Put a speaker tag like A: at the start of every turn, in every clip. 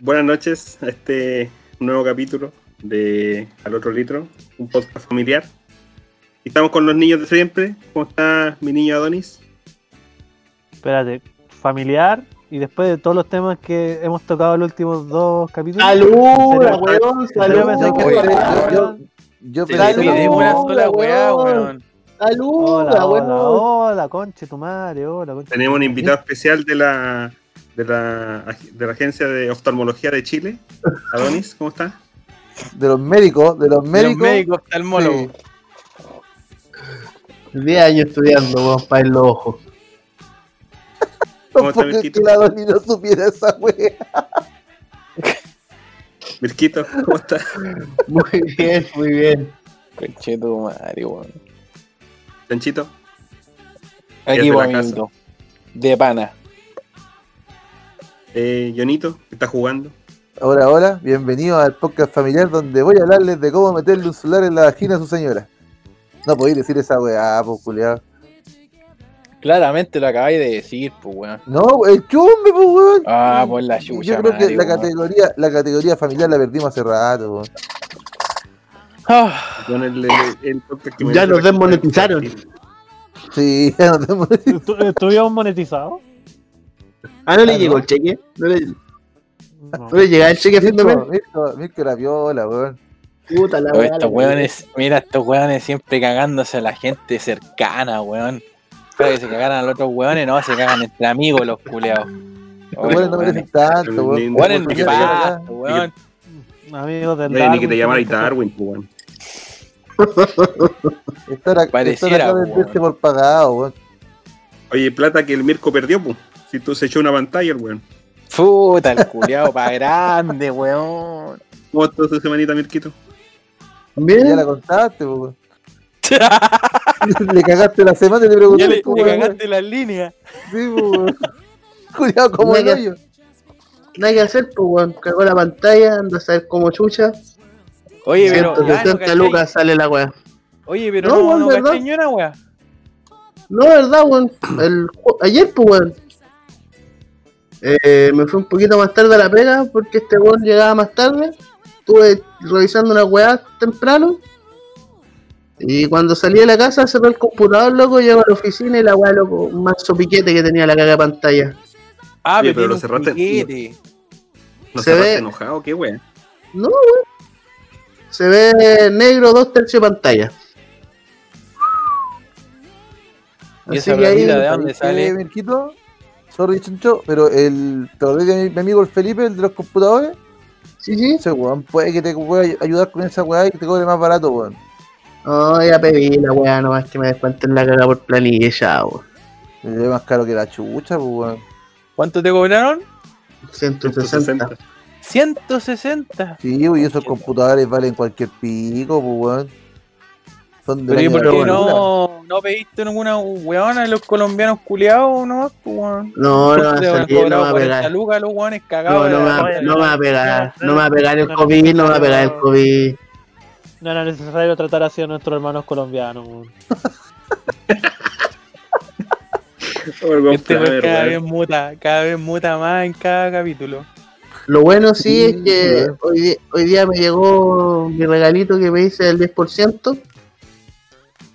A: buenas noches a este nuevo capítulo de Al Otro Litro, un podcast familiar. Estamos con los niños de siempre. ¿Cómo está mi niño Adonis?
B: Espérate, familiar y después de todos los temas que hemos tocado en los últimos dos capítulos.
C: ¡Salud, weón!
B: ¿En serio pensé
C: ¡Salud!
B: que
C: Yo-
D: pensé mismo.
C: una sola weá, weón. ¡Salud,
B: Hola,
C: weón!
B: hola, hola, conche tu madre, hola, conche.
A: Tenemos un invitado especial de la, de la, de la Agencia de Oftalmología de Chile. Adonis, ¿cómo está?
D: De los médicos, de los
E: Los
D: médicos.
E: médicos oftalmólogos.
D: Sí.
C: 10 años estudiando, weón, para los ojos.
A: ¿Cómo está,
D: Porque
A: Mirquito?
D: que la Doni no supiera esa wea.
A: Mirquito, ¿cómo está?
C: Muy bien, muy bien.
E: Conche tu madre, weón.
A: Chanchito,
E: Aquí
A: de la.
E: De pana.
A: Eh, Jonito, que está jugando.
D: Hola, hola, bienvenidos al podcast familiar donde voy a hablarles de cómo meterle un celular en la vagina a su señora. No podéis decir esa weá, pues culiao.
E: Claramente lo acabáis de decir, pues, weón.
D: No, el chumbe, pues weón.
E: Ah, por la chucha,
D: Yo creo que
E: madre,
D: la
E: weón.
D: categoría, la categoría familiar la perdimos hace rato, weón.
E: Ah,
A: Con el, el- el podcast que me
C: Ya nos desmonetizaron.
D: Sí, ya no tenemos.
B: ¿Estu- ¿Estuvimos monetizados?
C: Ah, ¿no le
D: Ah,
C: llegó
D: ¿no?
C: el cheque? ¿No le,
B: No.
C: no le llegaba el cheque a fin de mes?
D: Mirko, la viola, weón.
C: Puta la
E: estos
C: la
E: weones, mira, estos weones siempre cagándose a la gente cercana, weón. Espera que se cagaran a los otros weones, no, se cagan entre amigos los culeados.
D: Los weones no merecen tanto, weón.
E: Weones
A: Ni-
E: nefastos, weón.
B: Amigos del
A: Oye, ni que te
B: Darwin,
A: llamara. Darwin, pues, weón.
D: Estar acá,
E: Pareciera,
D: acá
E: weón.
D: venderse por pagado, weón.
A: Oye, plata que el Mirko perdió, pues. Si tú se echó una pantalla, el weón.
E: Puta, el culeado pa' grande, weón.
A: ¿Cómo estuvo tu semanita, Mirquito?
C: Bien.
D: Ya la contaste, pues, weón. le cagaste la semana y le
E: Ya
D: preguntaste
E: le,
D: cómo
E: le
D: weón.
E: cagaste las líneas.
D: Sí, pues, weón. Cuidado como el
C: Nada.
D: hoyo.
C: Nada que hacer, pues, weón. Cagó la pantalla, anda a saber cómo chucha.
E: Oye, pero. ya, no
C: 170
E: cachai.
C: lucas sale la weá.
E: Oye, pero
C: No,
E: no,
C: weón,
E: no, ni una weá.
C: No, verdad, weón. El, ayer, pues, weón. Eh, me fui un poquito más tarde a la pega porque este weón llegaba más tarde. Estuve revisando una weá temprano. Y cuando salí de la casa, cerré el computador, loco, llego a la oficina y la weá, loco, un mazo piquete que tenía la caga de pantalla.
E: Ah,
A: Oye, pero lo cerraste-
E: piquete.
A: ¿No
C: Se
A: se
C: ve-
A: enojado? ¿Qué weón?
C: No, weón. Se ve negro dos tercios de pantalla.
E: ¿Y
C: Así
E: esa
C: que ahí,
E: de dónde sale?
D: Mirquito, sorry, pero el. ¿Te acordás de mi, mi amigo el Felipe, el de los computadores?
C: sí, sí.
D: Ese weón puede que te pueda ayudar con esa weá y que te cobre más barato, weón.
C: No, ya pedí la weá, nomás que me descuenten la caga por planilla, weón.
D: Me ve más caro que la chucha, pues, weón.
E: ¿Cuánto te cobraron?
C: 160.
A: 160.
E: 160.
D: Sí, y esos computadores valen cualquier pico, pues, weón. Son de
E: Pero ¿y
D: la
E: por
D: misma
E: qué
D: cultura.
E: no, no pediste ninguna weona de los colombianos culiados nomás? Pues, weón.
C: No, no
E: habrán
C: salir, no
E: cobrado
C: va a
E: 40
C: pegar.
E: lucas los weones
C: No,
E: cagados.
C: no, va, no me va a pegar, no me va a pegar el COVID, no me va a pegar el COVID.
B: No era necesario tratar así a nuestros hermanos colombianos. weón.
E: Este weón cada vez muta, cada vez muta más en cada capítulo.
C: Lo bueno sí es que hoy, hoy día me llegó mi regalito que me hice del 10%.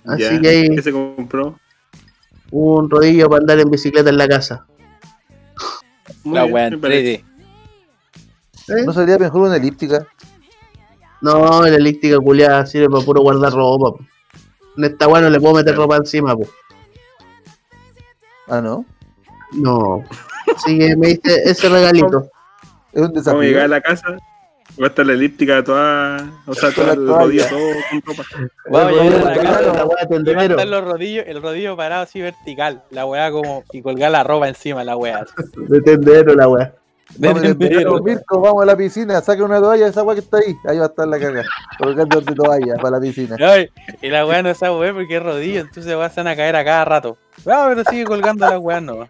C: Así que hay
A: ¿Qué se compró?
C: un rodillo para andar en bicicleta en la casa.
A: Muy
E: La entrete.
C: ¿Eh?
D: ¿No sería mejor una elíptica?
C: No, la elíptica culiada sirve para puro guardar ropa. po. En esta weá no le puedo meter
A: Claro.
C: ropa encima, po.
D: Ah, ¿no?
C: No. Así que me hice ese regalito.
D: Es un
A: Vamos a llegar a
D: desafío.
A: la casa. Va a estar la elíptica toda. O sea, todo
D: la
A: el rodillo todo con ropa.
E: Vamos a la
C: para
E: casa.
C: la weá
E: estar los rodillos, el rodillo parado así vertical. La weá como. Y colgar la ropa encima, la weá.
C: De tendedero la weá.
E: De
D: Vamos,
E: tendero.
D: Mirko, vamos a la piscina, saca una toalla, esa weá que está ahí. Ahí va a estar la caga. Colgando de toalla para la piscina.
E: Y la weá no sabe weá porque es rodillo, entonces van a caer a cada rato. No, pero sigue colgando la weá no.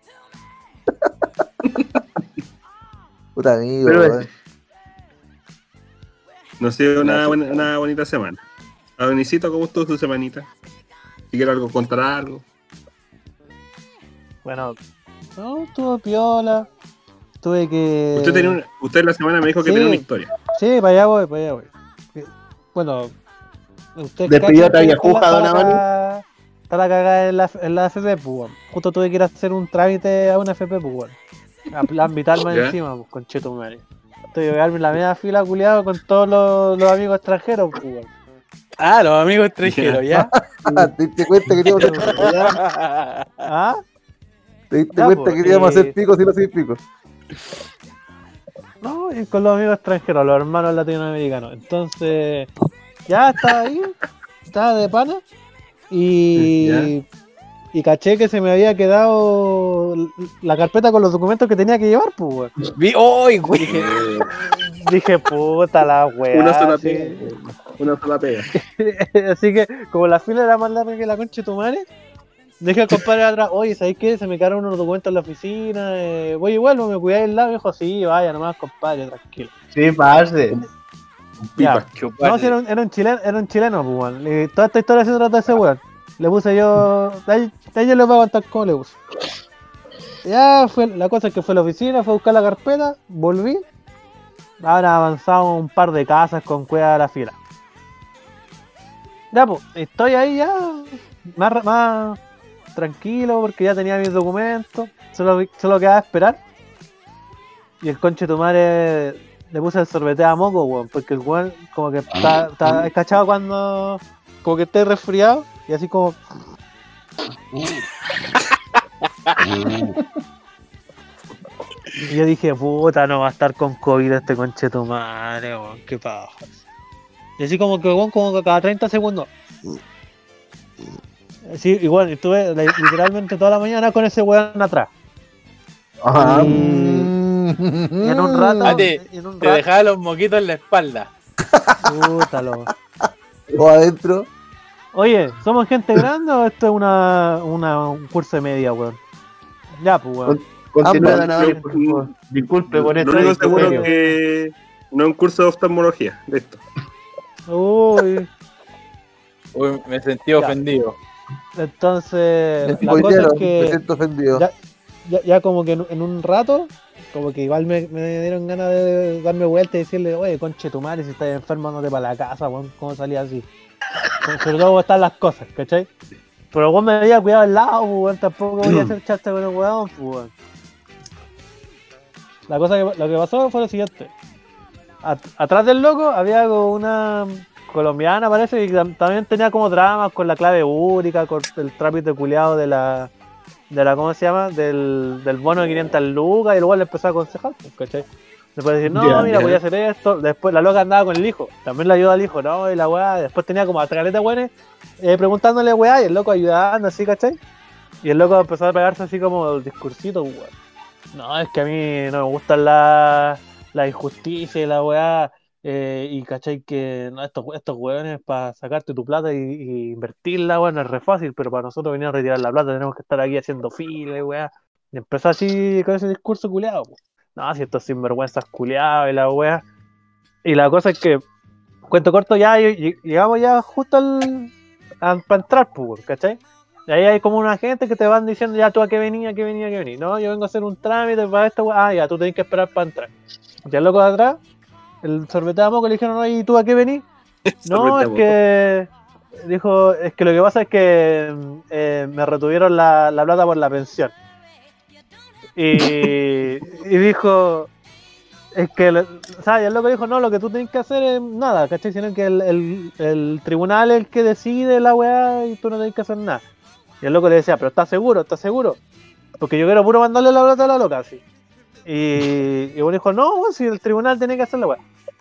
D: Puta amigo,
C: Pero,
D: weón.
A: No sé, una, buena- una bonita semana. Adonisito, ¿cómo estuvo tu semanita? Si quiero algo, contar algo.
B: Bueno, no, estuvo piola. tuve que.
A: Usted, tenía una- usted la semana me dijo que
B: Sí.
A: tenía una historia.
B: Sí, para allá voy, para allá voy. Bueno, usted
C: Despidió a Tallajuja,
B: está la-
C: don
B: está
C: Amani.
B: la- Está la cagada en la, en la FP, pues. Justo tuve que ir a hacer un trámite a una FP, pues, weón. A plan vital más
A: Ya.
B: encima, pues, con cheto madre. Estoy a pegarme en la media fila, culiado, con todos los, los amigos extranjeros, pues.
E: Ah, los amigos extranjeros, ¿ya?
D: ¿Te diste cuenta que te íbamos a hacer,
B: ¿Ah?
D: ¿Te diste
B: Ya,
D: cuenta
B: pues,
D: que te íbamos a hacer pico si no hacías pico?
B: No, y con los amigos extranjeros, los hermanos latinoamericanos. Entonces, ya estaba ahí, estaba de pana. Y, y caché que se me había quedado la carpeta con los documentos que tenía que llevar, pues.
E: Vi, ¡Uy, güey!
B: Dije, dije, puta la weá.
A: Una sola
B: sí.
A: pega. Una sola pega.
B: Así que, como la fila era más larga que la concha de tu madre, dije al compadre atrás, oye, ¿sabéis qué? Se me quedaron unos documentos en la oficina, eh, voy igual, me cuidáis el lado, dijo, sí, vaya nomás, compadre, tranquilo.
C: Sí, parce.
A: Pipa.
E: Chupar.
B: No, si era un, era un chileno, era un chileno, pues, toda esta historia se trata de ese weón. Le puse yo. De yo les voy a contar cómo le puse. Ya fue, la cosa es que fue a la oficina, fue a buscar la carpeta, volví. Ahora avanzado un par de casas con cueva de la fila. Ya, pues, estoy ahí ya, más, más tranquilo porque ya tenía mis documentos. Solo, solo quedaba esperar. Y el conche tu madre le puse el sorbete a moco, weón, porque el weón como que está, está cachado cuando como que esté resfriado y así como y yo dije, puta, no va a estar con COVID este conche de tu madre, weón, qué paja. Y así como que weón, como que cada 30 segundos. Sí, igual, estuve li- literalmente toda la mañana con ese weón atrás.
C: Ajá.
B: Y, y en un rato,
E: Ah, te-
B: y en un
E: Te
B: rato,
E: dejaba los moquitos en la espalda.
B: puta, lo-
D: O adentro.
B: Oye, ¿somos gente grande o esto es una, una, un curso de media, weón? Ya, pues, weón.
C: Continúa, Amani, por favor. Disculpe por
A: Lo
C: esto.
A: único
C: disculpe.
A: seguro que no es un curso de oftalmología. Listo.
B: Uy,
E: Uy, me sentí ofendido.
B: entonces, la cosa
D: lo-
B: es
D: me
B: que
D: siento ofendido.
B: ya, ya, ya como que en, en un rato, como que igual me, me dieron ganas de darme vuelta y decirle, oye, conche tu madre, si estás enfermo, no te para la casa, weón, ¿cómo salía así? Sobre todo cómo están las cosas, ¿cachai? Pero weón me había cuidado al lado, pues, weón, tampoco voy a hacer chasta con el weón, pues, weón. La cosa que, lo que pasó fue lo siguiente. At- atrás del loco había como una colombiana, parece, tam- también tenía como dramas con la clave única, con el trámite culiado de la, de la, ¿cómo se llama? Del, del bono de 500 lucas, y luego le empezó a aconsejar, pues, ¿cachai? Después decir, no, mira,
A: ya.
B: voy a hacer esto. Después la loca andaba con el hijo, también le ayuda al hijo, ¿no? Y la weá, después tenía como hasta caleta weones eh, preguntándole weá, y el loco ayudando, así, ¿cachai? Y el loco empezó a pegarse así como el discursito, weón. No, es que a mí no me gustan la, la injusticia y la weá. eh, y cachai que no, estos, estos weones para sacarte tu plata y, y invertirla, weón, es re fácil, pero para nosotros venir a retirar la plata tenemos que estar aquí haciendo fila y weá. Y empezó así con ese discurso culeado. No, si estos sinvergüenzas culeados y la weá. Y la cosa es que, cuento corto, ya ll- ll- llegamos ya justo al, a- para entrar, pues, ¿cachai? Y ahí hay como una gente que te van diciendo ya tú a qué venía, a qué venía, a qué venía. No, yo vengo a hacer un trámite para esta weá. Ah, ya, tú tenés que esperar para entrar. Ya el loco de atrás, el de moco le dijeron, no, ¿y tú a qué venís? No, es que. Dijo, es que lo que pasa es que eh, me retuvieron la, la plata por la pensión. Y, dijo, es que, o sea, el loco dijo, no, lo que tú tienes que hacer es nada, ¿cachai? Sino que el, el, tribunal es el que decide la weá y tú no tienes que hacer nada. Y el loco le decía, pero ¿estás seguro? ¿Estás seguro? Porque yo quiero puro mandarle la plata a la loca, así. Y, y uno dijo, no, si el tribunal tiene que hacer la weá.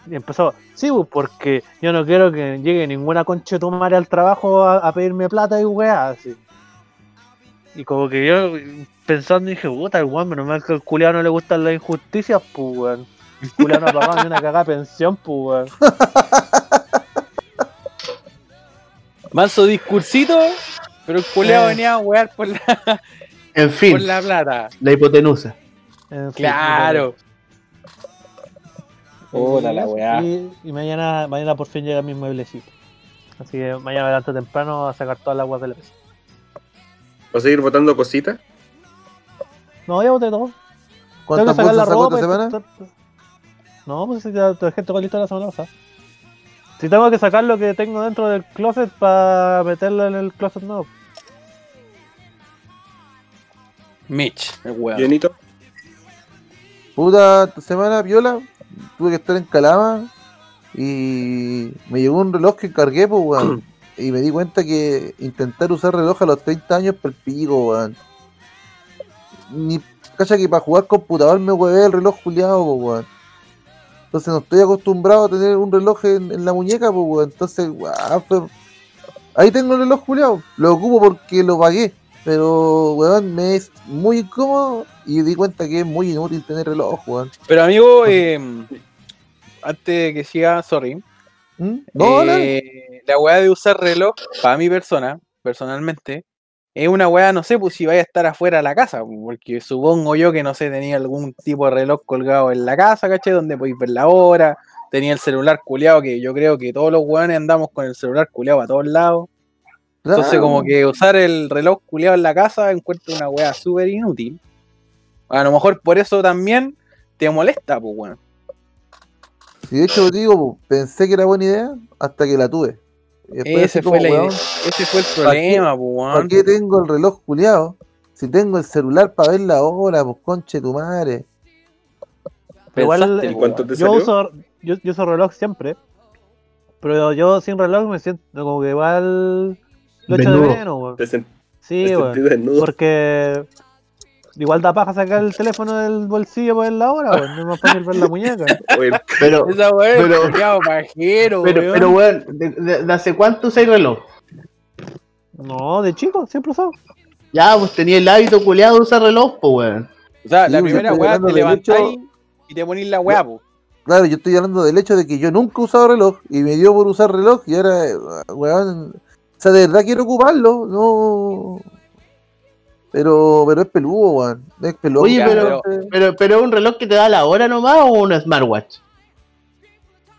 B: Y empezó, sí, porque yo no quiero que llegue ninguna concha de tu madre al trabajo a, a pedirme plata y weá, así. Y como que yo pensando dije, puta, el weón, menos mal que al culiao no le gustan las injusticias, pues weón. El culiao no ha pagado ni una cagada pensión, pues weón.
E: Manso discursito, pero el culeado
B: Eh.
E: venía a wear por la,
C: En fin,
E: por la plata.
C: la hipotenusa.
B: En fin,
E: Claro.
B: y-
E: Hola, la weá.
B: Y, y mañana, mañana por fin llega mi mueblecito. Así que mañana adelante temprano a sacar todas las aguas de la mesa.
A: ¿Va a seguir votando cositas?
B: No, ya boté todo.
D: ¿Cuántas
B: la
D: bolsas sacó
B: ropa.
D: esta
B: y-
D: semana?
B: No, pues si ya te dejé todo listo la semana pasada. Si tengo que sacar lo que tengo dentro del closet para meterlo en el closet nuevo.
E: Mitch, el weón.
D: Puta, semana, viola, tuve que estar en Calama y me llegó un reloj que encargué, pues, weón. Y me di cuenta que intentar usar reloj a los 30 años per pico, weón. Ni, cacha que para jugar computador me huevé el reloj juliado, weón. Entonces no estoy acostumbrado a tener un reloj en, en la muñeca, pues, weón. Entonces, weón, fue- ahí tengo el reloj juliado. Lo ocupo porque lo pagué. Pero, weón, me es muy incómodo y di cuenta que es muy inútil tener reloj, weón.
E: Pero amigo, eh, antes de que siga, sorry.
D: ¿Mm? No,
E: eh, la weá de usar reloj, para mi persona, personalmente, es una weá, no sé, pues si vaya a estar afuera de la casa, porque supongo yo que no sé, tenía algún tipo de reloj colgado en la casa, ¿caché? Donde podéis ver la hora, tenía el celular culeado, que yo creo que todos los weones andamos con el celular culeado a todos lados. Entonces,
D: claro.
E: como que usar el reloj culeado en la casa encuentro una weá súper inútil. A lo mejor por eso también te molesta, pues weón.
D: Si de hecho te digo, po, pensé que era buena idea hasta que la tuve.
E: Ese fue,
D: como,
E: la
D: weón,
E: idea- ese fue el
D: ¿para qué-
E: problema, pues
D: ¿Para
E: weón.
D: qué tengo el reloj culiado? Si tengo el celular para ver la hora, pues conche tu madre.
B: Pero igual,
E: Pensaste,
B: ¿Y
A: ¿y
E: pues,
A: cuánto
E: weón.
A: te
B: Yo
A: salió?
B: uso, yo, yo uso reloj siempre. Pero yo sin reloj me siento como que igual lo echo de menos, weón. Sí, weón. Porque igual da paja sacar el teléfono del bolsillo para ver la hora, weón. No es más fácil ver la muñeca.
C: Pero,
E: Esa weá
C: Pero-
E: pajero,
C: pero,
E: weón.
C: pero, weón, ¿de, de- de hace cuánto usáis reloj?
B: No, de chico, siempre usado.
C: Ya, pues tenía el hábito culeado de usar reloj, pues, weón.
E: O sea, la
D: Sí,
E: primera weá te levantáis
D: hecho-
E: y te ponís la weá, pues.
D: Claro, yo estoy hablando del hecho de que yo nunca he usado reloj y me dio por usar reloj y ahora, weón, o sea, de verdad quiero ocuparlo, no. Pero, pero es peludo, weón. Es peludo.
C: Oye, pero,
D: pero-
C: pero, pero ¿es un reloj que te da la hora nomás o un smartwatch?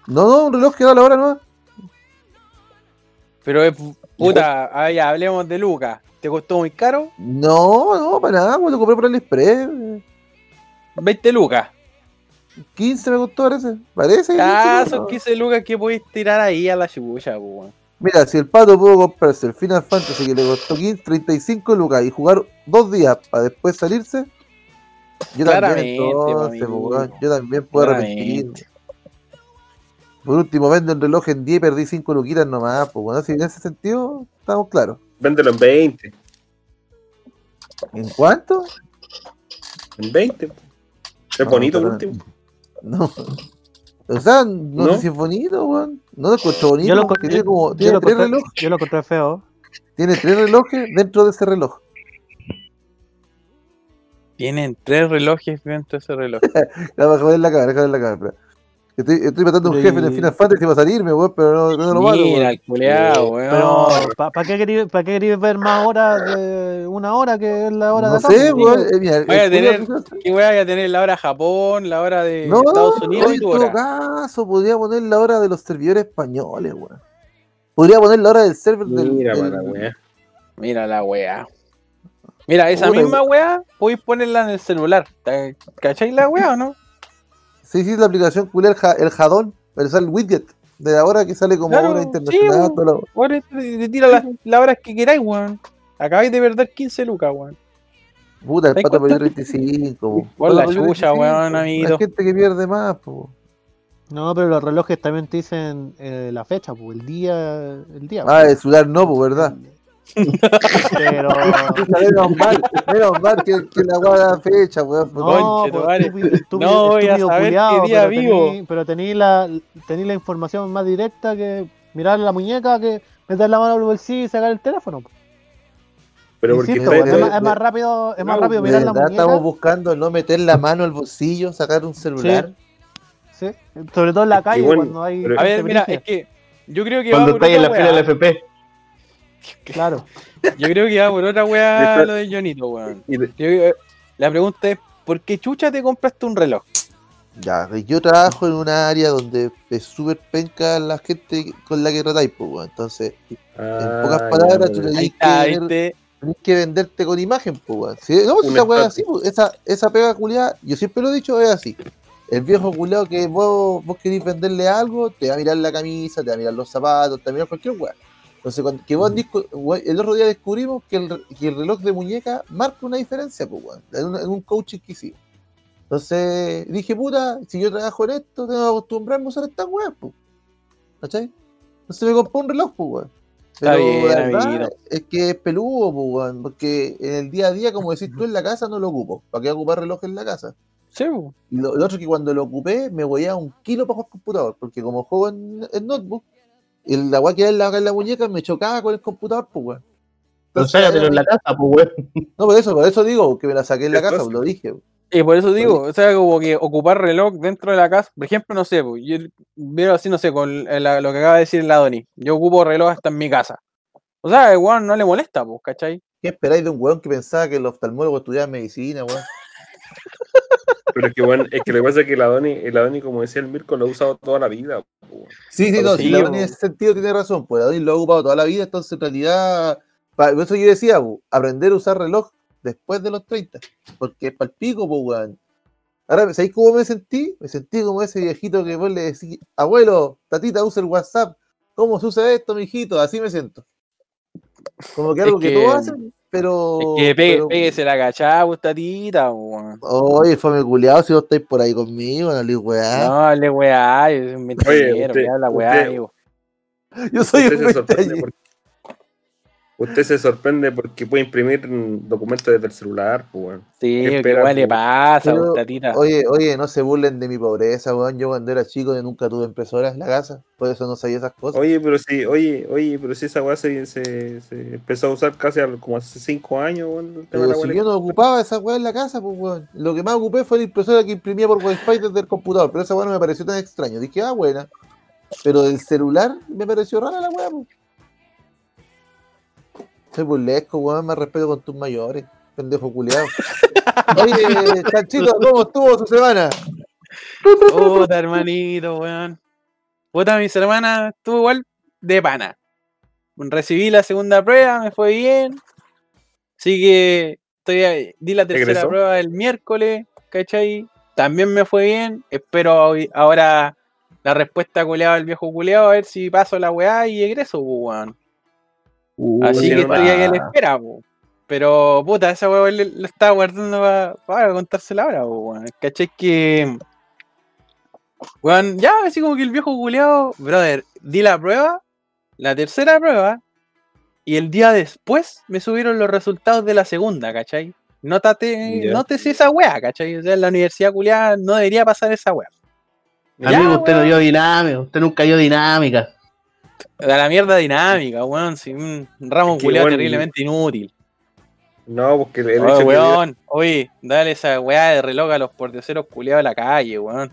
D: No, no, un reloj que da la hora nomás.
E: Pero es puta, ah, ya, hablemos de Lucas. ¿Te costó muy caro?
D: No, no, para nada, weón, lo compré por AliExpress.
E: 20 lucas.
D: 15 me costó, parece. Parece.
E: Ah,
D: 15,
E: son
D: ¿no?
E: 15 lucas que podéis tirar ahí a la chubucha, pues, weón.
D: Mira, si el pato pudo comprarse el Final Fantasy que le costó 15, 35 lucas y jugar dos días para después salirse, yo
E: Claramente,
D: también, entonces, yo también puedo arrepentirme. Por último, vendo el reloj en 10 y perdí 5 luquitas nomás, pues bueno, si en ese sentido estamos claros.
A: véndelo en 20.
D: ¿En cuánto?
A: En 20. Es
D: Ah,
A: bonito por último.
D: No. O sea, no,
A: ¿No?
D: sé si es bonito, weón. No lo encuentro bonito.
B: Yo lo,
D: porque
B: yo-
D: tiene como,
B: yo
D: tiene
B: lo
D: tres
B: encontré-
D: relojes.
B: yo lo encontré feo.
D: Tiene tres relojes dentro de ese reloj.
E: Tienen tres relojes dentro de ese reloj.
D: Déjame ver la cámara, déjame ver la cámara. Estoy, estoy matando a un jefe en el Final Fantasy para salirme, weón, pero no, no lo mato,
E: Mira,
D: weón.
E: el culeado, weón.
B: Pero, ¿para qué queréis pa qué queréis ver más horas de una hora que es la hora
D: No
B: de acá?
D: sé,
B: po?
D: weón. eh, mira,
E: Vaya a tener- ¿Qué weá voy a tener la hora Japón, la hora de
D: No,
E: Estados Unidos tu
D: en todo
E: hora?
D: caso, podría poner la hora de los servidores españoles, weón. Podría poner la hora del server del.
A: Mira,
D: del-
A: para la wea.
E: Mira la weá. Mira, esa misma weá podéis ponerla en el celular. ¿Te- ¿Cacháis la weá o no?
D: Sí, sí, la aplicación culia, el, ja- el jadón, pero sale el widget de la hora que sale como
E: Claro,
D: hora
E: sí,
D: internacional. toda la-
E: Ahora te, tira las las horas que queráis, weón. Acabáis de perder 15 lucas, weón.
D: Puta, el
E: ¿Te das
D: pato perdió
E: cuenta?
D: 35. po.
E: Por la chucha,
D: 35,
E: weón, amiguito.
D: Hay gente que pierde más, po.
B: No, pero los relojes también te dicen eh, la fecha, pues, el día. El día
D: Ah, el celular no, pues, ¿verdad?
B: Pero.
D: menos mal, menos mal que, que la weá da fecha, weón. pues,
B: No, pues,
E: No voy a saber
B: culiao,
E: qué día
B: pero
E: vivo.
B: tení- pero tení la, tení la información más directa que mirar la muñeca que meter la mano al bolsillo y sacar el teléfono. pues.
A: Pero porque
B: Insisto,
A: está
B: pues,
D: de-
B: es, más, es
D: de-
B: más rápido, es más rápido
D: ¿De
B: mirar la muñeca.
D: estamos buscando no meter la mano al bolsillo, sacar un celular?
B: sí, Sobre todo en la calle
A: bueno,
B: cuando hay.
E: A ver, mira, es que yo creo que
C: Cuando estáis en la fila del. FP.
B: Claro.
E: Yo creo que va por otra weá lo de Jonito, weón.
A: Y de-
E: Yo creo- la pregunta es, ¿por qué chucha te compraste un reloj?
D: Ya, yo trabajo en una área donde es súper penca la gente con la que tratáis, pues, weón. Entonces, en
A: Ah,
D: pocas palabras, tú
E: está,
D: que tenés que venderte con imagen, pues, weón. Sí, no, si
A: Un
D: esa weá es así, pues, esa, esa pega culiada, yo siempre lo he dicho, es así. El viejo culiado que vos, vos querés venderle algo, te va a mirar la camisa, te va a mirar los zapatos, te va a mirar cualquier weá. Entonces, cuando, que vos el otro día descubrimos que el, re- que el reloj de muñeca marca una diferencia, pues, en, un- en un coaching que hicimos. Entonces dije, puta, si yo trabajo en esto, tengo que acostumbrarme a usar estas weas, pues. ¿Cachai? Entonces me compré un reloj, pues, weón.
E: Está
D: Pero
E: bien,
D: la verdad es que es peludo, pues, weón, porque en el día a día, como decís tú, en la casa no lo ocupo. ¿Para qué ocupar reloj en la casa?
E: Sí.
D: Y lo, lo otro es que cuando lo ocupé, me voy a un kilo para jugar computador, porque como juego en, en notebook, y la weá que en la, en la muñeca me chocaba con el computador, pues, weón.
C: Pero sácatelo en la casa, pues, weón.
D: No, por eso, por eso digo que me la saqué en la casa,
A: cosa.
D: lo dije.
E: Y por eso digo, o sea, como que ocupar reloj dentro de la casa, por ejemplo, no sé, pues, yo veo así, no sé, con el- la- lo que acaba de decir la Doni, yo ocupo reloj hasta en mi casa. O sea, igual no le molesta, pues, ¿cachai?
D: ¿Qué esperáis de un weón que pensaba que los oftalmólogos estudiaban medicina, weón?
A: Pero es que, bueno, es que lo que pasa es que la Doni, el Adoni, como decía el Mirko, lo ha usado toda la vida. po.
D: Sí, sí, no,
E: sí,
D: si la
E: bo.
D: Dani en ese sentido tiene razón, pues la Dani lo ha ocupado toda la vida, entonces en realidad, por eso yo decía, aprender a usar reloj después de los 30, porque es palpico, pues, weón. Ahora, ¿sabéis cómo me sentí? Me sentí como ese viejito que vos le decís, abuelo, tatita, usa el WhatsApp, ¿cómo se usa esto, mijito? Así me siento. Como que
E: Es
D: algo que,
E: que-
D: todos hacen, pero...
E: Es que pegue,
D: pero-
E: péguese la cachada, pues, tatita, weón.
D: Oye, fue culiado si vos estáis por ahí conmigo, no le weá.
E: No, hable weá, es un mentira,
A: usted-
E: habla weá, amigo.
D: Yo soy un
A: porque, usted se sorprende porque puede imprimir documentos desde el celular. Pues, bueno.
E: Sí,
A: ¿Qué
E: que
A: espera,
E: igual le
A: po?
E: pasa,
D: Pero,
E: pues, tatita.
D: Oye, oye, no se burlen de mi pobreza, weón. Yo cuando era chico nunca tuve impresora en la casa, por eso no sabía esas cosas.
A: Oye, pero sí, oye, oye, pero si esa weá se, se, se empezó a usar casi como hace 5 años, weón, el tema de
D: Pero
A: la
D: si yo no ocupaba esa weá en la casa, pues weón. Lo que más ocupé fue la impresora que imprimía por wifi desde el computador, pero esa weá no me pareció tan extraño. Dije, ah, buena. Pero del celular me pareció rara la weá, pues. Soy burlesco, weón, más respeto con tus mayores, pendejo culiado. Oye, Chanchito, ¿cómo estuvo su semana?
E: Puta, hermanito, weón. Puta, mis hermanas, estuvo igual de pana. Recibí la segunda prueba, me fue bien. Así que estoy ahí, di la tercera
A: ¿Egresó?
E: prueba el miércoles, ¿cachai? También me fue bien. Espero hoy- ahora la respuesta culeada del viejo culeado, a ver si paso la weá y egreso, pues, Así
A: sí,
E: que estoy ahí a la
C: pa.
E: espera, po. Pero, puta, esa weá lo estaba guardando para contársela ahora, weón. ¿Cachai? Que. Weón, ya, así como que el viejo culeado, brother, di la prueba, la tercera prueba, y el día después me subieron los resultados de la segunda, ¿cachai? Nótate,
A: Ya.
E: nótese esa weá, ¿cachai? O sea, en la universidad culeada no debería pasar esa weá. Ya,
C: Amigo, usted no dio dinámica, usted nunca dio dinámica.
E: Da la mierda dinámica, weón. Sí, un ramo
A: que, weón,
E: terriblemente inútil.
A: No, porque el,
E: Oye,
A: hecho que
E: weón, oye, dale esa weá de reloj a los pordioseros culiados de la calle, weón.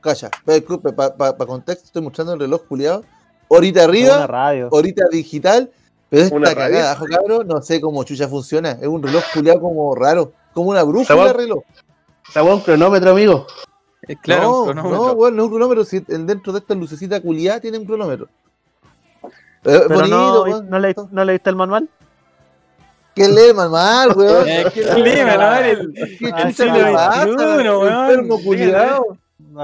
D: Calla, pero disculpe, para contexto estoy mostrando el reloj culiado. Ahorita
B: Una
D: arriba,
B: radio.
D: ahorita digital, pero esta
A: Una
D: cagada, abajo, cabrón, no sé cómo chucha funciona. Es un reloj culiado como raro, como una brújula de reloj.
C: Esa weá es un cronómetro, amigo.
E: Es claro,
D: no,
E: un cronómetro.
D: no, weón, no es un cronómetro. Si dentro de esta lucecita culiada tiene un cronómetro. Eh,
B: Pero
D: bonito,
B: no, no, le, ¿no leíste el manual?
D: ¿Qué lee mal, weón? ¿Qué
E: ¿qué
D: lee
E: manual? El-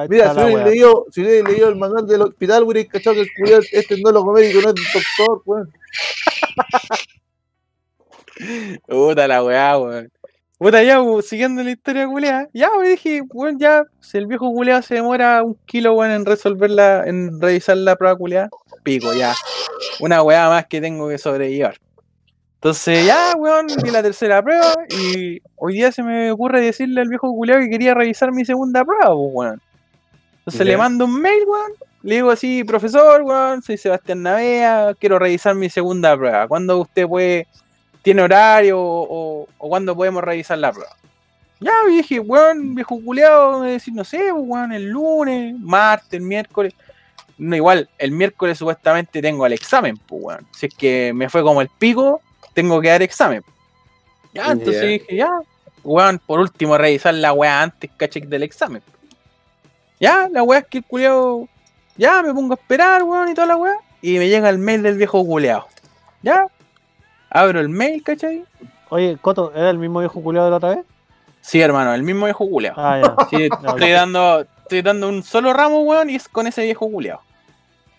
D: Mira, si hubiera leído, si hubiera leído el manual del hospital, hubiera cachado que el culiado este es tecnólogo médico, no es doctor, weón.
E: Puta la weá, weón. Puta, ya, siguiendo la historia culeada. Ya, weón, dije, weón, ya, si el viejo culeado se demora un kilo, weón, en resolverla, en revisar la prueba culeada, pico, ya. Una weá más que tengo que sobrellevar. Entonces, ya, weón, di la tercera prueba y hoy día se me ocurre decirle al viejo culeado que quería revisar mi segunda prueba, pues, weón. Entonces le mando un mail, weón. Le digo así, profesor, weón, soy Sebastián Navea, quiero revisar mi segunda prueba. ¿Cuándo usted puede, tiene horario o, o, o cuándo podemos revisar la prueba? Ya, dije, weón, viejo culeado, me decir, no sé, pues, weón, el lunes, martes, miércoles. No, igual, el miércoles supuestamente tengo el examen, pues, weón. Si es que me fue como el pico, tengo que dar examen. Ya, entonces dije, ya, weón, por último, revisar la weá antes, caché, del examen. Ya, la weá es que el culeado, ya, me pongo a esperar, weón, y toda la weá, y me llega el mail del viejo culeado. Ya, abro el mail, ¿cachai?
B: Oye, Coto, ¿era el mismo viejo culiado de la otra vez?
E: Sí, hermano, el mismo viejo culeado.
B: Ah, ya.
E: Sí, estoy dando, estoy dando un solo ramo, weón, y es con ese viejo culeado.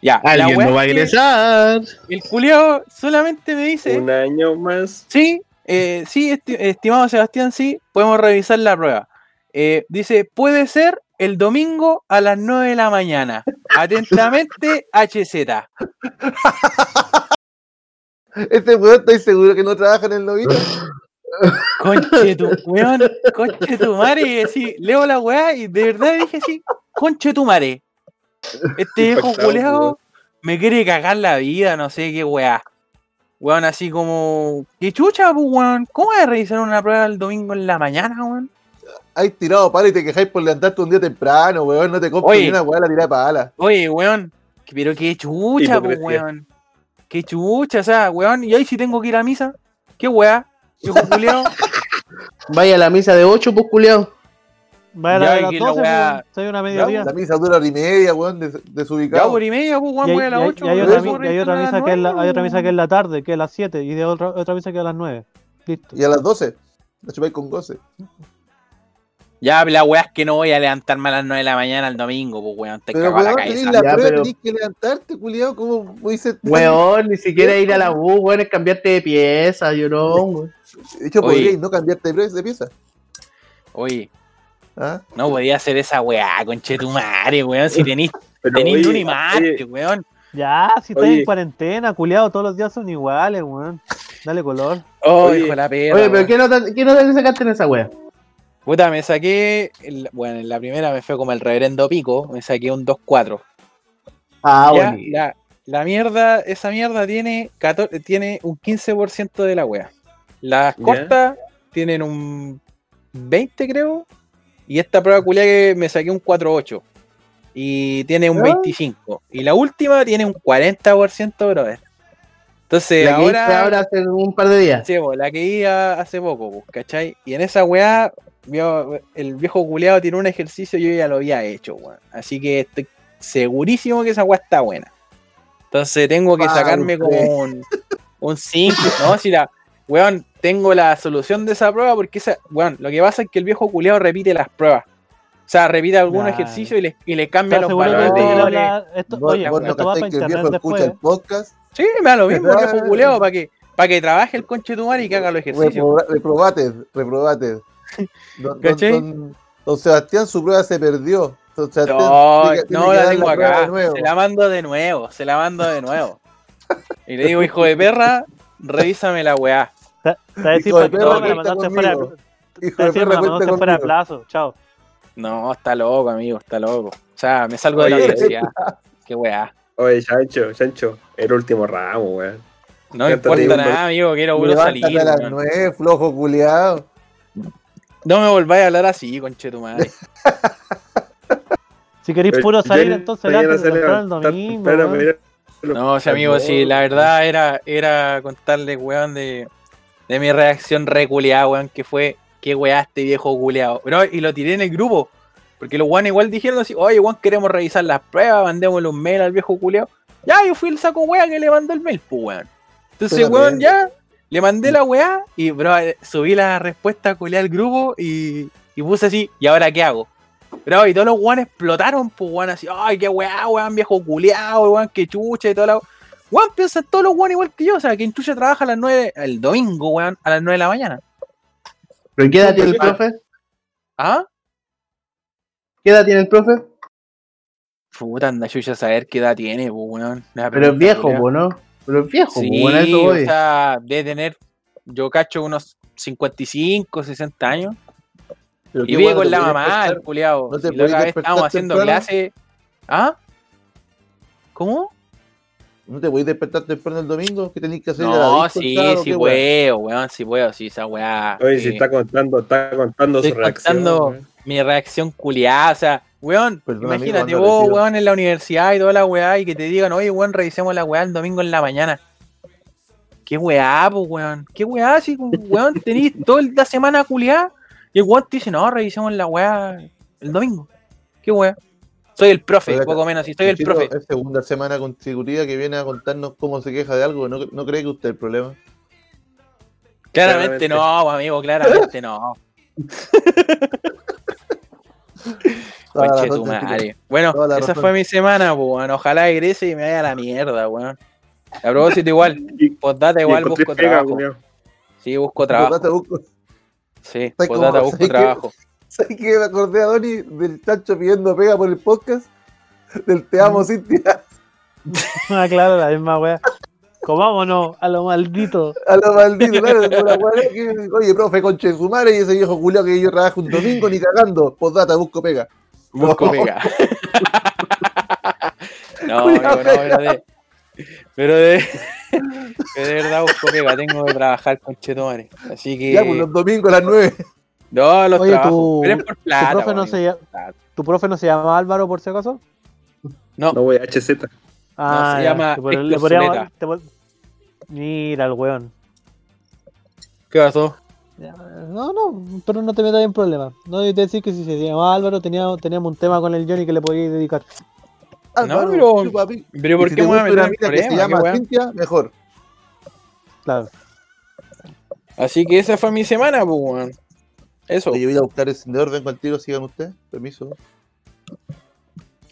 E: Ya,
C: Alguien no va a egresar.
E: El culeado solamente me dice,
A: Un año más.
E: sí, eh, sí, esti- estimado Sebastián, sí, podemos revisar la prueba. Eh, dice, puede ser el domingo a las 9 de la mañana. Atentamente, HZ.
D: Este weón, estoy seguro que no trabaja en el novito.
E: Conche tu, weón, conche tu madre. Sí, leo la weá y de verdad dije así, conche tu madre. Este viejo culeado me quiere cagar la vida, no sé qué weá. Weón, así como, qué chucha, pues, weón. ¿Cómo vas a revisar una prueba el domingo en la mañana, weón?
D: Hay tirado pala y te quejáis por levantarte un día temprano, weón. No te compro
E: Oye.
D: ni una weá la tirada pala.
E: Oye, weón, pero qué chucha, pues, weón. Qué chucha, o sea, weón, y ahí si tengo que ir a misa, qué weá, viejo culeado.
C: Vaya a la misa de 8, pues culiao.
B: Vaya a
E: Ya,
B: la las
E: que la
B: 12,
E: weá-
B: pues, soy una mediodía.
D: La misa dura hora y media, weón, des-
E: Ya,
D: desubicado.
E: por y media, pues, weón, a las
B: y hay-
E: 8.
B: y hay otra,
E: a
B: misa que es la,
E: 9,
B: hay otra misa que es la tarde, que es las 7, y de otra, otra misa que es a las 9. Listo.
D: Y a las 12, la chupáis con goce.
E: Ya, la weá es que no voy a levantarme a las 9 de la mañana el domingo, pues weón, te cago a la cabeza.
D: la
C: Ya,
D: prueba,
C: pero-
D: tenés que levantarte, culiao. ¿Cómo dices?
C: Weón, ni siquiera ir a la U, weón, es cambiarte de pieza, yo no, weón.
D: De hecho, podríais no cambiarte de pieza.
E: Oye,
D: ¿Ah?
E: no podía hacer esa weá, conchetumare, weón, si tenís, tenís
A: oye,
E: y martes,
A: oye,
B: Ya,
E: weón.
B: si estás en cuarentena, culiado, todos los días son iguales, weón. Dale color.
E: Oh,
A: Oye.
E: hijo de la perra.
C: Oye, pero
E: weón.
C: ¿qué nota, qué nota te sacaste en esa wea?
E: Puta, me saqué, el- bueno, en la primera me fue como el reverendo pico, me saqué un 2-4.
C: Ah,
E: Ya,
C: bueno.
E: la, la mierda, esa mierda tiene, 14 tiene un 15% de la wea. Las cortas tienen un 20, creo. Y esta prueba culia que me saqué un 4-8. Y tiene un
C: Ah.
E: 25. Y la última tiene un 40%, brother. Entonces,
C: La que hice
E: ahora,
C: ahora hace un par de días.
E: Sí, la que iba hace poco, po, ¿cachai? Y en esa weá, el viejo culeado tiene un ejercicio, yo ya lo había hecho, weón. Así que estoy segurísimo que esa weá está buena. Entonces tengo que sacarme como un, un 5. No, si la, weón, tengo la solución de esa prueba porque esa, weón, lo que pasa es que el viejo culeado repite las pruebas. O sea, repite algún
B: Ya.
E: ejercicio y le, y le cambia
B: ¿Estás
E: los valores
B: esto
E: de...
B: esto-
D: Vos,
B: Oye,
D: vos no
B: esto va para
D: cacháis que el viejo escucha el podcast.
E: Sí, me da lo mismo el viejo culeado para que, para que trabaje el conche tu madre y que haga los ejercicios.
D: Reproba- Reprobate, reprobate. Don, don-
E: ¿Cachai?
D: don- don Sebastián, su prueba se perdió. Don Sebastián
E: No,
D: tiene que- tiene
E: no la tengo acá. Se la mando de nuevo, se la mando de nuevo. Y le digo, hijo de perra, revísame la weá.
D: Hijo de
B: para me la mandaste fuera de la fuera plazo. Chao.
E: No, está loco, amigo, está loco. O sea, me salgo de la universidad. Qué weá.
A: Oye, Chancho, Chancho, el último ramo, weón.
E: No importa nada, amigo, quiero puro salir.
D: a las
E: weón.
D: nueve, flojo culiado.
E: No me volváis a hablar así, conche tu madre.
B: Si queréis puro salir, entonces temprano el domingo.
E: No, o sea, amigo, sí, la verdad era, era contarle, weón, de, de mi reacción reculeada, weón, que fue, qué weá este viejo culeado. Pero, y lo tiré en el grupo, porque los weón igual dijeron así, oye, weón, queremos revisar las pruebas, mandémosle un mail al viejo culeado. Ya, yo fui el saco weá que le mandó el mail, pues, weón. Entonces,
D: Pero
E: weón,
D: bien.
E: ya, le mandé la weá y, bro, eh, subí la respuesta culeada al grupo y, y puse así, ¿y ahora qué hago? Pero y todos los weones explotaron, pues weón, así, ay, qué weá, weón, viejo culeado, weón, qué chucha y toda la Weón, piensan todos los weones igual que yo, o sea, que en chucha trabaja a las 9, el domingo, weón, a las 9 de la mañana.
C: ¿Pero qué edad tiene el profe?
E: ¿Ah?
C: ¿Qué edad tiene el profe?
E: Puta, anda chucha a saber qué edad tiene, weón.
C: Pero es viejo, ¿no? Pero es viejo,
E: Sí,
C: eso
E: o sea, debe tener, yo cacho unos 55, 60 años.
D: Pero
E: Y vive con la mamá, el culiao.
D: no te
E: Si la otra vez estábamos haciendo clase. ¿Ah? ¿Cómo?
D: ¿No te podéis despertar temprano el domingo? ¿Qué tenéis que hacer? ¿Ir a la
E: No, sí, sí puedo, weón, sí puedo, sí, esa weá.
A: Oye, si
E: eh,
A: está contando, está contando su reacción.
E: contando
A: weón.
E: mi reacción culiada, o sea, weón,
D: Perdón,
E: imagínate vos, weón, en la universidad y toda la weá, y que te digan, oye, weón, revisemos la weá el domingo en la mañana. ¿Qué weá, pues, weón? ¿Qué weá? Si, weón, tenés toda la semana culiada, y el weón te dice, no, revisemos la weá el domingo. ¿Qué weá? Soy el profe, poco menos, y soy el profe.
D: Es segunda semana consecutiva que viene a contarnos cómo se queja de algo. ¿No, no cree que usted es el problema?
E: Claramente no, amigo, claramente no. Conche tu madre. Bueno, esa
D: razón.
E: fue mi semana, pues, weón. Ojalá egrese y me vaya a la mierda, weón. A propósito, igual, postdata igual busco
A: pega,
E: trabajo. Sí, busco trabajo.
D: tanto, busco-
E: Sí,
D: ¿Sabes
E: postdata busco
D: qué? ¿Sabes qué? Me acordé a Donny del chancho pidiendo pega por el podcast. Del Te amo, Cintia.
B: Ah, claro, la misma wea. Comámonos a lo maldito.
D: A lo maldito, claro. una weá que, Oye, profe, conche de su madre y ese viejo culiao que yo trabajo un domingo ni cagando. Postdata, busco pega.
E: Busco
D: No.
E: pega. no,
D: Cuidado,
E: amigo, no, pero de. Pero de. pero de verdad busco pega, tengo que trabajar con Chetumare. Así que.
D: Ya, pues los domingos a las 9.
E: No, los
B: Oye,
E: trabajos.
B: tu-
E: pero por
B: ¿Tu
E: plata,
B: profe,
E: po,
B: no se llama, ¿Tu profe no se llama Álvaro por si acaso?
E: No,
A: No voy a HZ.
B: Ah,
E: se
B: ya,
E: llama
B: te podríamos- te Mira el weón.
E: ¿qué pasó?
B: No, no, pero no te metas en problemas. No debes decir que si se llama Álvaro teníamos, teníamos un tema con el Johnny que le podíais dedicar.
D: Álvaro,
E: pero-
D: pi-
E: Pero
D: Y
E: ¿por
D: si
E: qué
D: te
E: me voy a
D: gusta
E: meter
D: una
E: en
D: mina que se llama? Cintia, mejor.
B: Claro.
E: Así que esa fue mi semana, pues, weón. Eso.
D: Oye, voy a buscar el encendedor, vengo al tiro, sigan ustedes. Permiso.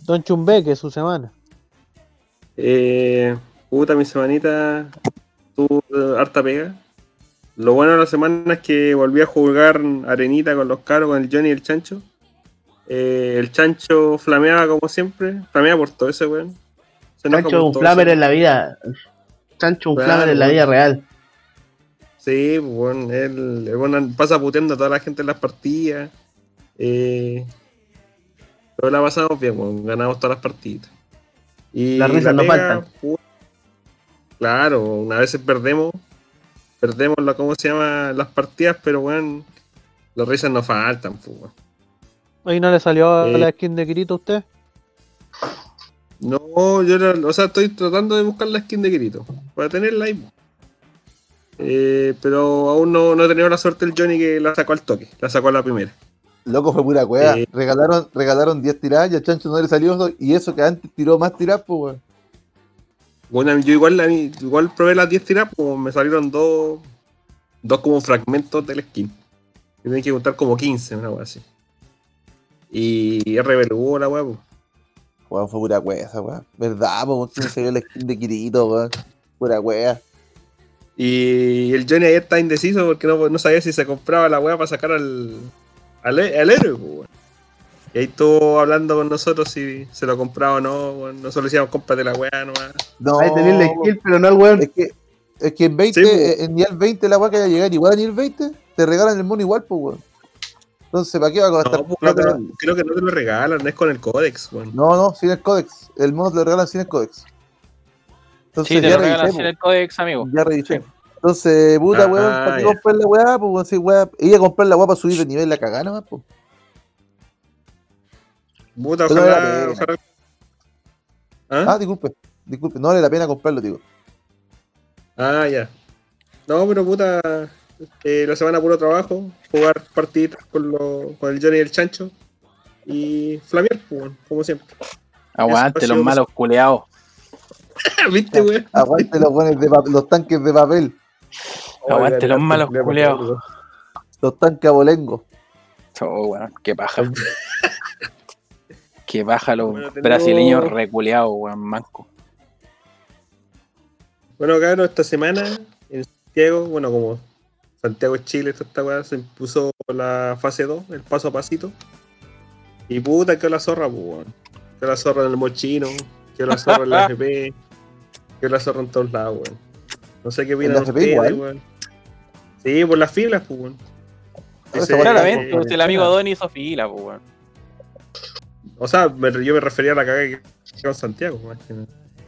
B: Don Chumbeque, es su semana.
A: Eh, puta, mi semanita tuvo eh, harta pega. Lo bueno de la semana es que volví a jugar arenita con los caros, con el Johnny y el Chancho. Eh, el Chancho flameaba como siempre, flameaba por todo ese weón.
C: Chancho un flamer en la vida. Chancho un flamer en la vida real.
A: Sí, pues, bueno, él, el weón pasa puteando a toda la gente en las partidas. Eh, pero la pasamos bien, ganamos todas las partidas. Y
C: Las risas no faltan.
A: Claro, una vez perdemos, perdemos la, ¿cómo se llama? Las partidas, pero weón, las risas no faltan, pues.
B: Hoy no le salió
A: Eh.
B: la skin de Kirito a usted.
A: No, yo o sea, estoy tratando de buscar la skin de Kirito para tenerla ahí. Eh, pero aún no, no he tenido la suerte el Johnny que la sacó al toque, la sacó a la primera.
D: Loco, fue pura weá.
A: Eh.
D: Regalaron, regalaron 10 tiradas y a Chancho no le salió. dos, Y eso que antes tiró más tiradas, pues, weón.
A: Bueno, yo igual, igual probé las 10 tiradas, pues me salieron dos, dos como fragmentos del skin. Y tenía que contar como 15, una wea así. Y RBLU la wea, pues.
D: Weón, fue pura weá esa weá. ¿Verdad? ¿Quién se vio la skin de Kirito, weón? Pura weá.
A: Y el Johnny ayer estaba indeciso porque no, no sabía si se compraba la wea para sacar al, al, héroe, pues. Y ahí estuvo hablando con nosotros si se lo compraba o no, weón. Nosotros le decíamos, cómprate la wea nomás.
D: No,
C: Hay que tenerle skill, pero no al weón.
D: es que, es que en 20,
A: Sí, po.
D: eh, en nivel 20 la weá que vaya a llegar igual a nivel 20, te regalan el mono igual, pues, weón. Entonces, ¿para qué va a gastar
A: No, pues, creo, que- creo que no te lo regalan, es con el códex, weón.
D: No, no, sin el códex. El mono te lo regalan sin el códex. Entonces,
E: Sí, te
D: ya
E: lo regalan
D: revisé,
E: sin el códex, amigo.
D: Ya revisé. Entonces, puta,
A: Ah,
D: weón, ¿para qué comprar la weá? Pues, si weá. Ella comprar la weá para subir de nivel la cagana, más, pues.
A: Puta, ojalá. ¿Ah?
D: Ah, disculpe, disculpe, no vale la pena comprarlo, digo.
A: Ah, ya. No, pero puta, eh, la semana puro trabajo, jugar partiditas con, lo- con el Johnny y el Chancho y flamear, pues, weón, como siempre.
E: Aguante los malos culeados.
A: ¿Viste, weón?
D: Aguante los, buenos de los tanques de papel,
E: Aguante los malos culeados.
D: los tanques abolengos.
E: Oh, weón, qué paja. qué paja los
A: Bueno, tenemos-
E: brasileños reculeados, weón, manco.
A: Bueno, cabrón, esta semana en Santiago, bueno, como Santiago es Chile, toda esta weá, se impuso la fase 2, el paso a pasito. Y puta, quedó la zorra, pues, weón. Quedó la zorra en el mochino, quedó la zorra en la FP, la zorra en todos lados, weón. No sé qué opinan ustedes, weón. Sí, por las filas, pues, weón.
E: Claramente, pues, el amigo Donny hizo fila, pues, weón.
A: O sea, me- yo me refería a la cagada que quedó en Santiago, más que nada.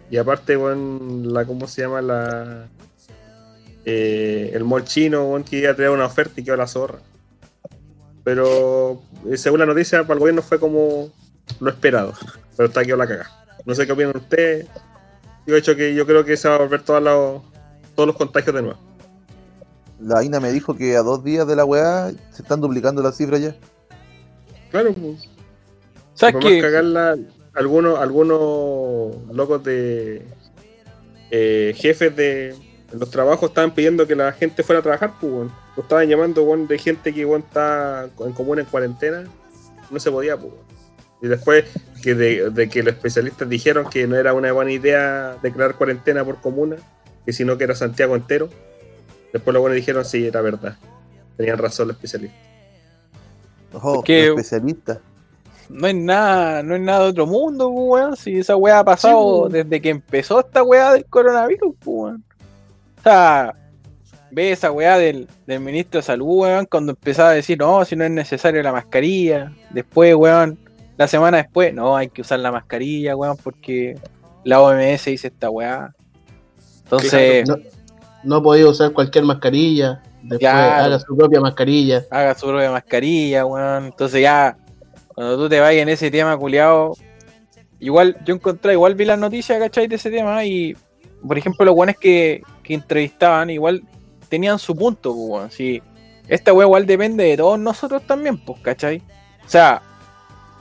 A: Y aparte, weón, la, ¿cómo se llama? La. eh, el mall chino, weón, que iba a traer una oferta y quedó la zorra. Pero eh, según la noticia, para el gobierno fue como lo esperado. Pero está quedó la cagada. No sé qué opinan ustedes. Yo he hecho que yo creo que se va a volver todos los, todos los contagios de nuevo.
D: La Ina me dijo que a dos días de la weá se están duplicando las cifras ya.
A: Claro, pues.
E: ¿Sabes
A: Por más
E: qué?
A: cagarla, algunos, algunos locos de eh, jefes de, los trabajos estaban pidiendo que la gente fuera a trabajar, pues, weón. Lo estaban llamando, weón, de gente que, weón, está en común en cuarentena. No se podía, pues, weón. Y después que de, de que los especialistas dijeron que no era una buena idea declarar cuarentena por comuna, que sino que era Santiago entero. Después los buenos dijeron, sí, era verdad. Tenían razón los especialistas.
D: Ojo,
E: que-
D: los especialistas.
E: No es nada, no es nada de otro mundo, pues, weón. Si esa weá ha pasado
A: Sí,
E: desde que empezó esta weá del coronavirus, pues, weón. O sea, ve esa weá del, del ministro de salud, weón, cuando empezaba a decir, no, si no es necesario la mascarilla. Después, weón, la semana después, no, hay que usar la mascarilla, weón, porque la OMS dice esta weá. Entonces,
C: No, no podía usar cualquier mascarilla. Después
E: Claro.
C: haga su propia mascarilla.
E: haga su propia mascarilla, weón. Entonces ya, cuando tú te vayas en ese tema, culiado, igual, yo encontré, igual vi las noticias, ¿cachai? De ese tema y, por ejemplo, los weones que, que entrevistaban, igual tenían su punto, pues, weón. Sí, esta weá igual depende de todos nosotros también, pues, ¿cachai? O sea,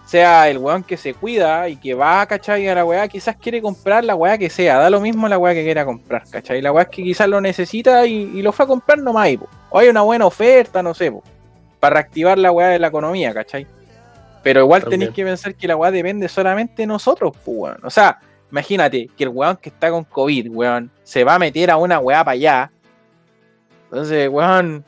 E: sea el weón que se cuida y que va, ¿cachai? A la weá, quizás quiere comprar la weá que sea, da lo mismo la weá que quiera comprar, ¿cachai? La weá es que quizás lo necesita y, y lo fue a comprar nomás, y, po. o hay una buena oferta, no sé, po, para reactivar la weá de la economía, ¿cachai? Pero igual
A: También.
E: tenéis que pensar que la weá depende solamente de nosotros, pues, weón. O sea, imagínate que el weón que está con COVID, weón, se va a meter a una weá para allá. Entonces, weón,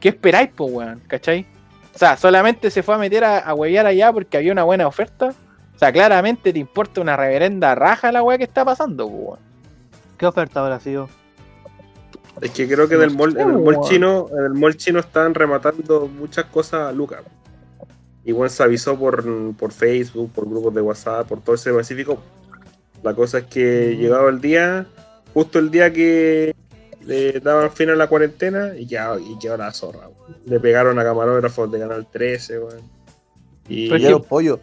E: ¿qué esperáis, pues, weón? ¿Cachai? O sea, solamente se fue a meter a, a huevear allá porque había una buena oferta. O sea, claramente te importa una reverenda raja la weá que está pasando, weón.
B: ¿Qué oferta habrá sido?
A: Es que creo que
E: No
A: del mall, en el mall chino, en el mall chino están rematando muchas cosas a Lucas. Igual se avisó por, por Facebook, por grupos de WhatsApp, por todo ese pacífico. La cosa es que
E: Mm.
A: llegado el día, justo el día que le daban fin a la cuarentena, y quedó, y quedó la zorra. Le pegaron a camarógrafos de Canal 13, weón. Y
E: Pero es
D: Ya
E: que-
D: los pollos.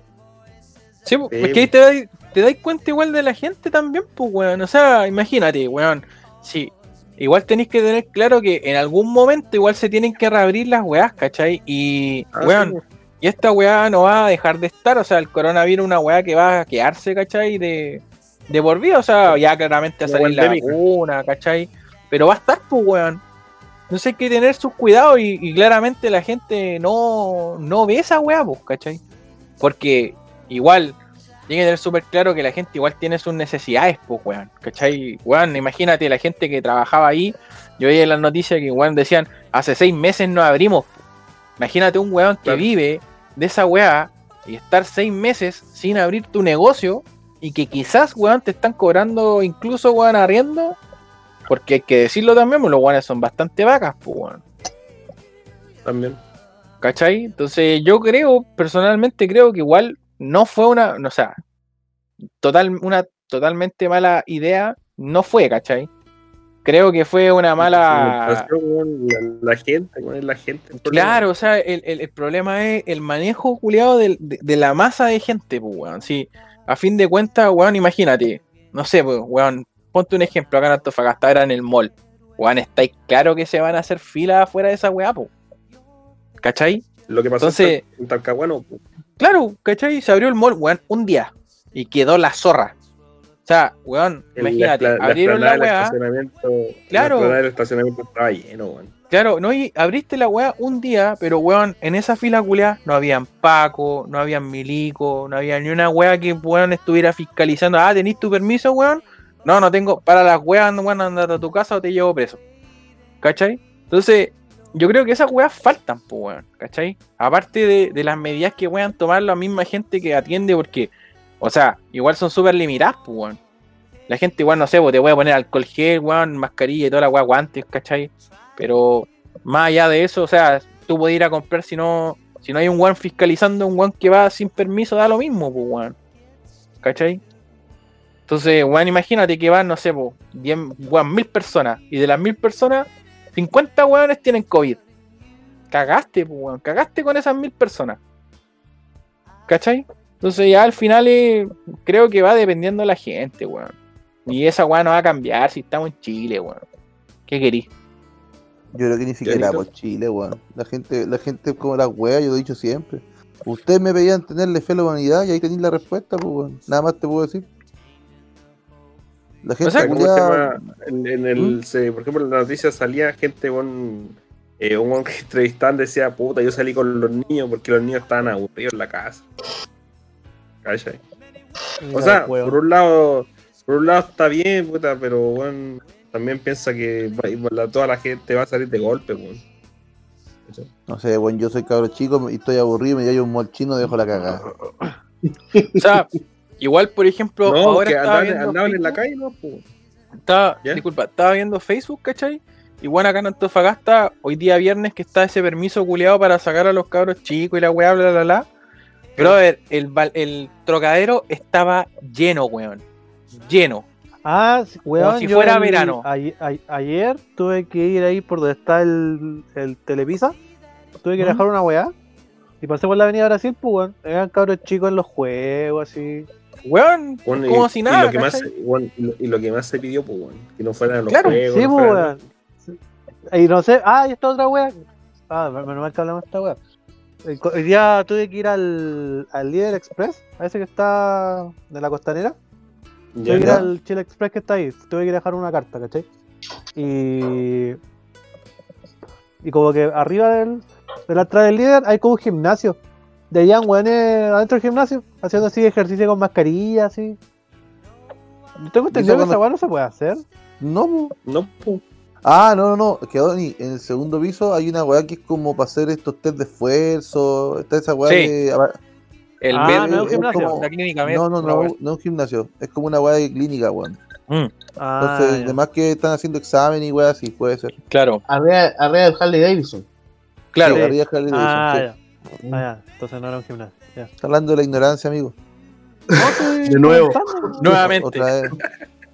E: Sí,
A: Sí,
E: es que ahí te dais, te dais cuenta igual de la gente también, pues, weón. O sea, imagínate, weón. Sí, igual tenéis que tener claro que en algún momento igual se tienen que reabrir las weás, ¿cachai? Y,
A: Ah, sí,
E: weón, y esta weá no va a dejar de estar, o sea, el coronavirus es una weá que va a quedarse, ¿cachai? De, de por vida, o sea, ya claramente va a salir la vacuna, ¿cachai? Pero va a estar, pues, weón. Entonces hay que tener sus cuidados y, y claramente la gente no, no ve esa weá, pues, ¿cachai? Porque igual, tiene que tener súper claro que la gente igual tiene sus necesidades, pues, weón. ¿Cachai? Weón, imagínate la gente que trabajaba ahí. Yo veía en las noticias que, weón, decían, hace seis meses no abrimos. Imagínate un weón que
A: Claro.
E: vive de esa weá y estar seis meses sin abrir tu negocio y que quizás, weón, te están cobrando incluso, weón, arriendo. Porque hay que decirlo también, pues, los weones son bastante vacas, pues, weón.
A: También.
E: ¿Cachai? Entonces yo creo, personalmente creo que igual no fue una, no, o sea, total, una totalmente mala idea, no fue, ¿cachai? Creo que fue una mala...
A: La, la gente, la gente.
E: Claro, o sea, el, el- el problema es el manejo culiado de, de la masa de gente, pues, weón. Sí, a fin de cuentas, weón, imagínate, no sé, pues, weón, ponte un ejemplo acá en Antofagasta, ahora en el mall. Weón, estáis claro que se van a hacer filas afuera de esa weá, pues. ¿Cachai?
A: Lo que pasó
E: Entonces-
A: en Talcahuano, pues,
E: Claro, ¿cachai? Se abrió el mall, weón, un día. Y quedó la zorra. O sea, weón,
A: el-
E: imagínate,
A: la, la
E: abrieron la weá.
A: estacionamiento-
E: Claro.
A: La explanada del estacionamiento estaba lleno, weón.
E: Claro, no, y abriste la weá un día, pero weón, en esa fila culiá no habían Paco, no habían Milico, no había ni una weá que weón estuviera fiscalizando. Ah, ¿tenís tu permiso, weón? No, no tengo. Para las weas, weón, andate a tu casa o te llevo preso. ¿Cachai? Entonces, yo creo que esas weas faltan, pues, weón. ¿Cachai? Aparte de, de las medidas que puedan tomar la misma gente que atiende, porque, o sea, igual son súper limitadas, pues, weón. La gente igual, no sé, pues, te voy a poner alcohol gel, weón, mascarilla y toda la wea, guantes, ¿cachai? Pero más allá de eso, o sea, tú puedes ir a comprar si no, si no hay un weón fiscalizando, un weón que va sin permiso, da lo mismo, pues, weón. ¿Cachai? Entonces, weón, imagínate que van, no sé, pues, 10, weón, mil personas. Y de las mil personas, 50 weones tienen COVID. Cagaste, pues, weón. Cagaste con esas mil personas. ¿Cachai? Entonces ya al final eh, creo que va dependiendo de la gente, weón. Y esa weá no va a cambiar si estamos en Chile, weón. ¿Qué querís?
D: Yo creo que ni siquiera por Chile, weón. La gente, la gente es como las weas, yo lo he dicho siempre. Ustedes me pedían tenerle fe a la humanidad y ahí tenéis la respuesta, pues weón. Nada más te puedo decir. La
E: O
D: gente
E: sea,
A: ¿Cómo se
D: culiada-
A: llama? En, en el,
E: ¿Mm?
A: se- por ejemplo, en la noticia salía gente con. Eh, un weón que entrevistaban decía, puta, yo salí con los niños porque los niños estaban aburridos en la casa. ¿Cachai? O sea, por un lado, por un lado está bien, puta, pero bueno, también piensa que toda la gente va a salir de golpe, weón. ¿Cachai?
D: No sé, bueno, yo soy cabro chico y estoy aburrido, me llevo un molchino, dejo la cagada.
E: O sea, igual, por ejemplo,
A: No,
E: ahora
A: que
E: estaba
A: andaban,
E: viendo
A: andaban en la calle, ¿no? Pues,
E: estaba-
A: ¿Ya?
E: disculpa, estaba viendo Facebook, ¿cachai? Igual acá en Antofagasta, hoy día viernes que está ese permiso culiado para sacar a los cabros chicos y la weá, bla, bla, bla. Brother, el, val- el trocadero estaba lleno, weón. Lleno.
B: Ah, weón,
E: si
B: yo
E: fuera
B: el-
E: verano.
B: ay- ay- ayer tuve que ir ahí por donde está el, el Televisa. Tuve que
E: ¿Mm?
B: dejar una weá. Y pasé por la avenida Brasil, pues weón. Eran cabros chicos en los juegos, así.
E: Weón,
A: Bueno,
E: como
A: y,
E: si
A: y
E: nada.
A: lo que más,
E: ¿cachai?
A: bueno, y, lo, y lo que más se pidió, pues, bueno, que no fueran los
E: Claro,
A: juegos.
B: Sí,
A: no
B: pues
A: fueran-.
B: Y no sé, ah, y esta otra weá. Ah, menos mal que hablamos de esta weá. Hoy día tuve que ir al, al Líder Express, a ese que está de la costanera.
A: Ya,
B: Tuve que ir al Chile Express que está ahí. Tuve que dejar una carta, ¿cachai? Y. Y como que arriba del, de la entrada del líder hay como un gimnasio. De allá, weones, adentro del gimnasio, haciendo así ejercicio con mascarilla, así. Yo tengo entendido que esa weá no se puede hacer.
D: No, po.
A: No.
D: Ah, no, no, no. Que Donny, en el segundo piso hay una weá que es como para hacer estos test de esfuerzo. Está esa weá
E: Sí.
D: de.
E: El
B: Ah, no es un
D: es
B: gimnasio.
D: como-
E: la clínica
D: No, no,
E: una
D: no,
E: weá.
D: no es un gimnasio. Es como una weá de clínica, weón.
B: Ah,
D: Entonces,
B: ya.
D: además que están haciendo examen y weá, sí, puede ser.
E: Claro,
C: Arriba, arriba del Harley Davidson.
E: claro.
D: Sí, arriba Harley Davidson,
B: Ah,
D: sí.
B: Ah, ya. Entonces no era un gimnasio. Ya.
D: Está hablando de la ignorancia, amigo.
C: De nuevo.
E: Nuevamente.
D: Otra vez.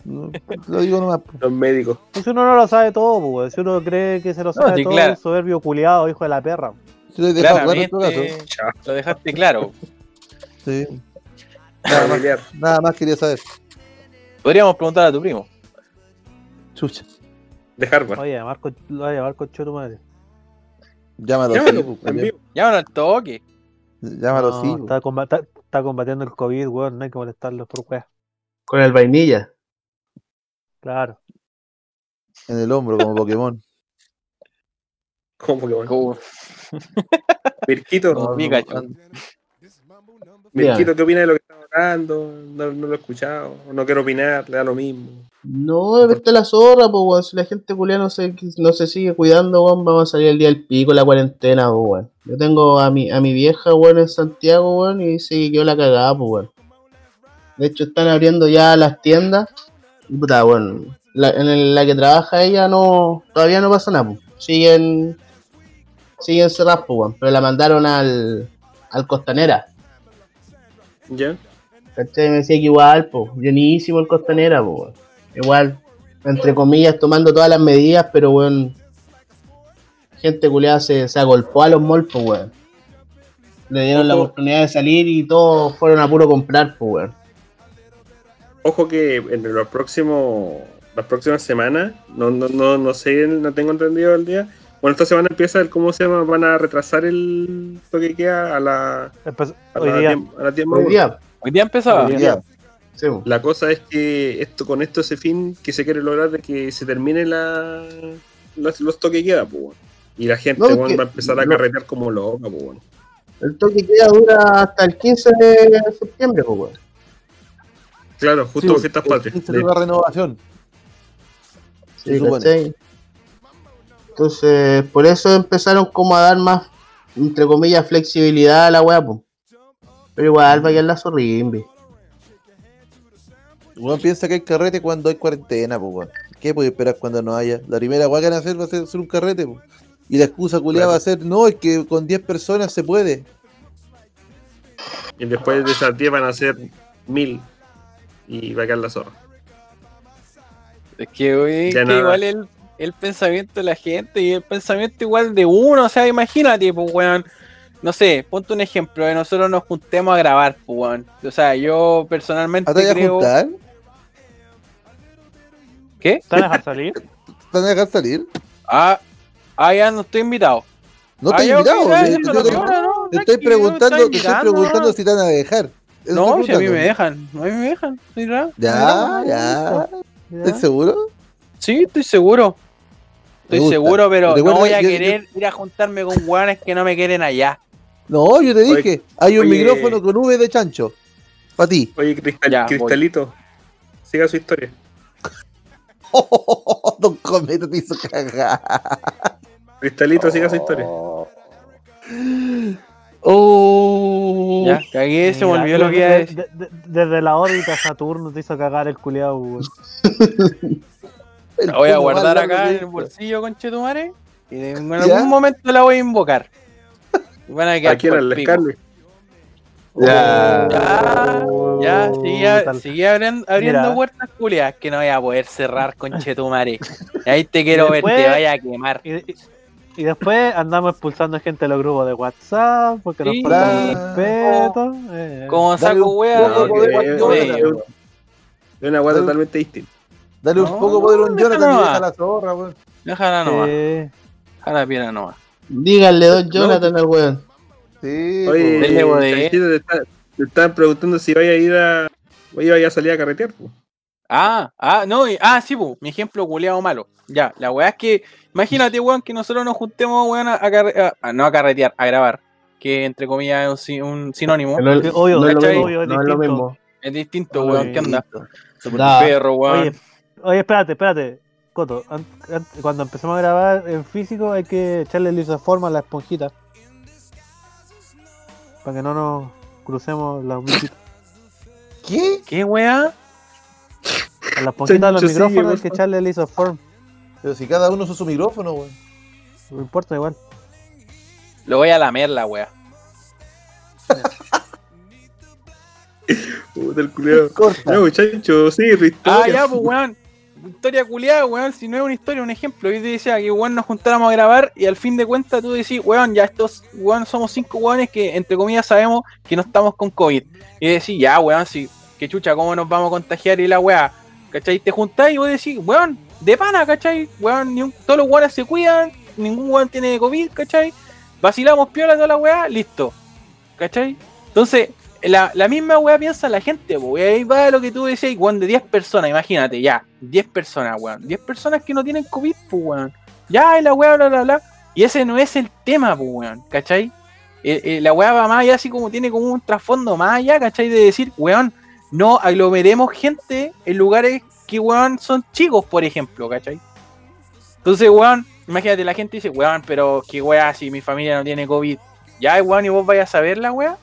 D: No, lo digo nomás. po.
A: Los médicos.
B: Si uno no lo sabe todo, pues, si uno cree que se lo sabe
E: sí,
B: todo,
E: claro.
B: soberbio culiado, hijo de la perra.
D: Lo dejado claro en todo
E: Claramente,
D: caso.
A: Chao.
E: lo dejaste claro.
D: Sí. Nada más, nada más quería saber.
E: Podríamos preguntar a tu primo.
D: Chucha.
A: De Harvard.
B: Oye, Marco, lo voy a llamar con tu madre.
D: Llámalo,
A: Llámalo,
D: sí,
A: vivo.
E: Llámanos al toque.
D: Llámalo,
B: No,
D: sí.
B: está, combata- está combatiendo el COVID, weón. No hay que molestarlo por weón.
C: Con el vainilla.
B: Claro.
D: En el hombro, como Pokémon.
A: ¿Cómo Pokémon?
E: Como-
A: Mirquito,
E: como.
A: Mirquito, ¿qué opina de lo que No, no lo he escuchado. No quiero opinar, le da lo mismo.
C: No, vete la zorra, pues, weón. Si la gente culia no se, no se sigue cuidando, weón, vamos a salir el día del pico, la cuarentena, weón. Yo tengo a mi, a mi vieja, weón, en Santiago, weón, y sí, yo la cagada, pues, weón. De hecho, están abriendo ya las tiendas. Puta, la, en la que trabaja ella no, todavía no pasa nada, pues. Siguen, siguen cerradas, pues. Pero la mandaron al, al Costanera.
A: ¿Ya?
C: ¿Cachai? Me decía que igual, pues, llenísimo el Costanera, pues, weón. Igual, entre comillas, tomando todas las medidas, pero, weón, gente culiada se, se agolpó a los malls, pues, weón. Le dieron la oportunidad de salir y todos fueron a puro comprar, pues, weón.
A: Ojo que en los próximos, las próximas semanas, no, no, no, no sé, no tengo entendido el día. Bueno, esta semana empieza el, ¿cómo se llama? Van a retrasar el toque que queda a la, a
B: hoy
A: la, a la
C: día,
E: Hoy día empezaba.
C: hoy día. Sí.
A: La cosa es que esto con esto ese fin que se quiere lograr de que se termine la, los, los toques que queda, pues, bueno. Y la gente
C: No,
A: bueno, va a empezar a
C: no.
A: carretear como loca, pues, bueno.
C: el toque queda dura hasta el 15 de septiembre, pues.
A: Claro, justo
D: Sí,
A: por fiestas
D: el
A: patrias.
D: 15 de la renovación.
C: Sí. Entonces, por eso empezaron como a dar más, entre comillas, flexibilidad a la weá, pues. Pero igual va a quedar la zorrimbi.
D: Uno piensa que hay carrete cuando hay cuarentena, pues, weón. ¿Qué puede esperar cuando no haya? La primera weá que van a hacer va a ser hacer un carrete, pues. Y la excusa culiada
A: Claro.
D: va a ser, no, es que con 10 personas se puede.
A: Y después de esas 10 van a ser mil y va a quedar la zorra.
E: Es que, güey,
A: Ya
E: que igual el, el pensamiento de la gente y el pensamiento igual de uno, o sea, imagínate, pues, weón. No sé, ponte un ejemplo, de nosotros nos juntemos a grabar, pues, weón. O sea, yo personalmente
D: ¿Ah, te
E: creo...
D: juntar?
E: ¿Qué?
B: ¿Te van a dejar salir?
D: ¿Te van a dejar salir?
E: Ah, ah, ya no estoy invitado.
D: No
E: ah,
D: te he invitado. te- te-
E: no,
D: te-
E: no, no,
D: Te estoy preguntando, te estoy preguntando si te van a dejar. Eso
E: No, si a mí me dejan, a mí me dejan. ¿sí, verdad?
D: Ya, ya. ¿Estás seguro?
E: Sí, estoy seguro. Estoy seguro, pero no voy a
D: yo-
E: querer ir a juntarme con hueones que no me quieren allá.
D: No, yo te
A: Oye,
D: dije, hay un
A: oye.
D: micrófono con V de chancho. Para ti.
A: Oye, Cristal-
E: Ya, voy.
A: Cristalito, siga su historia.
D: Don Cometa te hizo cagar.
A: Cristalito, siga su historia.
D: Oh.
E: Ya, cagué, se olvidó lo que iba a
B: de-
E: decir.
B: de- de- Desde la órbita Saturno te hizo cagar el.
D: El
E: La voy a guardar acá en el bolsillo, conchetumare. Y en
D: ¿Ya?
E: algún momento la voy a invocar. Van a quedar
A: Aquí era el. Scarlet.
C: Ya.
E: Ya, ya, sigue,
B: Tal-
E: sigue abriendo, abriendo puertas culiadas que no voy a poder cerrar con Chetumare. Ahí te quiero ver,
B: Después-
E: te vaya a quemar.
B: Y, y- y después andamos expulsando gente de los grupos de WhatsApp porque nos
E: Sí.
B: faltan el
D: Ah.
B: respeto. eh.
E: Como saco wea de
A: una weá
D: Pero-
A: totalmente distinta.
D: Dale un
E: No,
D: poco poder a un
E: no,
D: Jonathan
E: no,
D: y
E: no.
D: deja la zorra, weón.
E: Déjala nomás,
B: Eh,
E: déjala la piedra nomás.
C: Díganle Don Jonathan al weón.
D: Sí,
A: Oye, eh, te, está- te estaban preguntando si vaya a ir a. Oye, vaya a salir a carretear. po.
E: Ah, ah, no, y- ah, sí, pu, mi ejemplo culiado malo. Ya, la weá es que, imagínate, weón, que nosotros nos juntemos, weón, a, a carre- a- a- no a carretear, a grabar. Que entre comillas es un, un sinónimo.
C: No,
B: obvio,
C: no es lo
E: ¿cachai?
C: mismo.
B: Obvio, es
C: No es lo
B: distinto.
C: mismo.
E: Es distinto,
B: No,
E: weón,
B: no,
E: ¿qué onda?
D: Super
C: Da.
E: Perro, weón.
B: Oye, oye, espérate, espérate. Coto, an- an- cuando empezamos a grabar en físico hay que echarle lisoforma a la esponjita. Para que no nos crucemos las miquitas.
D: ¿Qué?
E: ¿Qué weá?
B: A la esponjita de los
A: Chancho, sigue,
B: micrófonos hay que echarle lisoform.
D: Pero si cada uno usa su micrófono, weón.
B: No importa, igual.
E: Lo voy a lamer la weá.
A: Puta el culiao.
D: Corta.
A: No, muchacho, sí,
E: Ah, ya, pues weón. Historia culiada, weón. Si no es una historia, un ejemplo. Yo te decía que weón nos juntáramos a grabar y al fin de cuentas tú decís, weón, ya estos weón somos cinco weones que entre comillas sabemos que no estamos con COVID. Y decís, ya, weón, sí, que chucha, ¿cómo nos vamos a contagiar y la weá? ¿Cachai? Te juntás y vos decís, weón, de pana, ¿cachai? Weón, ni un- todos los weones se cuidan, ningún weón tiene COVID, ¿cachai? Vacilamos piola toda la weá, listo. ¿Cachai? Entonces, la, misma weá piensa la gente, po, ahí va lo que tú decías, weón, de 10 personas, imagínate, ya, 10 personas, weón, 10 personas que no tienen COVID, weón, ya, y la weá, bla, bla, bla, y ese no es el tema, weón, ¿cachai? Eh, eh, la weá va más allá, así como tiene como un trasfondo más allá, ¿cachai? De decir, weón, no aglomeremos gente en lugares que, weón, son chicos, por ejemplo, ¿cachai? Entonces, weón, imagínate, la gente dice, weón, pero qué weá, si mi familia no tiene COVID, ya, weón, y vos vayas a saber la weá,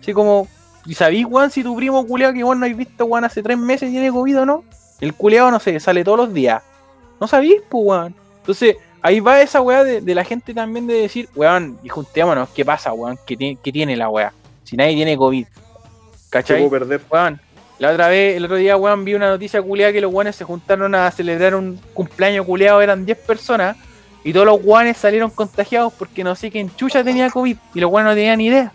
E: así como, ¿Y sabís, weón, si tu primo culeado que vos no habéis visto, weón, hace tres meses tiene COVID o no? El culeado, no sé, sale todos los días. No sabís, pues, weón. Entonces, ahí va esa weá de, de la gente también de decir, weón, y juntémonos, ¿qué pasa, weón? ¿Qué, tiene- qué tiene la weá? Si nadie tiene COVID. ¿Cachai?
A: puede perder.
E: Weón, la otra vez, el otro día, weón, vi una noticia culeada que los weones se juntaron a celebrar un cumpleaños culeado, eran 10 personas, y todos los weones salieron contagiados porque no sé quién chucha tenía COVID, y los weones no tenían ni idea.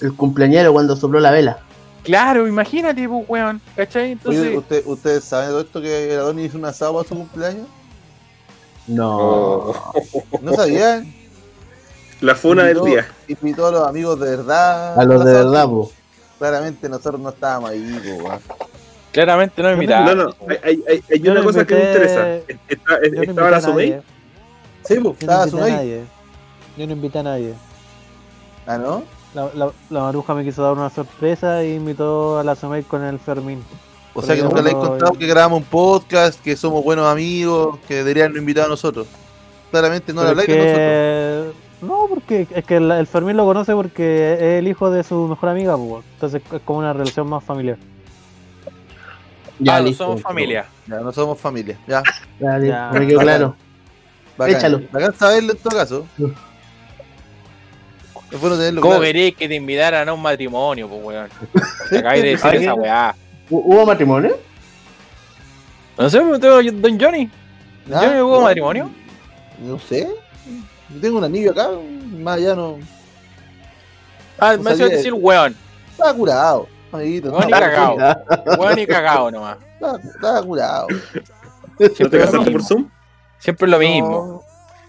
C: El cumpleañero cuando sopló la vela.
E: Claro, imagínate, pues, weón, ¿cachai? Entonces,
D: Oye, ¿usted, ¿ustedes saben de todo esto que el Adonis hizo un asado para su cumpleaños?
C: No.
A: Oh.
D: ¿No sabían?
A: La funa del día.
D: Invitó a los amigos de verdad.
C: A los de verdad, po.
D: Claramente nosotros no estábamos ahí, po, weón.
E: claramente no invitaba.
A: No, no, hay, hay, hay, hay
B: Yo
A: una
B: no
A: cosa que me interesa. Está- estaba
B: a
A: la. Sumei.
D: Sí, pues, estaba
B: a nadie. Yo no invité a nadie.
D: Ah, ¿no?
B: La, la, la maruja me quiso dar una sorpresa y invitó a la Sumei con el Fermín.
D: O sea que nunca le he
B: no-
D: contado que grabamos un podcast, que somos buenos amigos, que deberían no invitar a nosotros. Claramente no le habláis de nosotros.
B: No, porque es que el, el Fermín lo conoce porque es el hijo de su mejor amiga, pues, entonces es como una relación más familiar.
E: Ya, no
C: listo.
E: somos familia.
D: Ya, no somos familia. Ya,
C: Ya, listo,
B: Ya.
C: me quedó claro.
D: bacán.
C: Échalo.
D: Bacán saberlo en todo caso. Es bueno tenerlo
E: ¿Cómo
D: claro.
E: queréis que te invitaran a un matrimonio, pues, weón? Te acabáis de decir esa weá.
C: ¿Hu- ¿Hubo matrimonio?
E: No sé, me tengo Don Johnny.
D: Ah,
E: ¿Johnny hubo
D: no,
E: matrimonio?
D: No sé. Yo tengo un anillo acá, más allá no.
E: Ah,
D: No
E: me
D: sabía.
E: decir weón.
D: Estaba curado, amiguito.
E: Weón y
D: estaba-
E: cagado. Weón y cagado nomás.
D: Estaba, estaba curado.
A: ¿No te
E: Siempre lo
A: casaste por
E: mismo.
A: Zoom?
E: Siempre lo
D: No,
E: mismo.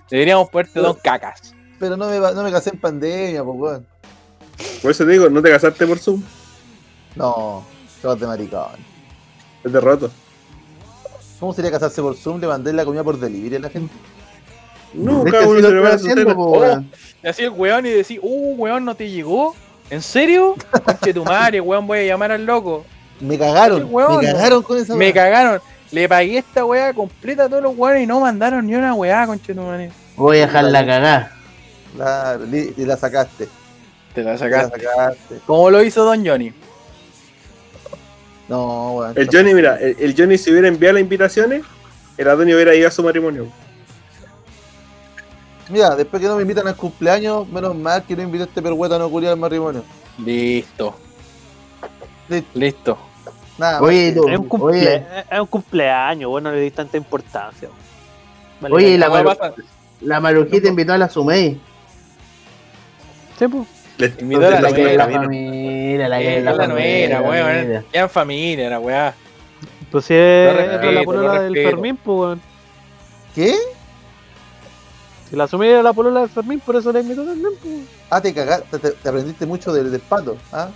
E: Deberíamos ponerte dos cacas.
D: Pero no me, no me casé en pandemia, pues, weón.
A: Por eso te digo, ¿no te casaste por Zoom?
D: No, sos de maricón.
A: Es derroto.
D: ¿Cómo sería casarse por Zoom? Le mandé la comida por delivery a la gente.
A: No,
C: Es que
A: cada
C: así
A: uno
C: lo
A: se prepara su
C: haciendo, po,
A: Oh,
C: weón.
E: Y así el weón y decís, uh, weón, no te llegó. ¿En serio? Conche tu madre, weón, voy a llamar al loco.
D: Me cagaron,
E: weón,
D: me cagaron con esa
E: Me cagaron. Le pagué esta weá completa a todos los weones y no mandaron ni una weá, conche tu madre.
C: Voy a dejarla cagar.
D: Claro, y la sacaste.
E: Te la
D: La
E: sacaste.
D: sacaste.
E: Como lo hizo Don Johnny.
D: No, weón.
A: El Johnny, mira, el, el Johnny si hubiera enviado las invitaciones, el Antonio hubiera ido a su matrimonio.
D: Mira, después que no me invitan al cumpleaños, menos mal que no invité a este perhueta no culiar al matrimonio.
E: Listo.
D: Listo.
E: Listo.
D: Nada,
C: Oye, tú-
B: Es un, cumple, es un cumpleaños, bueno, no le di tanta importancia. Vale,
C: Oye, la, la Marujita invitó a la Sumei.
B: Sí, pues.
A: Le-
E: Invitó a la
A: le-
C: que la familia, la que la
E: la nuera,
C: familia.
E: weón. Quedan familia, la weá.
B: Pues si es
E: Lo
B: es
E: respeto,
B: la polola del. Fermín, pues, weón.
D: ¿Qué?
B: Si la asumí era la polola del Fermín, por eso la invitó también, pues.
D: Ah, te cagaste, te, te aprendiste mucho del, del pato. ¿ah?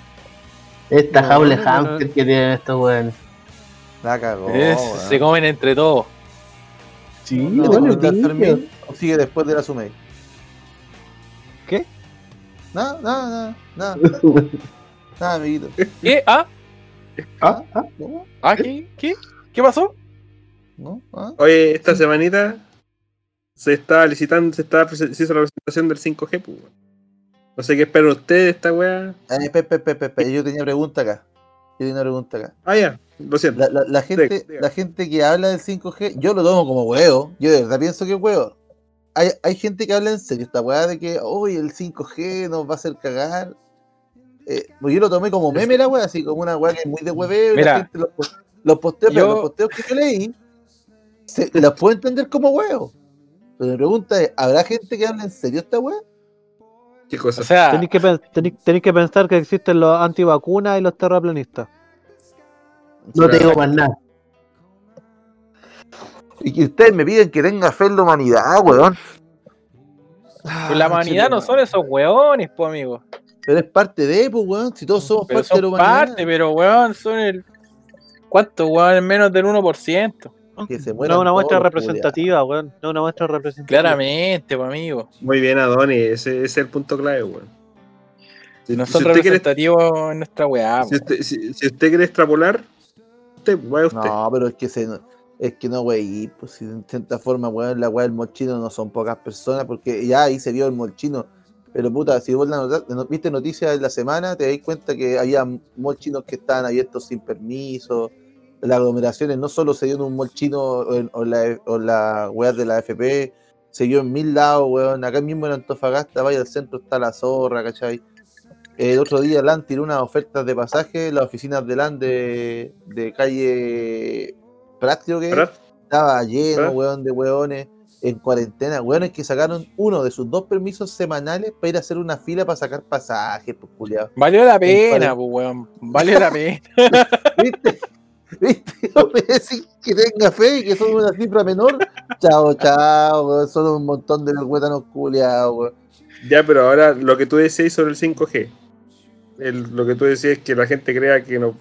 C: Esta
B: No,
C: jaula
B: no, no.
C: hamster que tienen estos weones.
D: La cagó.
E: Es-
D: weón.
E: se comen entre todos.
C: Sí,
D: ¿No te comiste al Fermín o sigue después de la Sumei?
B: ¿Qué?
D: Nada, nada, nada, nada, nada, amiguito.
E: ¿Qué? ¿Ah?
C: Ah, ah.
E: ¿Ah? ¿Qué? ¿Qué? ¿Qué pasó?
D: ¿No? ¿Ah?
A: Oye, esta semanita se está licitando, se, está, se hizo la presentación del 5G, pues. No sé qué esperan ustedes de esta weá.
D: Eh, pe, pe, pe, Yo tenía pregunta acá. Yo tenía una pregunta acá.
A: Ah, ya, lo siento.
D: La, la, la gente,
A: diga.
D: la gente que habla del 5G, yo lo tomo como huevo. Yo de verdad pienso que es huevo. Hay, hay gente que habla en serio esta weá de que, hoy el 5G nos va a hacer cagar. Eh, pues yo lo tomé como meme la weá, así como una weá que es muy de hueveo. y
E: Mira,
D: la gente los, pos- los posteos, pero
E: yo-
D: los posteos que yo leí, se, las puedo entender como huevo. Pero mi pregunta es, ¿habrá gente que habla en serio esta weá?
A: ¿Qué cosa?
E: O sea,
B: Tenéis que, tenéis que pensar que existen los antivacunas y los terraplanistas.
C: No te digo más nada.
D: Y que ustedes me piden que tenga fe en la humanidad, weón.
E: pues la humanidad no son esos weones, pues, amigo.
D: Pero es parte de, pues, weón. Si todos somos
E: Pero
D: parte de la humanidad.
E: parte, pero weón, son el. ¿Cuánto, weón? Menos del 1%.
D: Que se
B: No es una muestra
D: todos,
B: representativa, weón. No es una muestra representativa.
E: Claramente, pues, amigo.
A: Muy bien, Adoni, ese, ese es el punto clave, weón. Si,
E: No
A: si
E: son
A: quiere,
E: representativos en nuestra weá.
A: si, usted, si- si usted quiere extrapolar, usted, vaya usted.
D: No, pero es que se, es que no, güey, pues si de cierta forma, weón, la weá del molchino no son pocas personas, porque ya ahí se vio el molchino. Pero puta, si vos la nota- no- viste noticias de la semana, te das cuenta que había molchinos que estaban abiertos sin permiso. Las aglomeraciones no solo se dio en un molchino o en, la, o de la FP, se dio en mil lados, weón. Acá mismo en Antofagasta, vaya al centro, está la zorra, ¿cachai? El otro día LAN tiró unas ofertas de pasaje, las oficinas de LAN de calle Prat, creo que estaba lleno,
A: ¿Prat?
D: weón, de weones en cuarentena, weones que sacaron uno de sus dos permisos semanales para ir a hacer una fila para sacar pasajes, pues culiado.
E: Valió la pena, pues, weón. Valió la pena.
D: ¿Viste? ¿Viste? No me decís que tenga fe y que son una cifra menor. Chao, chao, weón. Son un montón de huetanos culiados, weón.
A: Ya, pero ahora lo que tú decías sobre el 5G, el- lo que tú decías es que la gente crea que, no,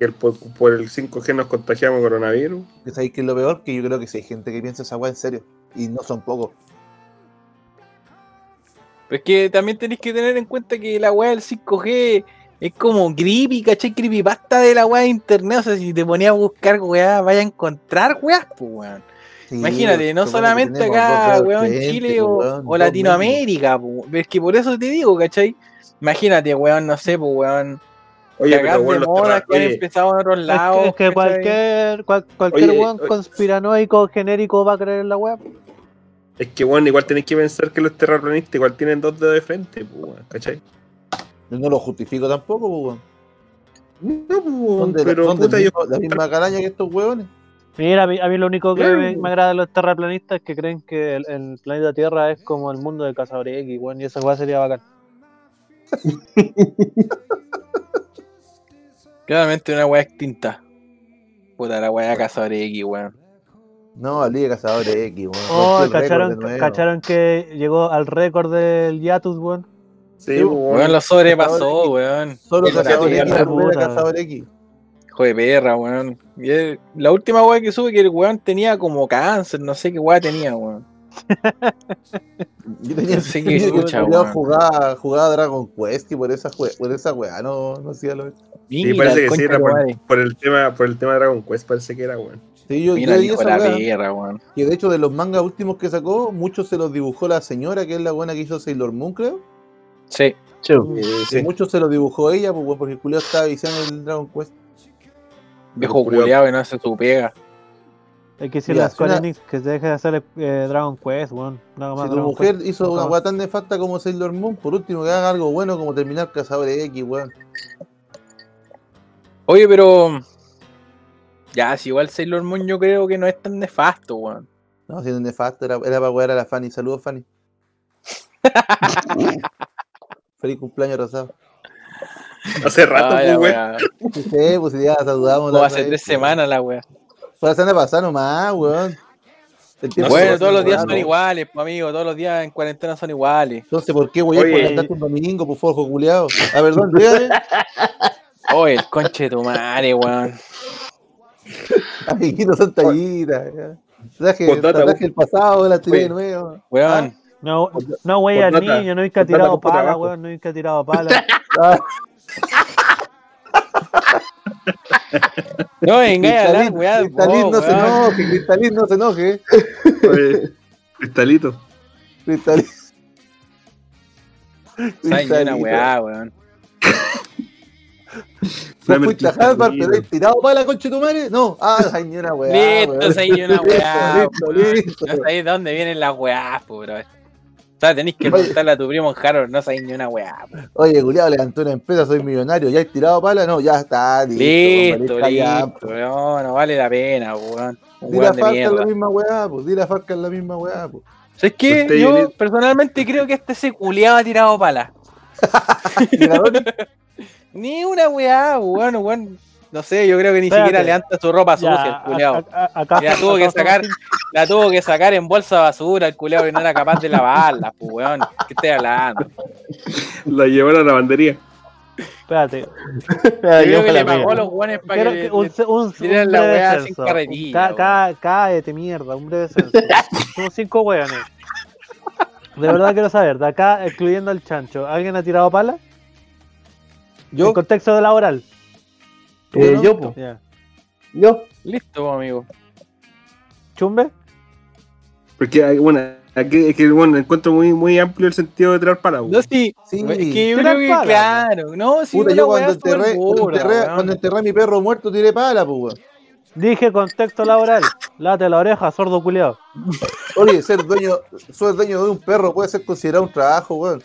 A: que el- por, por el 5G nos contagiamos coronavirus.
D: ¿Que ¿Sabéis qué es lo peor? Que yo creo que sí hay gente que piensa esa weá en serio. Y no son pocos.
E: Pero es que también tenéis que tener en cuenta que la weá del 5G es como creepy, ¿cachai? Creepypasta de la weá de internet. O sea, si te ponías a buscar weá, vaya a encontrar weá, pues weón.
D: Sí,
E: Imagínate, no
D: que
E: solamente acá, weón,
D: frente,
E: Chile o,
D: weón,
E: Latinoamérica, pues. Es que por eso te digo, ¿cachai? Imagínate, weón, no sé, pues weón.
A: Oye, pero bueno,
E: de
A: terra-
E: que han empezado en otros
B: Es
E: lados.
B: que, es que cualquier, cual- cualquier
A: Oye,
B: weón
A: oye.
B: conspiranoico genérico va a creer en la web.
A: es que bueno, igual tenéis que pensar que los terraplanistas igual tienen dos dedos de frente, pues, ¿cachai?
D: Yo no lo justifico tampoco, pues, weón.
A: No, pues,
D: de,
A: pero puta, yo,
D: la misma calaña que estos weones.
B: Mira, a mí, a mí lo único que me, me agrada de los terraplanistas es que creen que el, el planeta Tierra es como el mundo de Cazador X, weón, y esa weá sería bacán.
E: Claramente una weá extinta. Puta, la weá de Cazador X, weón.
D: No, Liga de Cazadores X, weón.
B: Oh, ¿cacharon,
D: de nuevo.
B: ¿cacharon que llegó al récord del Yatus, weón?
A: sí,
D: Sí,
A: weón.
E: Weón lo sobrepasó, weón.
D: Solo
E: El
D: Cazador
E: gato
D: X, la. Cazador X.
E: Hijo de perra, weón. Y La última weá que supe que el weón tenía como cáncer, no sé qué weá tenía, weón.
D: Yo tenía que
E: weón.
D: jugaba, jugaba Dragon Quest y por esa, jue- por esa weá no, no hacía lo
A: Y parece que sí,
E: concha
A: era por, el tema, por el tema de Dragon Quest, parece que era, weón.
D: Sí, yo,
E: Mira,
D: yo
E: la
D: weá,
E: perra, weón.
D: que de hecho de los mangas últimos que sacó, muchos se los dibujó la señora, que es la buena que hizo Sailor Moon, creo.
E: Sí.
C: Sí.
D: Y muchos se los dibujó ella, pues, porque el culiao estaba viciando en el Dragon Quest.
E: Viejo culiado que no hace su pega.
B: Hay que decirle a Square Enix que se deje de hacer eh, Dragon Quest, weón. Nada más
D: Si tu
B: Dragon
D: mujer
B: Quest.
D: hizo una weá tan nefasta como Sailor Moon, por último que haga algo bueno como terminar Cazadores X, weón.
E: Oye, pero. Ya, si igual Sailor Moon yo creo que no es tan nefasto, weón.
D: No, si no es nefasto, era, era para wear a la Fanny. Saludos, Fanny. Feliz cumpleaños, Rosado.
A: Hace rato,
E: la
A: pues, weón.
D: Sí, pues ya saludamos. La
E: hace tres semanas la weá.
D: Fue la semana pasada nomás, weón. Tiempo
E: Bueno, todos los días son iguales, pues, amigo. Todos los días en cuarentena son iguales.
D: Entonces, ¿por qué, weón?
A: Oye.
D: Por andarte un domingo, por forjo culiado. Ah, perdón, dígame.
E: Oye, el conche de tu madre, weón.
D: Amiguitos, son tallitas. Traje, traje el pasado, la tiré de nuevo.
E: Weón.
B: No, no, wey, al niño, no hay que tirado pala, weón, no hay que ha tirado pala.
E: No vengáis a hablar,
D: Cristalín,
E: weón.
D: Cristalín, no se enoje, Cristalín, no se enoje.
A: Oye, Cristalito.
D: Cristalín.
E: Sabes una
D: Cristalito.
E: weá, weón.
D: ¿Vos fuiste a Harvard, pero hay tirado para la concha de tu madre? No. Ah, una weá.
E: Listo, una weá.
D: Listo, listo.
E: No sabéis de dónde vienen las weás, po, sea, tenéis que preguntarle a tu primo en Harvard, no sabéis ni una weá.
D: Oye, culiado, levanté una empresa, soy millonario. ¿Ya he tirado pala? No, ya está. Listo,
E: Listo, listo. No, no vale la pena, weón. Un
D: Di la
E: weón de
D: farca es la misma weá, pues. Di la farca es la misma weá, pues.
E: ¿Sabes qué?
A: Usted
E: Yo
A: viene-
E: personalmente creo que este se culiado ha tirado pala. Ni una weá, weón, weón. No sé, yo creo que ni
B: Espérate.
E: siquiera levanta su ropa
B: Ya,
E: sucia, el culiado.
B: a- a- acá-
E: Ya tuvo que
B: son
E: sacar, la tuvo que sacar en bolsa de basura el culiado que no era capaz de lavarla, pues weón. ¿Qué estoy hablando?
A: La llevó a la lavandería.
B: Espérate.
E: Yo creo que le pagó a los weones para que le-
B: un,
E: le-
B: un, un
E: la
B: breve
E: weá sin carretilla,
B: Ca-
E: weón.
B: ca- Cállate, mierda, un breve censo. Somos cinco weones. De verdad quiero saber, de acá, excluyendo al chancho, ¿alguien ha tirado pala? En
D: Yo,
B: contexto de laboral.
C: Eh,
B: ¿no?
C: yo, po. Yo,
E: Listo, amigo.
B: ¿Chumbe?
A: Porque, hay- bueno, aquí, es que, bueno, encuentro muy, muy amplio el sentido de tirar para,
E: No,
A: weón.
E: sí,
D: sí.
E: es que yo creo que,
B: pala,
E: claro, no, sí,
D: Puta, yo cuando enterré, cuando, enterré,
E: weón.
D: cuando enterré a mi perro muerto tiré pala, pues, weón.
B: Dije contexto laboral. Late la oreja, sordo culiado.
D: Oye, ser dueño, ser dueño de un perro puede ser considerado un trabajo, weón.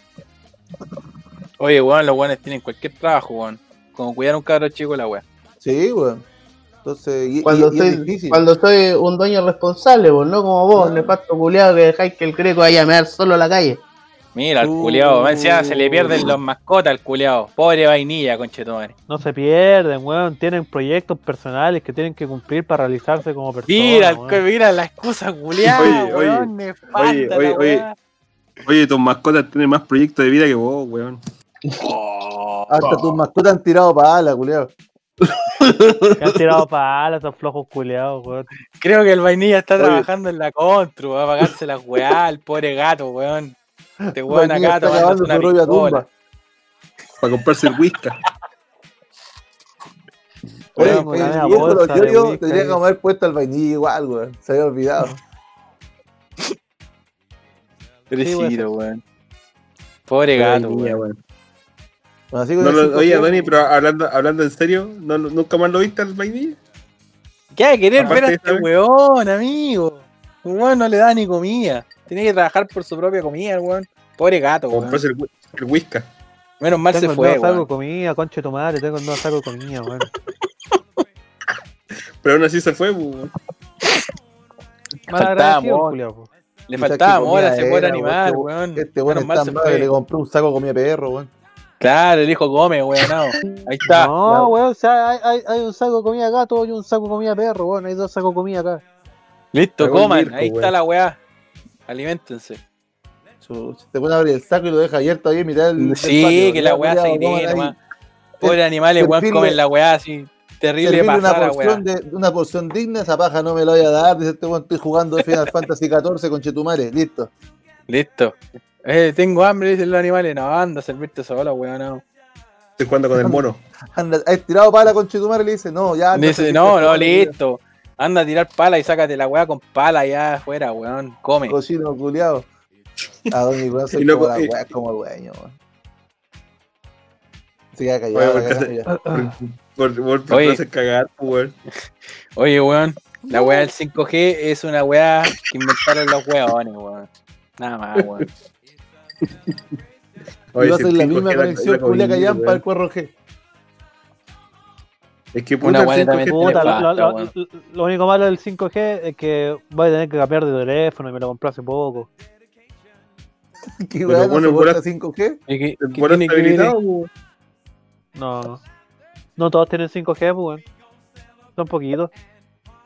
E: Oye, weón, los weones tienen cualquier trabajo, weón. Como cuidar a un cabro chico la weá.
D: Sí, weón. Entonces, y,
C: cuando,
D: y- y es
C: soy,
D: difícil.
C: cuando soy un dueño responsable, pues, no como vos, nefasto culiado que dejáis que el greco vaya a mear solo a la calle.
E: Mira, al
D: Uh.
E: culiao, se le pierden los mascotas al culiao. Pobre vainilla, conchetumare.
B: No se pierden, weón. Tienen proyectos personales que tienen que cumplir para realizarse como personas.
E: Mira,
B: weón.
E: mira la excusa culiao,
A: Oye, oye,
E: nefasta
A: oye,
E: la
A: oye, oye.
E: weá.
A: Oye, tus mascotas tienen más proyectos de vida que vos, weón.
D: Hasta tus mascotas han tirado pala, culiado.
B: Que han tirado palas, esos flojos culiados, weón.
E: Creo que el vainilla está
A: Oye.
E: trabajando en la contru, va a pagarse las weá, el pobre gato, weón. Este weón acá
D: cavando
E: una
D: tumba.
A: Para comprarse el whisky.
D: Oye, oye,
B: bolsa
D: yo,
B: de
D: yo
B: whisky
D: tendría que haber puesto al vainilla igual, weón. Se había olvidado.
E: Pobrecito, weón. Pobre gato,
A: Vainilla,
E: weón.
A: Weón.
D: Así
A: No lo- oye, Dani, pero hablando, hablando en serio, ¿no, no- ¿nunca más lo viste al vainilla?
E: ¿Qué hay que querer
A: Aparte
E: ver a
A: de
E: este weón, amigo? El weón no le da ni comida. Tiene que trabajar por su propia comida, el weón. Pobre gato, weón.
A: comprarse el, el whisky.
E: Menos mal
B: Tengo
E: se fue,
B: de
E: weón.
B: comida, conche tu madre, tengo nuevo saco de comida, weón.
A: Pero aún así se fue, weón.
E: Faltaba amor. Le faltaba amor a ese pobre animal,
D: este-
E: weón.
D: Este weón
E: Menos mal
D: está
E: se
D: mal que le
E: fue.
D: compré un saco comida perro, weón.
E: Claro, el hijo come, weón. no. Ahí está.
B: No, weón, o sea, hay, hay, hay un saco de comida gato y un saco de comida perro, weón. Hay dos sacos de comida acá.
E: Listo, coman. Ahí está la weá. Aliméntense.
D: Si te pone a abrir el saco y lo deja abierto ahí en mitad del.
E: Sí,
D: patio,
E: que la weá se
D: ahí.
E: nomás. Pobre animales, weón, comen la weá así. terrible
D: servirle una
E: pasada,
D: porción,
E: weá.
D: de, una porción digna, esa paja no me la voy a dar. Dice este weón, estoy jugando Final Fantasy XIV con Chetumare. Listo.
E: Listo. Eh, tengo hambre, dicen los animales. No, anda a servirte solo, weón. No.
A: Estoy jugando con el mono.
D: Anda, ¿has tirado pala con Chetumare? Le dice, no, ya. anda,
E: Dice, no, no, listo. Anda a tirar pala y sácate la weá con pala ya afuera, weón. Come.
D: Cochino culiado. A don Nicolás
A: Y luego-
D: como la
A: y-
D: weá, como dueño, weón. Se queda callado.
A: Por, por,
E: Oye.
A: cagar, pues, weón.
E: Oye, weón. La weá del 5G es una weá que inventaron los weones, weón. Nada más, weón.
A: Oye,
D: Iba a
A: si
D: ser
A: el
D: la
A: 5G
D: misma
A: era-
D: conexión
A: era
D: culia
A: COVID,
D: callampa
A: weón.
D: al cuerro G.
A: Es que
E: Una
A: puta, el
E: weá
A: 5G
E: también
B: Puta,
E: le
B: lo, lo-
E: falta,
B: lo- lo- único malo del 5G es que voy a tener que cambiar de teléfono y me lo compré hace poco.
D: ¿Qué
A: bueno, bola-
D: 5G?
E: ¿Y qué-
A: el está
E: ver?
A: habilitado.
B: No. No todos tienen 5G, pues. Son poquitos.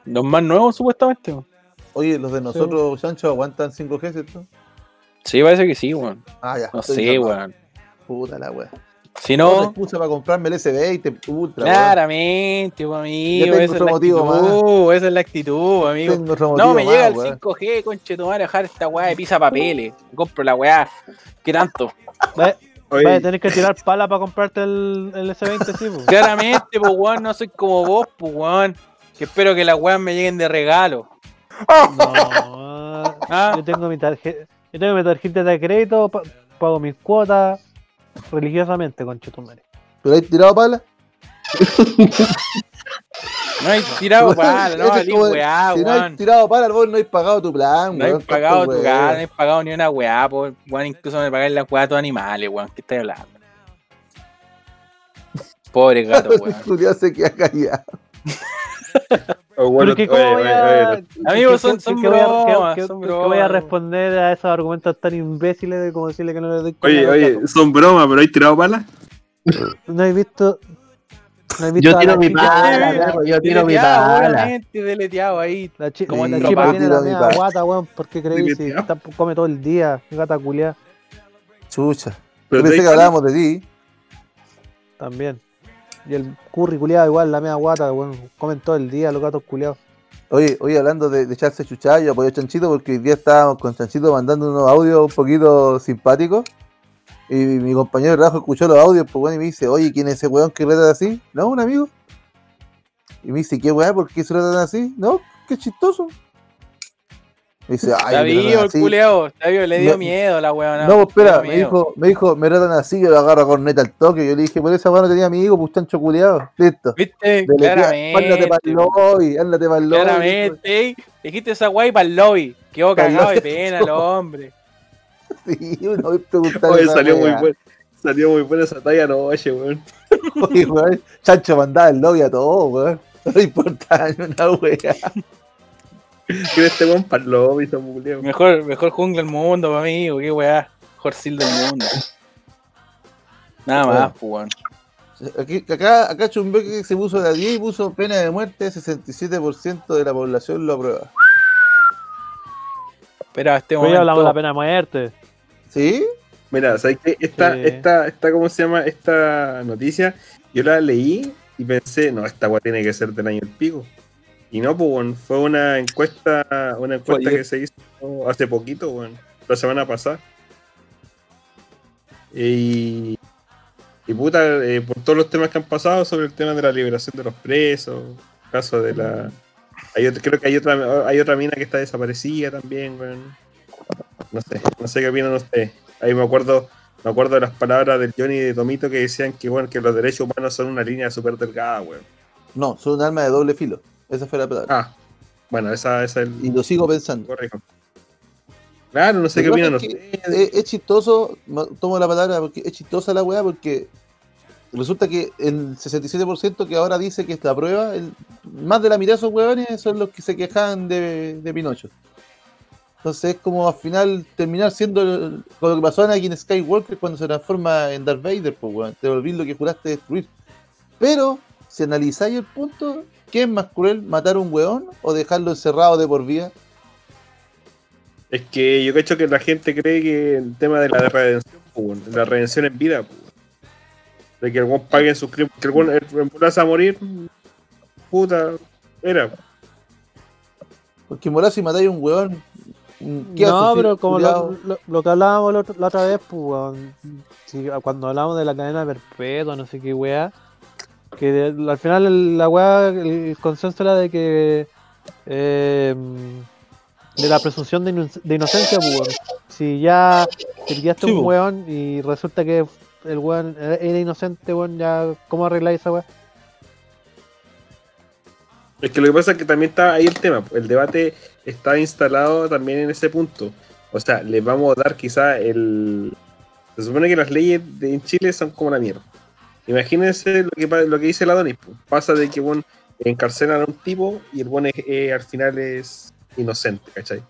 E: Los más nuevos, supuestamente.
D: Oye, los de nosotros, Sancho, aguantan 5G, ¿cierto?
E: Sí, parece que sí, weón.
D: Ah, ya.
E: No sé, weón.
D: Puta la weá.
E: Si
D: No.
E: no,
D: excusa para comprarme el S20 Ultra. weón.
E: claramente, weón, amigo. Esa es
D: motivo
E: actitud, esa es la actitud, amigo.
D: Tengo otro
E: No, me
D: más,
E: llega el
D: weón.
E: 5G, conchetumare, a dejar esta weá de pisa papeles. Compro la weá. ¿Qué tanto?
B: Vaya, tener que tirar pala para comprarte el, el S20, sí, pues.
E: Claramente, pues weón, no soy como vos, pues weón. Que espero que las weas me lleguen de regalo.
B: No,
E: Ah.
B: yo tengo mi tarjeta, yo tengo mi tarjeta de crédito, pa- pago mis cuotas religiosamente, conchetumare.
D: ¿Pero hay tirado pala?
E: No hay tirado pala, no,
D: es
E: valí
D: como-
E: weá,
D: si no hay tirado pala, vos no hay pagado tu plan,
E: No he
D: weón.
E: pagado
D: Tanto
E: tu cara, no he pagado ni una weá, weón, incluso me pagáis la weá a tus animales, weón. ¿Qué estás hablando? Pobre gato, weón.
D: Se queda callado.
A: oh, bueno,
B: Pero que
A: oye,
B: cómo voy
A: oye,
B: a...
E: Amigos, son- son bromas,
B: que- voy a responder a esos argumentos tan imbéciles de como decirle que no le doy
A: Oye, oye, son bromas, pero hay tirado pala.
B: No he visto... No he visto
C: Yo tiro mi perro, yo tiro mi
E: obviamente, deleteado ahí.
B: La,
E: Como
B: la
E: papá.
B: tiene la
D: mi
B: media
D: pala.
B: guata, weón, ¿por qué creéis? Si come todo el día, gata culia,
D: Chucha.
A: Pero
D: pensé que hablábamos de ti.
B: también. Y el curry culiado igual, la media guata, weón, comen todo el día los gatos culiados.
D: Oye, oye, hablando de, de echarse chuchayo, apoyo a Chanchito, porque hoy día estábamos con Chanchito mandando unos audios un poquito simpáticos. Y mi compañero de trabajo escuchó los audios, pues bueno, y me dice, oye, ¿quién es ese weón que trata así? No, un amigo. Y me dice, ¿qué weón? ¿Por qué se tratan así? No, qué chistoso. Me dice, ay,
E: Está vivo el culeado, está vivo, le dio
D: Me-
E: miedo la weá.
D: No, pues espera, me dijo, me dijo, me tratan así, yo lo agarro a corneta al toque. Yo le dije, por esa mano tenía amigo, pues chancho culiado. Listo.
E: ¿Viste?
D: Deletea,
E: Claramente.
D: Ándate para el lobby, ándate para el lobby.
E: Claramente, dijiste esa guay para el lobby. Quedó cagado de pena el hombre.
D: Sí, vez preguntaron
A: Oye, salió muy
D: weá.
A: buena. Salió muy buena esa talla weón.
D: Oye, weón, Chancho mandaba el lobby a todo, weón. No ni una wea.
A: ¿Quién es este weón para el lobby, esa mujer?
E: Mejor, mejor jungla del mundo, pa' amigo, qué weá. Mejor sil del mundo. Nada más, pues, weón.
D: Aquí, acá, acá Chumbeque se puso de a 10 y puso pena de muerte, 67% de la población lo aprueba.
E: Pero a este
B: Hoy hablamos de la pena de muerte.
D: ¿Sí?
A: Mira, ¿sabes qué? Esta,
B: Sí.
A: esta, esta, ¿cómo se llama? Esta noticia, yo la leí y pensé, no, esta weá tiene que ser del año del pico. Y no, pues, fue una encuesta, una encuesta que se hizo hace poquito, weón, la semana pasada. Y, y puta, eh, por todos los temas que han pasado sobre el tema de la liberación de los presos, caso de la... Hay creo que hay otra, hay otra mina que está desaparecida también, weón. No sé, no sé qué opinan ustedes. Ahí me acuerdo, me acuerdo de las palabras del Johnny y de Tomito que decían que bueno, que los derechos humanos son una línea súper delgada, weón.
D: No, son un arma de doble filo. Esa fue la palabra.
A: Ah, bueno, esa, esa es el
D: Y lo sigo pensando.
A: correcto. Claro, no sé qué opinan
D: es que
A: ustedes.
D: Es, es chistoso, mo- tomo la palabra porque es chistosa la weá porque resulta que el 67% que ahora dice que esta prueba, el- más de la mitad de esos weones son los que se quejaban de, de Pinocho. Entonces es como al final terminar siendo el- con lo que pasó a Anakin Skywalker cuando se transforma en Darth Vader, pues weón, te volví lo que juraste destruir. Pero, si analizáis el punto, ¿qué es más cruel? ¿Matar a un weón o dejarlo encerrado de por vida?
A: Es que yo cacho que la gente cree que el tema de la redención, pues, la redención en vida, pues, de que el weón pague sus crímenes, que el weón a morir, puta, era.
D: Porque mola si matáis a un weón. ¿qué
B: No,
D: haces,
B: pero como lo, lo- lo que hablábamos la otra, la otra vez, pues, cuando hablábamos de la cadena perpetua, no sé qué weá, que al final el- la weá, el, consenso era de que eh, de la presunción de, ino- de inocencia, pues, weón. Si ya te pillaste
D: Sí,
B: un weón y resulta que el weón era inocente, weón, ya, ¿cómo arregláis esa weá?
A: Es que lo que pasa es que también está ahí el tema. El debate está instalado también en ese punto. O sea, les vamos a dar quizá el. Se supone que las leyes de, en Chile son como la mierda. Imagínense lo que, lo que dice la Donis. Pasa de que bueno, encarcelan a un tipo y el bueno al final es inocente, ¿cachai?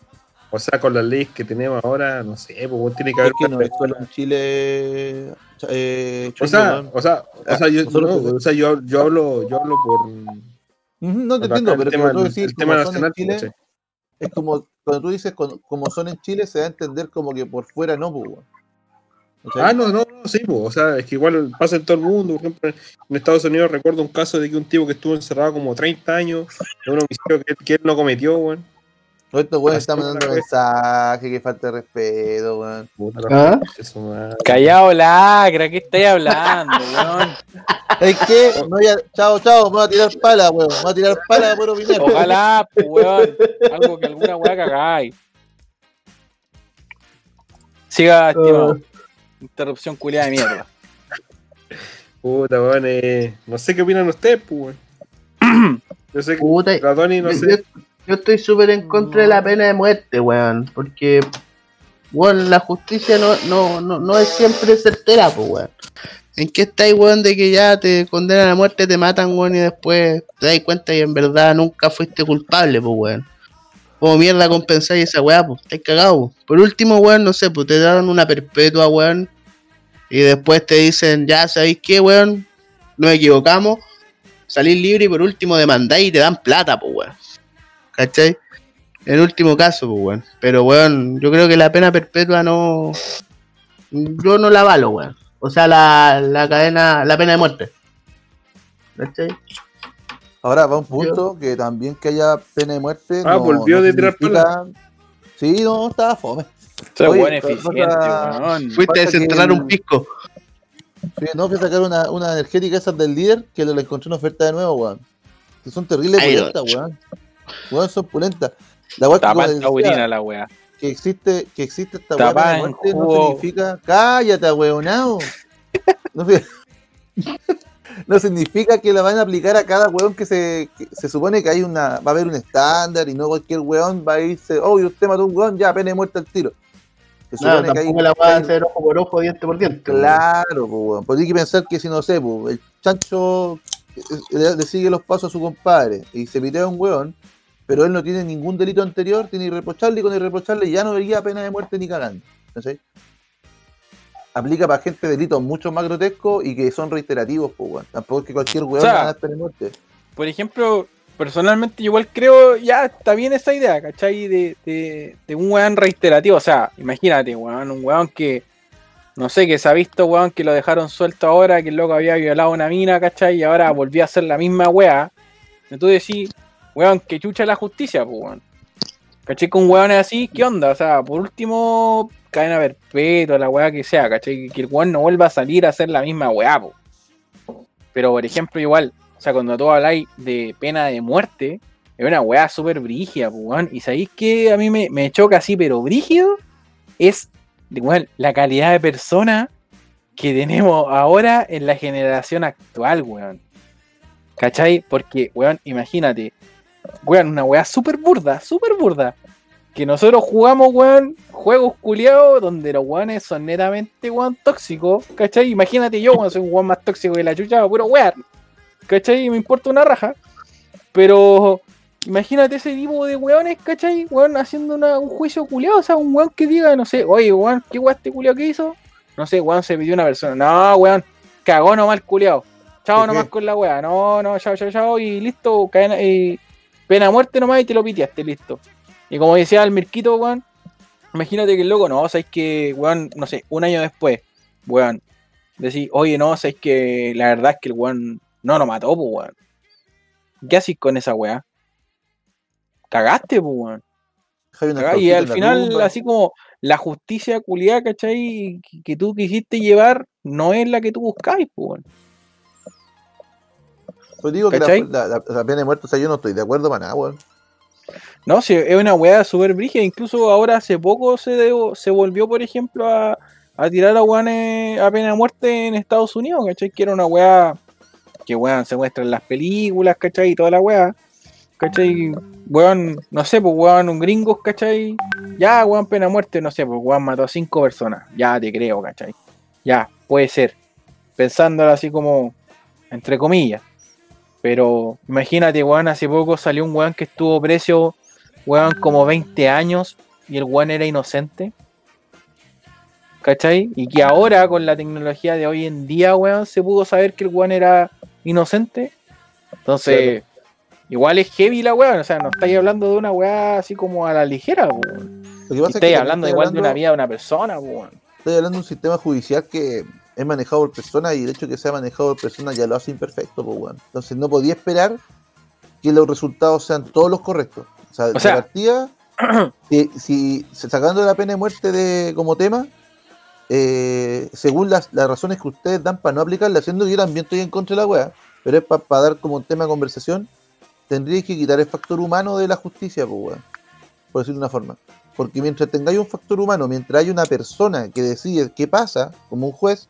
A: O sea, con las leyes que tenemos ahora, no sé, pues tiene que haber.
D: Es que no es
A: una-
D: solo en Chile. Eh,
A: o sea, o sea, o sea, yo, no, o sea, yo, yo hablo, yo hablo por.
D: No te entiendo,
A: el
D: pero
A: tema-
D: como tú
A: el
D: decís,
A: tema
D: son en
A: nacional,
D: Chile, es como cuando tú dices como son en Chile, se da a entender como que por fuera no, pues,
A: Ah, no, no, no, sí, po, o sea, es que igual pasa en todo el mundo. Por ejemplo, en Estados Unidos recuerdo un caso de que un tipo que estuvo encerrado como 30 años de un homicidio que, que él no cometió, weón.
D: Todos estos weones están mandando mensajes, que falta de respeto, weón.
C: ¿Ah?
E: Callao, lacra, ¿qué estáis hablando, weón?
D: Es que, no voy a- chao, chao, me voy a tirar pala, weón. Me voy a tirar pala por opinar.
E: Ojalá, pues, weón. Algo que alguna weá cagáis. Siga, estimado. Interrupción culiada de mierda.
A: Puta, weón, eh, no sé qué opinan ustedes, pues, weón. Yo sé que
C: Puta,
A: la Tony, no
C: yo,
A: sé.
C: yo- yo estoy súper en contra de la pena de muerte, weón. Porque, weón, la justicia no, no, no, no es siempre certera, pues, weón. ¿En qué estáis, weón, de que ya te condenan a muerte, te matan, weón, y después te das cuenta y en verdad nunca fuiste culpable, pues, weón? Como mierda compensáis esa weá, pues, estáis cagados. pues. Por último, weón, no sé, pues te dan una perpetua, weón. Y después te dicen, ya sabéis qué, weón, nos equivocamos, salís libre y por último demandáis y te dan plata, pues, weón. ¿Cachai? En último caso, pues, weón. Pero, weón, yo creo que la pena perpetua no. Yo no la valo, weón. O sea, la, la cadena, la pena de muerte. ¿Cachai?
D: Ahora va un punto que también que haya pena de muerte.
A: Ah,
D: no-
A: volvió
D: no
A: de tirar
D: significa- Sí, no, estaba fome. Oye,
E: buen
D: cosa-
E: eficiente, weón.
C: Fuiste a
D: Pasa que
C: un pisco.
D: Sí, no, fui a sacar una, una energética esas del líder que lo le encontré en oferta de nuevo, weón. Que son terribles
C: Ay,
D: pulentas, weón. Weón, son pulentas. La weá que, decía,
E: la weá.
D: que existe, que existe esta weá de muerte no
E: jugo.
D: significa. Cállate, weonado. No, no significa que la van a aplicar a cada weón que se, que se supone que hay una, va a haber un estándar y no cualquier weón va a irse, oh, y usted mató a un weón, ya, pena de muerte al tiro. Se supone que hay-
C: la va a hacer ojo por ojo, diente por diente.
D: Claro, pues, weón. Porque hay que pensar que si no sé, pues, el chancho le, le sigue los pasos a su compadre y se pitea a un weón, pero él no tiene ningún delito anterior, tiene irreprochable y con irreprochable ya no vería pena de muerte ni cagando. ¿cachai? Aplica para gente delitos mucho más grotescos y que son reiterativos, pues, weón. Tampoco es que cualquier weón
E: O sea,
D: va a de muerte.
E: Por ejemplo, personalmente igual creo, ya está bien esa idea, ¿cachai? De, de, de un weón reiterativo. O sea, imagínate, weón, un weón que, no sé, que se ha visto, weón, que lo dejaron suelto ahora, que el loco había violado una mina, ¿cachai? Y ahora volvió a hacer la misma weá. Tú decís, weón, que chucha la justicia, pues, weón. ¿Cachai? Con weones así, ¿qué onda? O sea, por último, cadena perpetua, la weá que sea, ¿cachai? Que el weón no vuelva a salir a hacer la misma weá. Pero, por ejemplo, igual, o sea, cuando tú habláis de pena de muerte, es una weá súper brígida, weón. Y sabéis que a mí me, me choca así, pero brígido, es weón, la calidad de persona que tenemos ahora en la generación actual, weón. ¿Cachai? Porque, weón, imagínate, weón, una weá súper burda, súper burda. Que nosotros jugamos, weón, juegos culiados donde los weones son netamente, weón, tóxicos. ¿Cachai? Imagínate yo, weón, soy un weón más tóxico que la chucha, puro weón. ¿Cachai? Me importa una raja. Pero imagínate ese tipo de weones, ¿cachai? Weón haciendo una- un juicio culiado. O sea, un weón que diga, no sé, oye, weón, ¿qué weón este culiado que hizo? No sé, weón, se pidió una persona. No, weón, cagó nomás el culiado. Chao
D: ¿Qué,
E: nomás con la weá. No, no, chao, chao, chao. Y listo, cadena, pena muerte nomás y te lo piteaste, listo. Y como decía el Mirquito, weón, imagínate que el loco, no, sabes que, weón, no sé, un año después, weón, decir, oye, no, sabes que la verdad es que el weón no lo mató, pues, weón. ¿Qué haces con esa weá? Cagaste, pues, weón. Y al final, así como la justicia culiada, ¿cachai? Que, que tú quisiste llevar, no es la que tú buscáis, pues, weón.
D: Pues digo que la- la- la pena de muerte, o sea, yo no estoy de acuerdo para nada, weón.
E: No, sí, es una weá súper brígida. Incluso ahora hace poco se, de- se volvió, por ejemplo, a, a tirar a weones a pena de muerte en Estados Unidos, ¿cachai? Que era una weá que weón se muestra en las películas, ¿cachai? Y toda la weá. ¿Cachai? Weón, no sé, pues weón, un gringos, ¿cachai? Ya, weón, pena de muerte, no sé, pues weón mató a cinco personas. Ya te creo, ¿cachai? Ya, puede ser. Pensándolo así como, entre comillas. Pero imagínate, weón, hace poco salió un weón que estuvo preso, weón, como 20 años y el weón era inocente. ¿Cachai? Y que ahora, con la tecnología de hoy en día, weón, se pudo saber que el weón era inocente. Entonces, igual es heavy la weón. O sea, no estáis hablando de una weá así como a la ligera, weón.
D: Es que
E: Estáis hablando igual de una vida de una persona, weón.
D: Estoy hablando de un sistema judicial que es manejado por personas y el hecho de que sea manejado por personas ya lo hace imperfecto, pues, weón. Entonces no podía esperar que los resultados sean todos los correctos. O sea, de
E: sea-
D: partida, si, si- sacando la pena de muerte de, como tema, eh, según las, las razones que ustedes dan para no aplicarla, haciendo que yo también estoy en contra de la weá, pero es para dar como un tema de conversación, tendríais que quitar el factor humano de la justicia, pues. Por decirlo de una forma. Porque mientras tengáis un factor humano, mientras hay una persona que decide qué pasa, como un juez,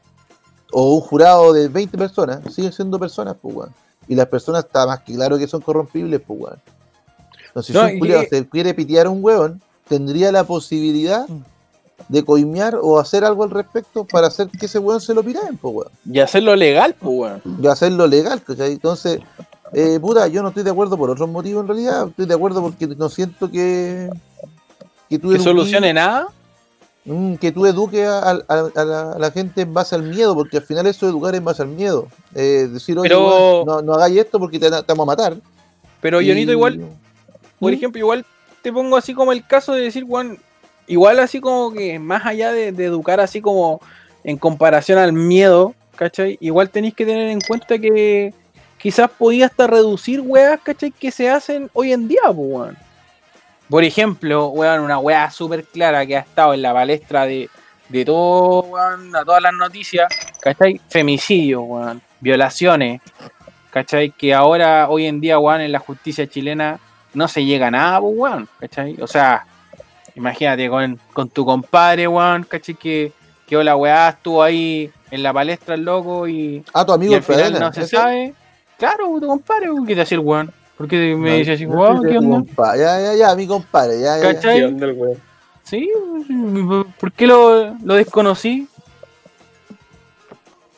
D: o un jurado de 20 personas, siguen siendo personas, pues, weón. Y las personas está más que claro que son corrompibles, pues, weón. Entonces,
E: No,
D: si un culiao se quiere pitear a un weón, tendría la posibilidad de coimear o hacer algo al respecto para hacer que ese weón se lo piraen, pues, weón.
E: Y hacerlo legal, pues, weón.
D: Y hacerlo legal, ¿cachai? Entonces, eh, puta, yo no estoy de acuerdo por otros motivos en realidad. Estoy de acuerdo porque no siento que. Que tú
E: Que solucione nada.
D: Mm, que tú eduques a, a- a la, a la gente en base al miedo, porque al final eso es educar en base al miedo. Eh, decir, oye,
E: Pero-
D: weón, no, no hagáis esto porque te, te vamos a matar.
E: Pero
D: Y-
E: igual, por
D: ¿Mm?
E: ejemplo, igual te pongo así como el caso de decir, Juan, igual así como que más allá de, de educar así como en comparación al miedo, ¿cachai? Igual tenéis que tener en cuenta que quizás podía hasta reducir weas, ¿cachai? Que se hacen hoy en día, pues, weón. Por ejemplo, weón, una wea súper clara que ha estado en la palestra de, de todo, weón, a todas las noticias, ¿cachai? Femicidios, weón, violaciones, ¿cachai? Que ahora, hoy en día, weón, en la justicia chilena no se llega a nada, pues, weón, ¿cachai? O sea, imagínate con, con tu compadre, weón, ¿cachai? Que, que la weá estuvo ahí en la palestra el loco y,
D: Ah, tu
E: y
D: amigo
E: al
D: el
E: final no se
D: ¿ese?
E: sabe. Claro, tu compadre, weón, ¿qué te hace el weón? ¿Por qué me
D: No,
E: dice así,
D: no
E: weón,
D: estoy
E: qué onda?
D: Ya, ya, ya, mi compadre, ya, ya.
E: ¿Cachai?
A: ¿Qué onda el weón?
E: Sí, ¿por qué lo, lo desconocí?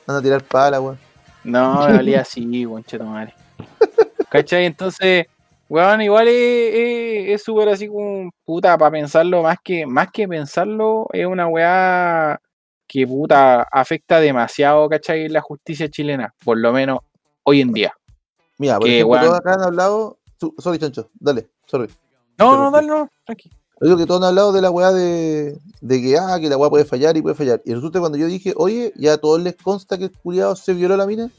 D: Anda a tirar pala, weón.
E: No, en realidad sí, weón, cheto madre. ¿Cachai? Entonces, weón, igual es- súper así como puta para pensarlo, más que, más que pensarlo, es una weá que puta afecta demasiado, ¿cachai? La justicia chilena, por lo menos hoy en día.
D: Mira, por
E: Que,
D: ejemplo,
E: weón.
D: todos acá han hablado. Sorry, chancho, dale, sorry.
E: No, no, dale, no, tranqui.
D: Yo digo que todos han hablado de la weá de, de que, ah, que la weá puede fallar y puede fallar. Y resulta cuando yo dije, oye, ya a todos les consta que el culiado se violó la mina,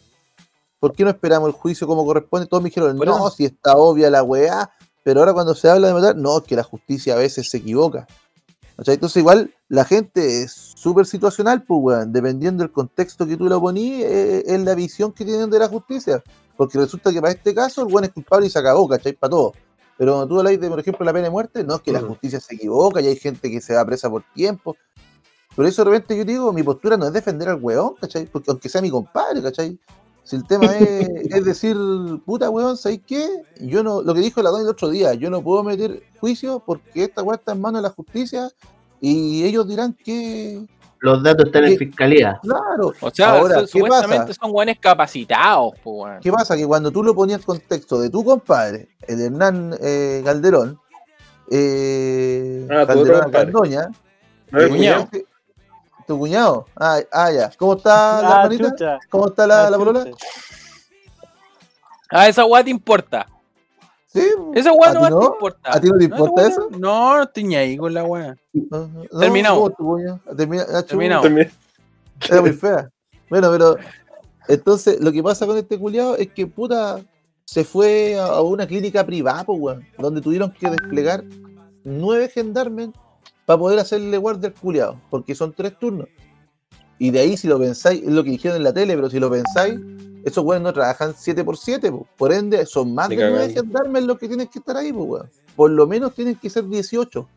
D: ¿por qué no esperamos el juicio como corresponde? Todos me dijeron,
E: Bueno.
D: no, si está obvia la weá, pero ahora cuando se habla de matar, no, es que la justicia a veces se equivoca. ¿Cachai? Entonces igual la gente es súper situacional, pues weón, dependiendo del contexto que tú lo poní, eh, es la visión que tienen de la justicia. Porque resulta que para este caso el weón es culpable y se acabó, ¿cachai? Para todo. Pero cuando tú hablas de, por ejemplo, la pena de muerte, no es que la
A: Mm.
D: justicia se equivoca y hay gente que se va presa por tiempo. Por eso de repente yo digo, mi postura no es defender al weón, ¿cachai? Porque aunque sea mi compadre, ¿cachai? Si el tema es, es decir, puta weón, ¿sabes qué? Yo no, lo que dijo la Dani el otro día, yo no puedo meter juicio porque esta weá está en manos de la justicia y ellos dirán que,
C: Los datos están en fiscalía.
D: claro.
E: O sea,
D: Ahora,
E: su-
D: ¿qué
E: supuestamente
D: pasa?
E: son weones capacitados, pues, weón.
D: ¿Qué pasa? Que cuando tú lo ponías en contexto de tu compadre, el Hernán eh, Calderón, eh,
A: Ah,
D: Calderón eh,
E: cuñado.
D: Tu cuñado, ah, ah, ya, ¿cómo está la
B: Ah,
D: hermanita?
B: chucha.
D: ¿Cómo está la,
B: Ah,
D: la polola?
E: Ah, esa weá te importa.
D: Sí,
E: Esa weá
D: ¿A
E: no,
D: ti
E: te
D: no?
E: importa.
D: ¿A ti no te importa
E: weá
D: eso?
E: No, no, no estoy ni ahí con la weá.
D: no, no,
E: Terminado.
D: ah,
E: Terminado.
D: Era muy fea. Bueno, pero entonces lo que pasa con este culiado es que puta se fue a a una clínica privada, po, weón, donde tuvieron que desplegar nueve gendarmes para poder hacerle guardia al culiado, porque son tres turnos. Y de ahí, si lo pensáis, es lo que dijeron en la tele, pero si lo pensáis, esos weones no trabajan 7 por 7 po. por ende, son más de nueve
A: cagando.
D: gendarmes los que tienen que estar ahí, po, weón. Por lo menos tienen que ser 18.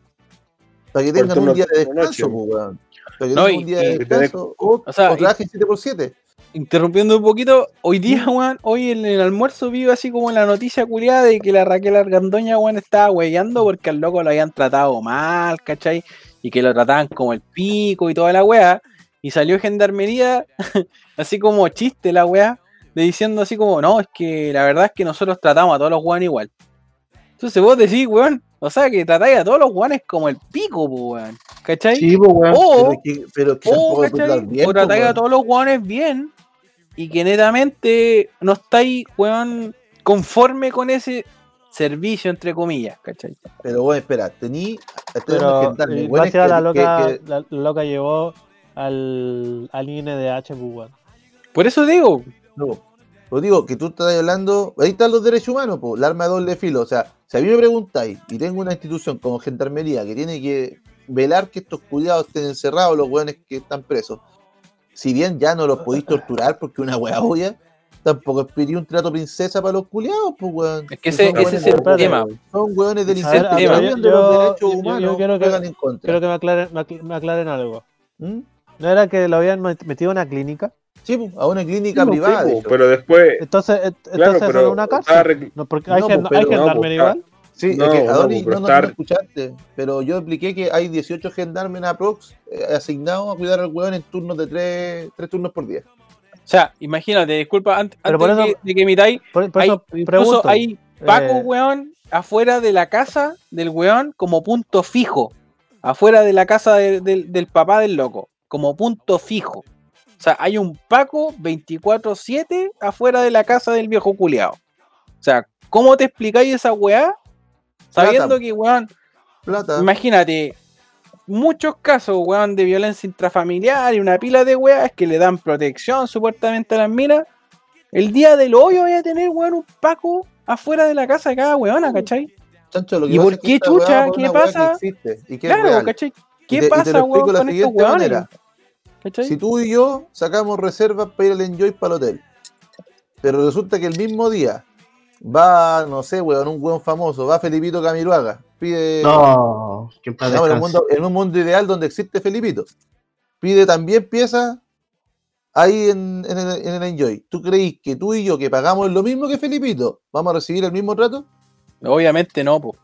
D: Para que tengan un día de descanso, po, weón. Para que
E: No,
D: tengan
E: y-
D: un día de descanso o,
E: o sea,
D: o
E: y-
D: trabajen 7 por 7
E: Interrumpiendo un poquito, hoy día, weón, hoy en el almuerzo vi así como la noticia culiada de que la Raquel Argandoña, weón, estaba huellando porque al loco lo habían tratado mal, ¿cachai? Y que lo trataban como el pico y toda la weá. Y salió gendarmería, así como chiste la weá, de diciendo así como, no, es que la verdad es que nosotros tratamos a todos los weones igual. Entonces vos decís, weón, o sea que tratáis a todos los weones como el pico, po, weón, ¿cachai?
C: Sí, weón.
E: O,
D: Pero que, pero que
E: o,
D: tampoco es
E: ¿cachai?
D: tratar bien,
E: o
D: po,
E: tratáis a todos los weones bien y que netamente no estáis, weón, conforme con ese servicio, entre comillas, ¿cachai?
D: Pero bueno, espera, tení.
B: Pero eh,
D: weones
B: gracias a la
D: que-
B: loca,
D: que- que-
B: la, loca llevó al, al INDH, pues, weón.
E: Por eso digo,
D: No, os digo que tú estás hablando, ahí están los derechos humanos, po, el arma de doble filo. O sea, si a mí me preguntáis y tengo una institución como Gendarmería que tiene que velar que estos cuidados estén encerrados, los hueones que están presos, si bien ya no los podéis torturar porque una hueá obvia, tampoco pediría un trato princesa para los culiados, pues weón.
E: es que ese,
D: son
E: ese es el
D: de-
E: tema.
D: Son hueones del
E: A ver, a ver, yo-
D: de los
B: yo-
D: derechos
B: yo- yo
D: humanos
B: quiero que-
D: en contra.
B: Que me aclaren, me acl- me aclaren algo.
D: ¿Mm?
B: ¿No era que lo habían met- metido en una clínica?
D: Sí, po, a una clínica
A: Sí,
D: privada. hecho.
A: pero después,
B: Entonces,
A: claro,
B: entonces
A: pero
B: una cárcel.
A: recl-
B: No, porque hay,
D: No,
B: gen-
D: pues,
B: hay
D: pero-
A: no,
B: gendarmería
A: pues,
B: igual.
D: Sí,
A: No,
D: es que
A: no,
D: Adonis, no, no, no
A: estar-
D: me escuchaste, pero yo expliqué que hay 18 gendarmes en aprox eh, asignados a cuidar al hueón en turnos de 3, turnos por día.
E: O sea, imagínate, disculpa, antes
B: por
E: de,
B: eso-
E: que, de que emitáis,
B: Por, por
E: hay,
B: eso
E: incluso
B: pregunto.
E: hay Paco,
B: eh,
E: weón, afuera de la casa del weón como punto fijo. Afuera de la casa de- del- del papá del loco, como punto fijo. O sea, hay un Paco 24-7 afuera de la casa del viejo culiao. O sea, ¿cómo te explicáis esa weá? Sabiendo
D: Plata.
E: que, weón,
D: Plata.
E: imagínate, muchos casos, weón, de violencia intrafamiliar y una pila de weas que le dan protección supuestamente a las minas. El día del hoyo voy a tener, weón, un Paco afuera de la casa de cada weona, ¿cachai?
D: Chancho, lo que
E: ¿Y por qué chucha? ¿Qué
D: que
E: pasa?
D: y que
E: Claro. ¿cachai? ¿Qué
D: te- y te
E: pasa, weón, con estos weones? ¿Cachai?
D: Si tú y yo sacamos reservas para ir al Enjoy para el hotel, pero resulta que el mismo día va, no sé, weón, un weón famoso, va Felipito Camiruaga, pide.
C: No, que
D: No, en, un mundo, en un mundo ideal donde existe Felipito. Pide también piezas ahí en, en el, en el Enjoy. ¿Tú creís que tú y yo, que pagamos lo mismo que Felipito, vamos a recibir el mismo trato?
E: Obviamente no, po.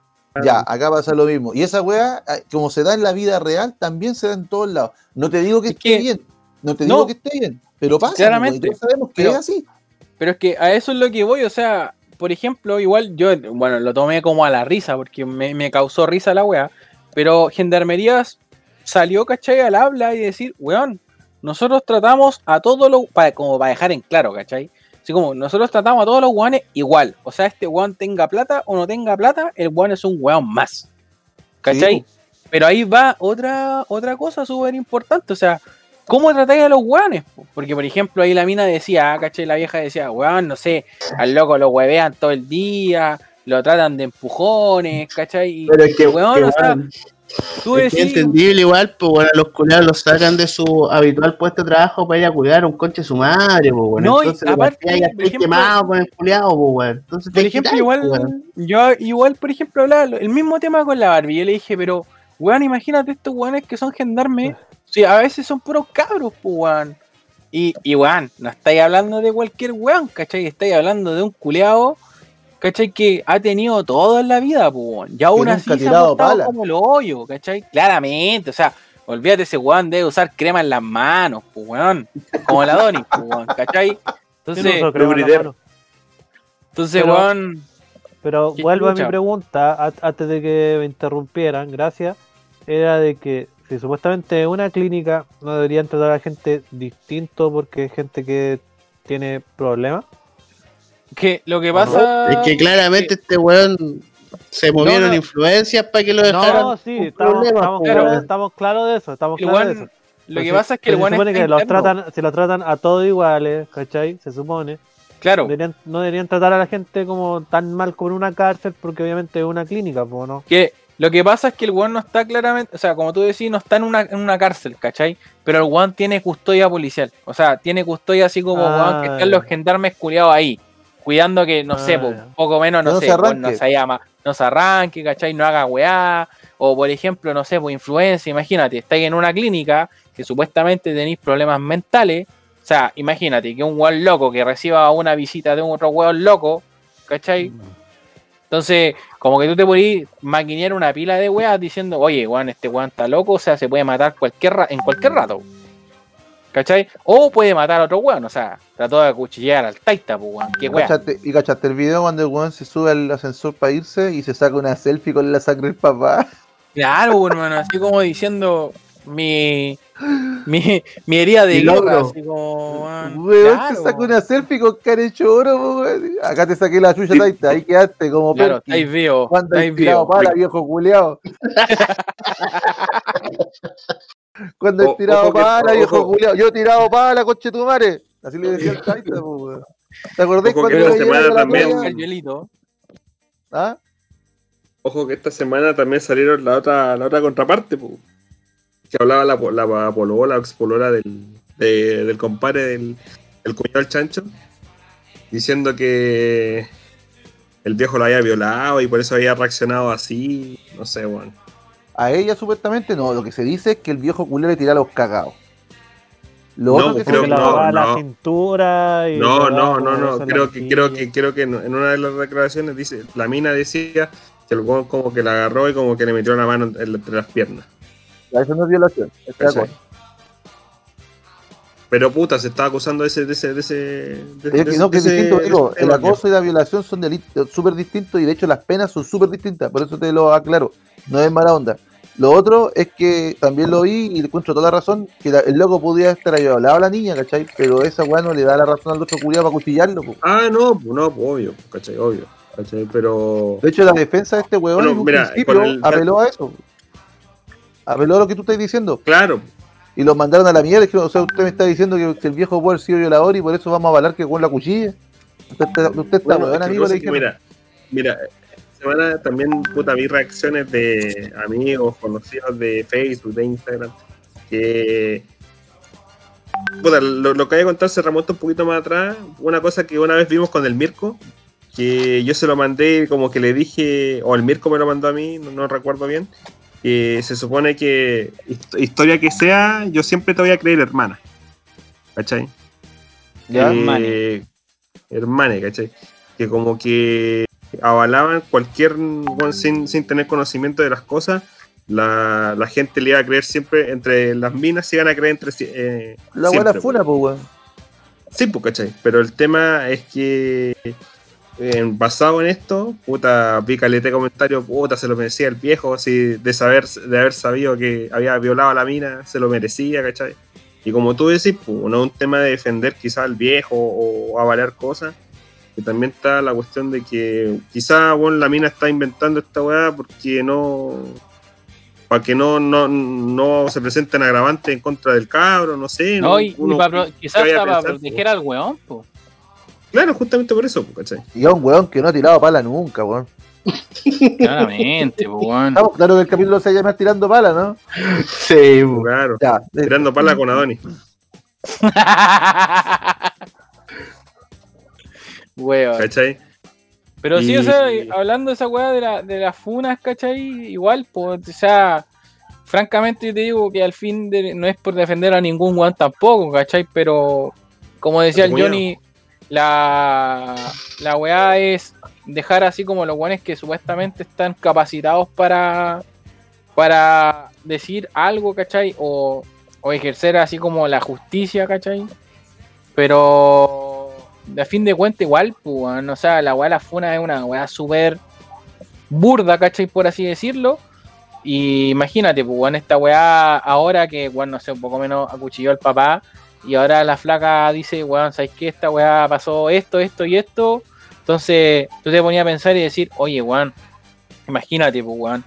D: Ya, acá pasa lo mismo. Y esa weá, ah, como se da en la vida real, también se da en todos lados. No te digo que
E: Es
D: esté
E: que-
D: bien, no te
E: No.
D: digo que esté bien, pero pasa.
E: Claramente.
D: sabemos que
E: Pero-
D: es así.
E: Pero es que a eso es lo que voy, o sea, por ejemplo, igual yo, bueno, lo tomé como a la risa, porque me, me causó risa la weá, pero Gendarmería salió, ¿cachai? Al habla y decir, weón, nosotros tratamos a todos los, para, como para dejar en claro, ¿cachai? Así como, nosotros tratamos a todos los weones igual, o sea, este weón tenga plata o no tenga plata, el weón es un weón más, ¿cachai?
D: Sí,
E: Pero ahí va otra, otra cosa súper importante, o sea, ¿cómo tratáis a los weones? po? Porque, por ejemplo, ahí la mina decía, ah, ¿cachai? La vieja decía, weón, no sé, al loco lo huevean todo el día, lo tratan de empujones, ¿cachai? Y,
C: Pero es que,
E: weón,
C: que,
E: o sea, tú
C: es
E: decís,
C: entendible igual, pues bueno, los culiados los sacan de su habitual puesto de trabajo para ir a cuidar a un conche de su madre, pues bueno.
E: No, y
C: Entonces, de
E: aparte,
C: ya
E: por
C: estoy
E: ejemplo-
C: quemado con el culiado, pues bueno. Entonces,
E: por ejemplo, igual,
C: pues, weón.
E: yo igual, por ejemplo, hablaba el mismo tema con la Barbie, yo le dije, pero, weón, imagínate estos weones que son gendarmes, sí, a veces son puros cabros, pues, weón. Y, y weón, no estáis hablando de cualquier weón, ¿cachai? Estáis hablando de un culeado, ¿cachai? Que ha tenido todo en la vida, pues, weón. Y aún así se ha
D: pala.
E: como el hoyo, ¿cachai? Claramente, o sea, olvídate ese weón debe usar crema en las manos, pues, weón. Como la Donny, pues, weón, ¿cachai?
B: No
E: Entonces, entonces,
B: pero-
E: weón,
B: Pero vuelvo a mi pregunta, antes de que me interrumpieran, gracias, era de que si supuestamente una clínica no deberían tratar a gente distinto porque es gente que tiene problemas.
E: que lo que pasa...
C: Es que claramente este weón se movieron
E: no.
C: influencias para que lo dejaran.
B: No, sí, estamos,
C: problemas,
B: estamos claros,
C: weón.
B: estamos claros de eso, estamos claros de eso.
E: Lo que pasa es que el
B: se supone que los tratan, si los tratan a todos iguales, ¿cachai? Se supone.
E: Claro,
B: Deberían- no deberían tratar a la gente como tan mal como en una cárcel, porque obviamente es una clínica, pues, ¿no?
E: que lo que pasa es que el weón no está claramente, o sea, como tú decís, no está en una, en una cárcel, ¿cachai? Pero el weón tiene custodia policial, o sea, tiene custodia así como
B: Ah,
E: weón que están
B: ya.
E: los gendarmes culiados ahí, cuidando que, no
B: Ah,
E: sé, po,
B: ya.
E: poco menos, no, sé,
D: se
E: weón, no se llama, no se arranque, ¿cachai? No haga weá, o por ejemplo, no sé, pues influencia, imagínate, estáis en una clínica que supuestamente tenéis problemas mentales, o sea, imagínate que un weón loco que reciba una visita de un otro weón loco, ¿cachai? Entonces, como que tú te podís maquinear una pila de weas diciendo, oye, weón, este weón está loco, o sea, se puede matar cualquier ra- en cualquier rato. ¿Cachai? O puede matar a otro weón, o sea, trató de acuchillar al Taita, pues weón, qué weón.
D: ¿Cachaste- y cachaste el video cuando el weón se sube al ascensor para irse y se saca una selfie con la sangre del papá.
E: Claro, hermano, así como diciendo mi, mi, mi herida de
C: logro.
E: así como, weón,
D: Weón,
E: claro,
D: se saca una selfie con carechoro, po, weón. Acá te saqué la chucha,
A: Sí.
D: taita, ahí quedaste como
E: claro, estáis vivos,
D: Cuando tirado
E: vivos.
D: pala, viejo culeado. Cuando he tirado
A: ojo
D: pala, viejo
A: ojo.
D: culeado. Yo he tirado pala, coche tu madre. Así le decía al Taita, weón. ¿Te acordás
A: Ojo que
D: cuando
A: esta semana también-.
D: ¿Ah?
A: Ojo que esta semana también salieron la otra, la otra contraparte, po. Que hablaba la, po- la polola expolola del, de- del compadre del, del cuñado del chancho, diciendo que el viejo lo había violado y por eso había reaccionado así, no sé, weón.
D: A ella supuestamente no, lo que se dice es que el viejo culero le tira los cagados. Lo
A: No,
D: otro que se
B: la
A: no,
B: la cintura y
A: No, no, no, no,
B: la
A: creo que, creo que, creo que en en una de las declaraciones dice, la mina decía que el como que la agarró y como que le metió la mano en- entre las piernas.
D: Eso no es violación. estoy de acuerdo.
A: Pero puta, se estaba acusando de ese, de ese, de ese, de- de
D: no, que es distinto, digo, el acoso y la violación son delitos súper distintos y de hecho las penas son súper distintas, por eso te lo aclaro, no es mala onda. Lo otro es que también lo vi y le encuentro toda la razón, que la- el loco podía estar hablado a la niña, ¿cachai? Pero esa weá no le da la razón al otro culiado para cuchillarlo. po.
A: Ah, no, pues no, pues obvio, ¿cachai? Obvio, ¿cachai? Pero...
D: De hecho, la defensa de este weón
A: Bueno,
D: en un
A: mira,
D: principio
A: el-
D: apeló a eso. Apeló a lo que tú estás diciendo.
A: Claro,
D: Y lo mandaron a la mierda. O sea, usted me está diciendo que, que el viejo puede haber sido violador y por eso vamos a avalar que weón la cuchilla. Usted está, usted está
A: bueno,
D: amigo, le
A: mira, mira, esta semana también, puta, vi reacciones de amigos, conocidos de Facebook, de Instagram, que... Puta, lo, lo que voy a contar se remonta un poquito más atrás. Una cosa que una vez vimos con el Mirko, que yo se lo mandé, como que le dije, o el Mirko me lo mandó a mí, no, no recuerdo bien, que se supone que hist- historia que sea, yo siempre te voy a creer hermana. ¿Cachai?
D: Ya.
A: Eh,
E: Hermane.
A: hermane, ¿cachai? Que como que avalaban cualquier sin, sin tener conocimiento de las cosas, la, la gente le iba a creer siempre, entre las minas se iban a creer entre sí, eh,
D: La la funa, pues weón.
A: Sí, pues, ¿cachai? Pero el tema es que eh, basado en esto, puta, vi caleta de comentarios, puta, se lo merecía el viejo, así, de saber, de haber sabido que había violado a la mina, se lo merecía, ¿cachai? Y como tú decís, pues, no es un tema de defender quizás al viejo o avalar cosas, que también está la cuestión de que quizás bueno, la mina está inventando esta weá porque no. Para que no, no, no se presenten agravantes en contra del cabro, no sé.
E: No, y, y
A: uno-
E: pa' pro- quizás para proteger al weón, po.
A: Claro, justamente por eso, ¿cachai?
D: Y a un weón que no ha tirado pala nunca, weón.
E: Claramente, weón.
D: Estamos claro que el capítulo se llama Tirando Pala, ¿no?
C: Sí.
A: Claro.
D: Ya. eh,
A: Tirando pala con Adonis.
E: Weón.
A: ¿Cachai?
E: Pero sí,
A: Y-
E: o sea, hablando de esa weá de, la, de las funas, ¿cachai? Igual, pues, o sea, francamente yo te digo que al fin de- no es por defender a ningún weón tampoco, ¿cachai? Pero, como decía el
A: cuñado.
E: La, la weá es dejar así como los weones que supuestamente están capacitados para, para decir algo, ¿cachai? O, o ejercer así como la justicia, ¿cachai? Pero a fin de cuentas igual, pues, o sea, la weá la funa es una weá súper burda, ¿cachai? Por así decirlo. Y imagínate, pues, weón, esta weá ahora que, weón, no sé, un poco menos acuchilló al papá. Y ahora la flaca dice, weón, ¿sabes qué? Esta weá pasó esto, esto y esto. Entonces, tú te ponías a pensar y decir, oye, weón, imagínate, pues, weón,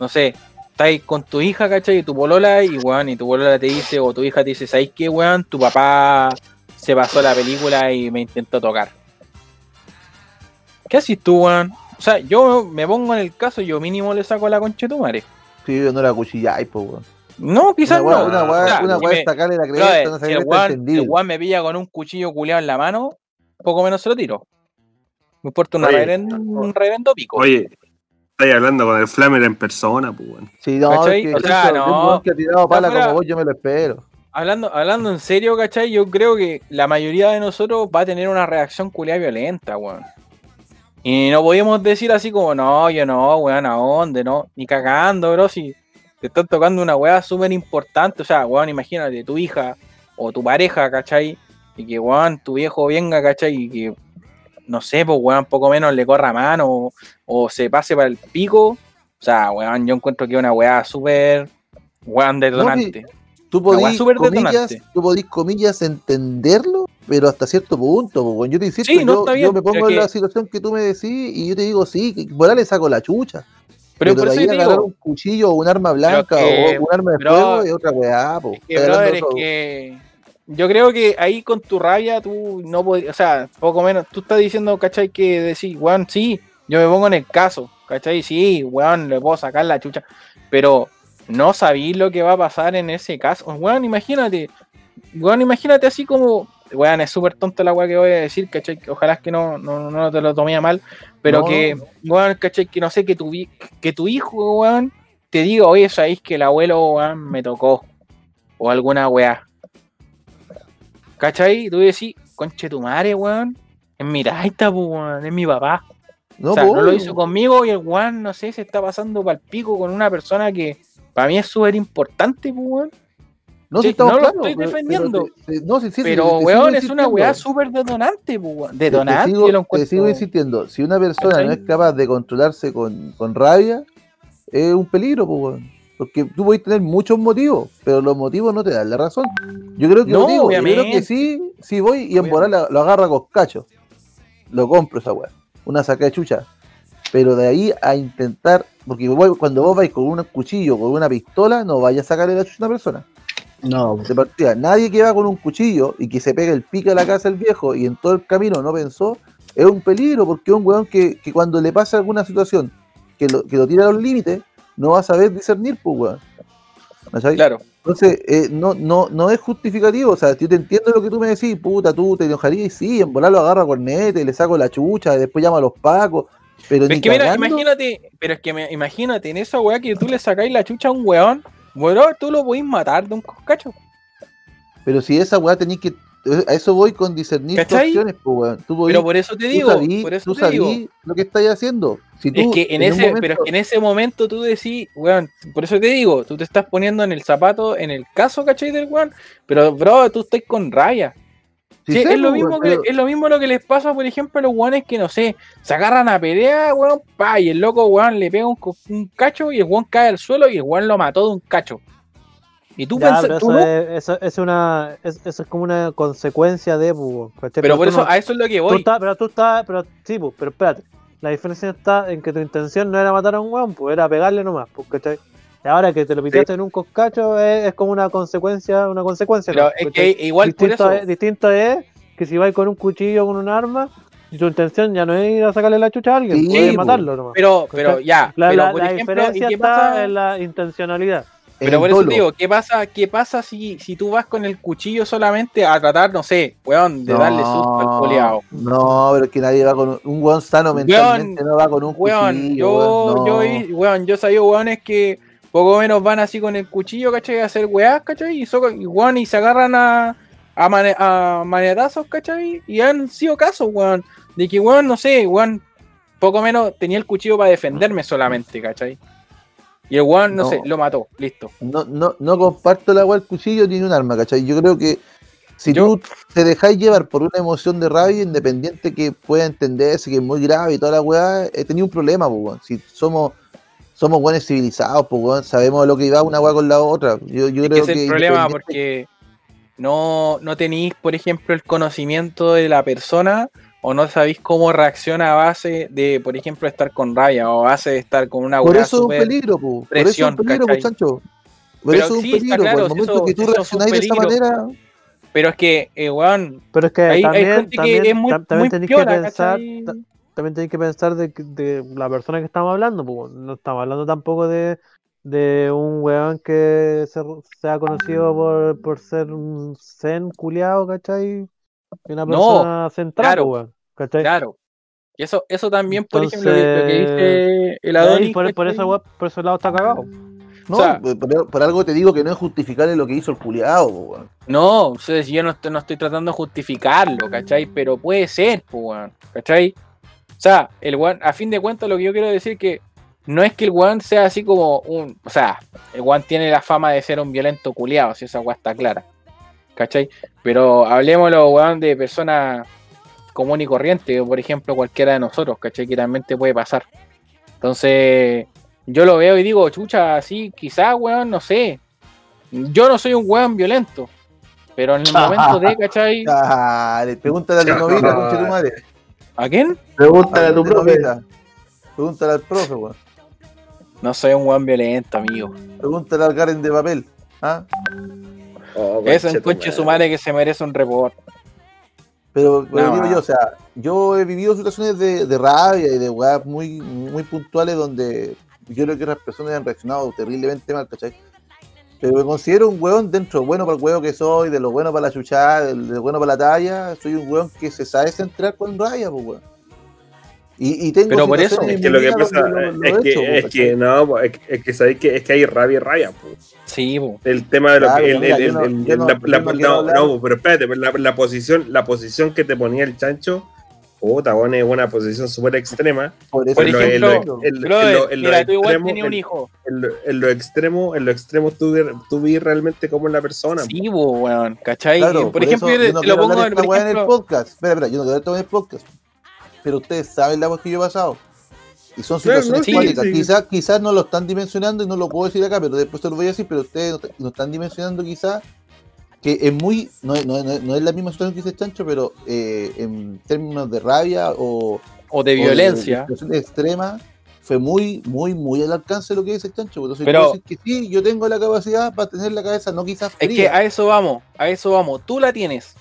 E: no sé, estás ahí con tu hija, ¿cachai? Y tu polola, y weón, y tu polola te dice, o tu hija te dice, ¿sabes qué, weón? Tu papá se pasó la película y me intentó tocar. ¿Qué haces tú, weón? O sea, yo me pongo en el caso, yo mínimo le saco la concha de tu madre.
D: Sí, yo no la cuchilláis, po, weón.
E: No, quizás
D: Una weá,
E: no.
D: una weá, una weá sacarle la cresta, no
E: si
D: sabía
E: el el me pilla con un cuchillo culeado en la mano, poco menos se lo tiro. Me importa una
A: Oye,
E: reverendo, un reverendo pico.
A: Oye, estáis hablando con el Flamer en persona, pues, weón.
D: Sí, no, es que
E: O sea, no.
D: que ha tirado pala
E: fuera-
D: como vos, yo me lo espero.
E: Hablando, hablando en serio, ¿cachai? Yo creo que la mayoría de nosotros va a tener una reacción culiada violenta, weón. Y no podemos decir así como, no, yo no, weón, ¿a dónde? No, ni cagando, bro, si te están tocando una weá súper importante. O sea, weón, imagínate, tu hija o tu pareja, ¿cachai? Y que, weón, tu viejo venga, ¿cachai? Y que, no sé, pues, weón, poco menos le corra mano o, o se pase para el pico. O sea, weón, yo encuentro que es una weá súper, weón, detonante.
D: Tú podís, comillas,
E: detonante.
D: tú podís, comillas, entenderlo, pero hasta cierto punto, weón. Yo te insisto,
E: Sí, no
D: yo, me pongo en la situación que tú me decís y yo te digo, sí, por ahí le saco la chucha.
E: Pero, por eso te digo,
D: un cuchillo o un arma blanca
E: que,
D: o un arma de
E: bro,
D: fuego es otra weá, po.
E: Es que, brother, es que yo creo que ahí con tu rabia tú no podías, o sea, poco menos, tú estás diciendo, ¿cachai? Que decir, weón, sí, yo me pongo en el caso, ¿cachai? Sí, weón, le puedo sacar la chucha, pero no sabéis lo que va a pasar en ese caso. Weón, imagínate, weón, imagínate así como, weón, es súper tonto la weá que voy a decir, ¿cachai? Ojalá que no, no, no te lo tomé mal, pero
D: No.
E: que, weón, ¿cachai? Que no sé, que tu, vi- que tu hijo, weón, te diga, oye, sabéis que el abuelo, weón, me tocó, o alguna weá. ¿Cachai? Tú decís, conche tu madre, weón. Es mi taita, weón. Es mi papá.
D: No,
E: o sea, no lo hizo conmigo y el weón, no sé, se está pasando pa'l pico con una persona que para mí es súper importante, po, weón.
D: No,
E: sí,
D: si
E: no lo estoy
D: pero-
E: defendiendo.
D: te- no, sí, sí,
E: Pero,
D: te-
E: weón, es una weá súper detonante, po, weón.
D: Te- te
E: Detonante,
D: sigo-
E: yo lo
D: Te sigo insistiendo, si una persona no es capaz de controlarse con, con rabia, es un peligro, pues, weón. Porque tú puedes tener muchos motivos, pero los motivos no te dan la razón. Yo creo que
E: No,
D: lo digo, yo creo que sí, sí voy y en volar lo, lo agarra con cacho. Lo compro esa weá. Una saca de chucha. Pero de ahí a intentar, porque cuando vos vais con un cuchillo, con una pistola, no vayas a sacarle la chucha a una persona.
C: No,
D: De partida, nadie que va con un cuchillo y que se pega el pique a la casa del viejo y en todo el camino no pensó, es un peligro porque es un weón que, que cuando le pasa alguna situación que lo, que lo tira a los límites, no va a saber discernir, pues weón. ¿Cachai?
E: Claro.
D: Entonces, eh, no, no, no es justificativo, o sea, yo te entiendo lo que tú me decís, puta, tú te enojarías y sí, en volar lo agarra a cornete, le saco la chucha, y después llama a los pacos, pero
E: es que mira, imagínate, pero es que me- imagínate en esa weá que tú le sacáis la chucha a un weón, weón, tú lo podéis matar de un coscacho.
D: pero si esa weá tenéis que, a eso voy con discernir tus
E: ¿Cachai?
D: acciones, pues weón. Tú podís-
E: Pero por eso te
D: tú
E: digo,
D: sabí,
E: por eso
D: tú
E: te digo.
D: lo que estáis haciendo. Si tú,
E: Es que en ese, pero es
D: momento-
E: que en ese momento tú decís, weón, por eso te digo, tú te estás poniendo en el zapato, en el caso, ¿cachai? Del weón, pero bro, tú estás con raya.
D: Sí
E: es, lo mismo que,
D: pero-
E: es lo mismo lo que les pasa, por ejemplo, a los weones que, no sé, se agarran a pelea, weón, pa, y el loco, weón, le pega un, cacho y el weón cae al suelo y el weón lo mató de un cacho. Y tú
B: Ya,
E: pensás,
B: pero
E: tú
B: eso,
E: no,
B: es, eso, es una, es- eso es como una consecuencia de, pues, ¿cachai?
E: pero por eso,
B: no-
E: a eso es lo que
B: tú
E: voy.
B: estás- pero tú estás, pero sí, pues, pero espérate. La diferencia está en que tu intención no era matar a un weón, pues era pegarle nomás, ¿cachai? Y ahora que te lo piteaste en un coscacho es, es como una consecuencia, una consecuencia.
E: Pero
B: ¿no?
E: es que igual por
B: distinto,
E: eso.
B: es, distinto es que si vais con un cuchillo o con un arma, y tu intención ya no es ir a sacarle la chucha a alguien,
D: Sí,
B: matarlo nomás.
E: Pero, pero ya,
B: La,
E: pero
B: la-
E: por
B: la
E: ejemplo, ¿y
B: diferencia
E: qué
B: está
E: pasa?
B: en la intencionalidad.
E: Pero por eso te digo, ¿qué pasa, qué pasa si, si tú vas con el cuchillo solamente a tratar, no sé, weón, de darle susto al coleado?
D: No, pero es que nadie va con un, un weón sano mentalmente, no va con un
E: Weón,
D: cuchillo.
E: yo,
D: weón,
E: yo,
D: no.
E: weón, yo sabía weones que poco menos van así con el cuchillo, ¿cachai? A hacer weás, ¿cachai? Y, so- y, weón, y se agarran a, a, mane- a manetazos, ¿cachai? Y han sido casos, weón, de que, weón, no sé, weón, poco menos tenía el cuchillo para defenderme solamente, ¿cachai? Y el weón, no,
D: No.
E: sé, lo mató, listo.
D: No, no, no comparto la weá el cuchillo ni un arma, ¿cachai? Yo creo que si
E: Yo-
D: tú te dejáis llevar por una emoción de rabia, independiente que pueda entenderse que es muy grave y toda la weá, he tenido un problema, pues, weón. Si somos, somos weones civilizados, pues, weón, sabemos lo que va una weá con la otra. Yo, yo
E: Es que
D: creo
E: ese es
D: que
E: el problema
D: independiente-
E: porque no, no tenéis, por ejemplo, el conocimiento de la persona o no sabéis cómo reacciona a base de, por ejemplo, estar con rabia o a base de estar con una
D: Por eso es un peligro, po. por eso es un peligro,
E: ¿cachai?
D: pues, Chancho. Por
E: Pero
D: eso es un
E: sí, está
D: peligro,
E: claro,
D: por el momento
E: eso-
D: que tú
E: un
D: reaccionáis de esa manera,
E: Pero es que, eh, weón,
B: Pero es que
E: hay, hay
B: también,
E: gente
B: también,
E: que es muy, muy piola,
B: que pensar,
E: ¿cachai?
B: Ta- también tenéis que pensar de, que- de la persona que estamos hablando, pues, no estamos hablando tampoco de, de un weón que se, sea conocido por, por ser un zen culiado, ¿cachai? Y una
E: No,
B: persona central,
E: claro,
B: pues, weón, ¿cachai?
E: Claro. Y eso, eso también, por ejemplo, lo que- dice el Adonis.
B: por, por eso, weón, por ese lado está cagado.
D: No,
E: O sea-
D: por, por algo te digo que no es justificarle lo que hizo el culiado, weón.
E: No, o sea, yo no estoy, no estoy tratando de justificarlo, ¿cachai? Pero puede ser, pues, weón, ¿cachai? O sea, el weón, a fin de cuentas, lo que yo quiero decir es que no es que el weón sea así como un. O sea, el weón tiene la fama de ser un violento culiado, si esa weón está clara, ¿cachai? Pero hablemoslo, weón, de personas común y corriente, por ejemplo, cualquiera de nosotros, ¿cachai? Que también te puede pasar. Entonces, yo lo veo y digo, chucha, así, quizás, weón, no sé. Yo no soy un weón violento, pero en el momento de, ¿cachai?
D: Dale, pregúntale a tu novita, conche tu madre.
E: ¿A quién?
C: Pregúntale a tu profe.
D: Pregúntale al profe, weón.
E: No soy un weón violento, amigo.
D: Pregúntale al Garen de papel. ¿Ah?
A: Oh,
E: Es un
A: conche
E: su madre que se merece un report.
D: Pero, pero
E: No.
D: digo yo, o sea, yo he vivido situaciones de, de rabia y de weas muy, muy puntuales donde yo creo que otras personas han reaccionado terriblemente mal, ¿cachai? Pero me considero un weón dentro, bueno para el huevo que soy, de lo bueno para la chuchada, de lo bueno para la talla, soy un weón que se sabe centrar con rabia, pues weón. Y, y tengo
E: Pero por eso,
A: Es que lo que pasa
D: donde lo- lo
A: es que,
D: hecho,
A: es
D: pues,
A: que no, es que, es que sabéis que es que hay rabia y rabia, po.
E: Sí, po.
A: El tema de lo
D: Claro,
A: que el-
D: mira,
A: el-
D: yo no-
A: el-
D: yo no-
A: la-
D: yo
A: la-
D: no
A: no,
D: quiero hablar.
A: no, pero espérate, la posición, la posición que te ponía el chancho, puta, bueno, es una posición súper extrema.
D: Por, eso
E: Por
A: En lo-
D: yo
A: en lo-
E: ejemplo,
A: en lo- en
E: Brother,
A: lo- en lo
E: mira, tú igual
A: extremo-
E: tenías un hijo.
A: En lo, en lo extremo, en lo extremo tú, vi- tú vi realmente cómo es la persona.
E: Sí, weón, ¿cachai?
D: Claro,
E: por, ejemplo,
D: eso
E: yo,
D: no
E: lo pongo en
D: el podcast. Espera, espera, yo no quiero todo en el podcast. Pero ustedes saben la voz que yo he pasado. Y son situaciones
A: no, sí,
D: cuáticas.
A: sí.
D: Quizás quizás no lo están dimensionando y no lo puedo decir acá, pero después te lo voy a decir, pero ustedes no, no están dimensionando quizás que es muy, no, no, no es la misma situación que dice Chancho, pero eh, en términos de rabia o,
E: o de
D: o
E: violencia.
D: extremas, fue muy, muy, muy al alcance de lo que dice Chancho. Entonces,
E: Pero-
D: decir que sí, yo tengo la capacidad para tener la cabeza, no quizás
E: Es que a eso vamos, a eso vamos. Tú la tienes.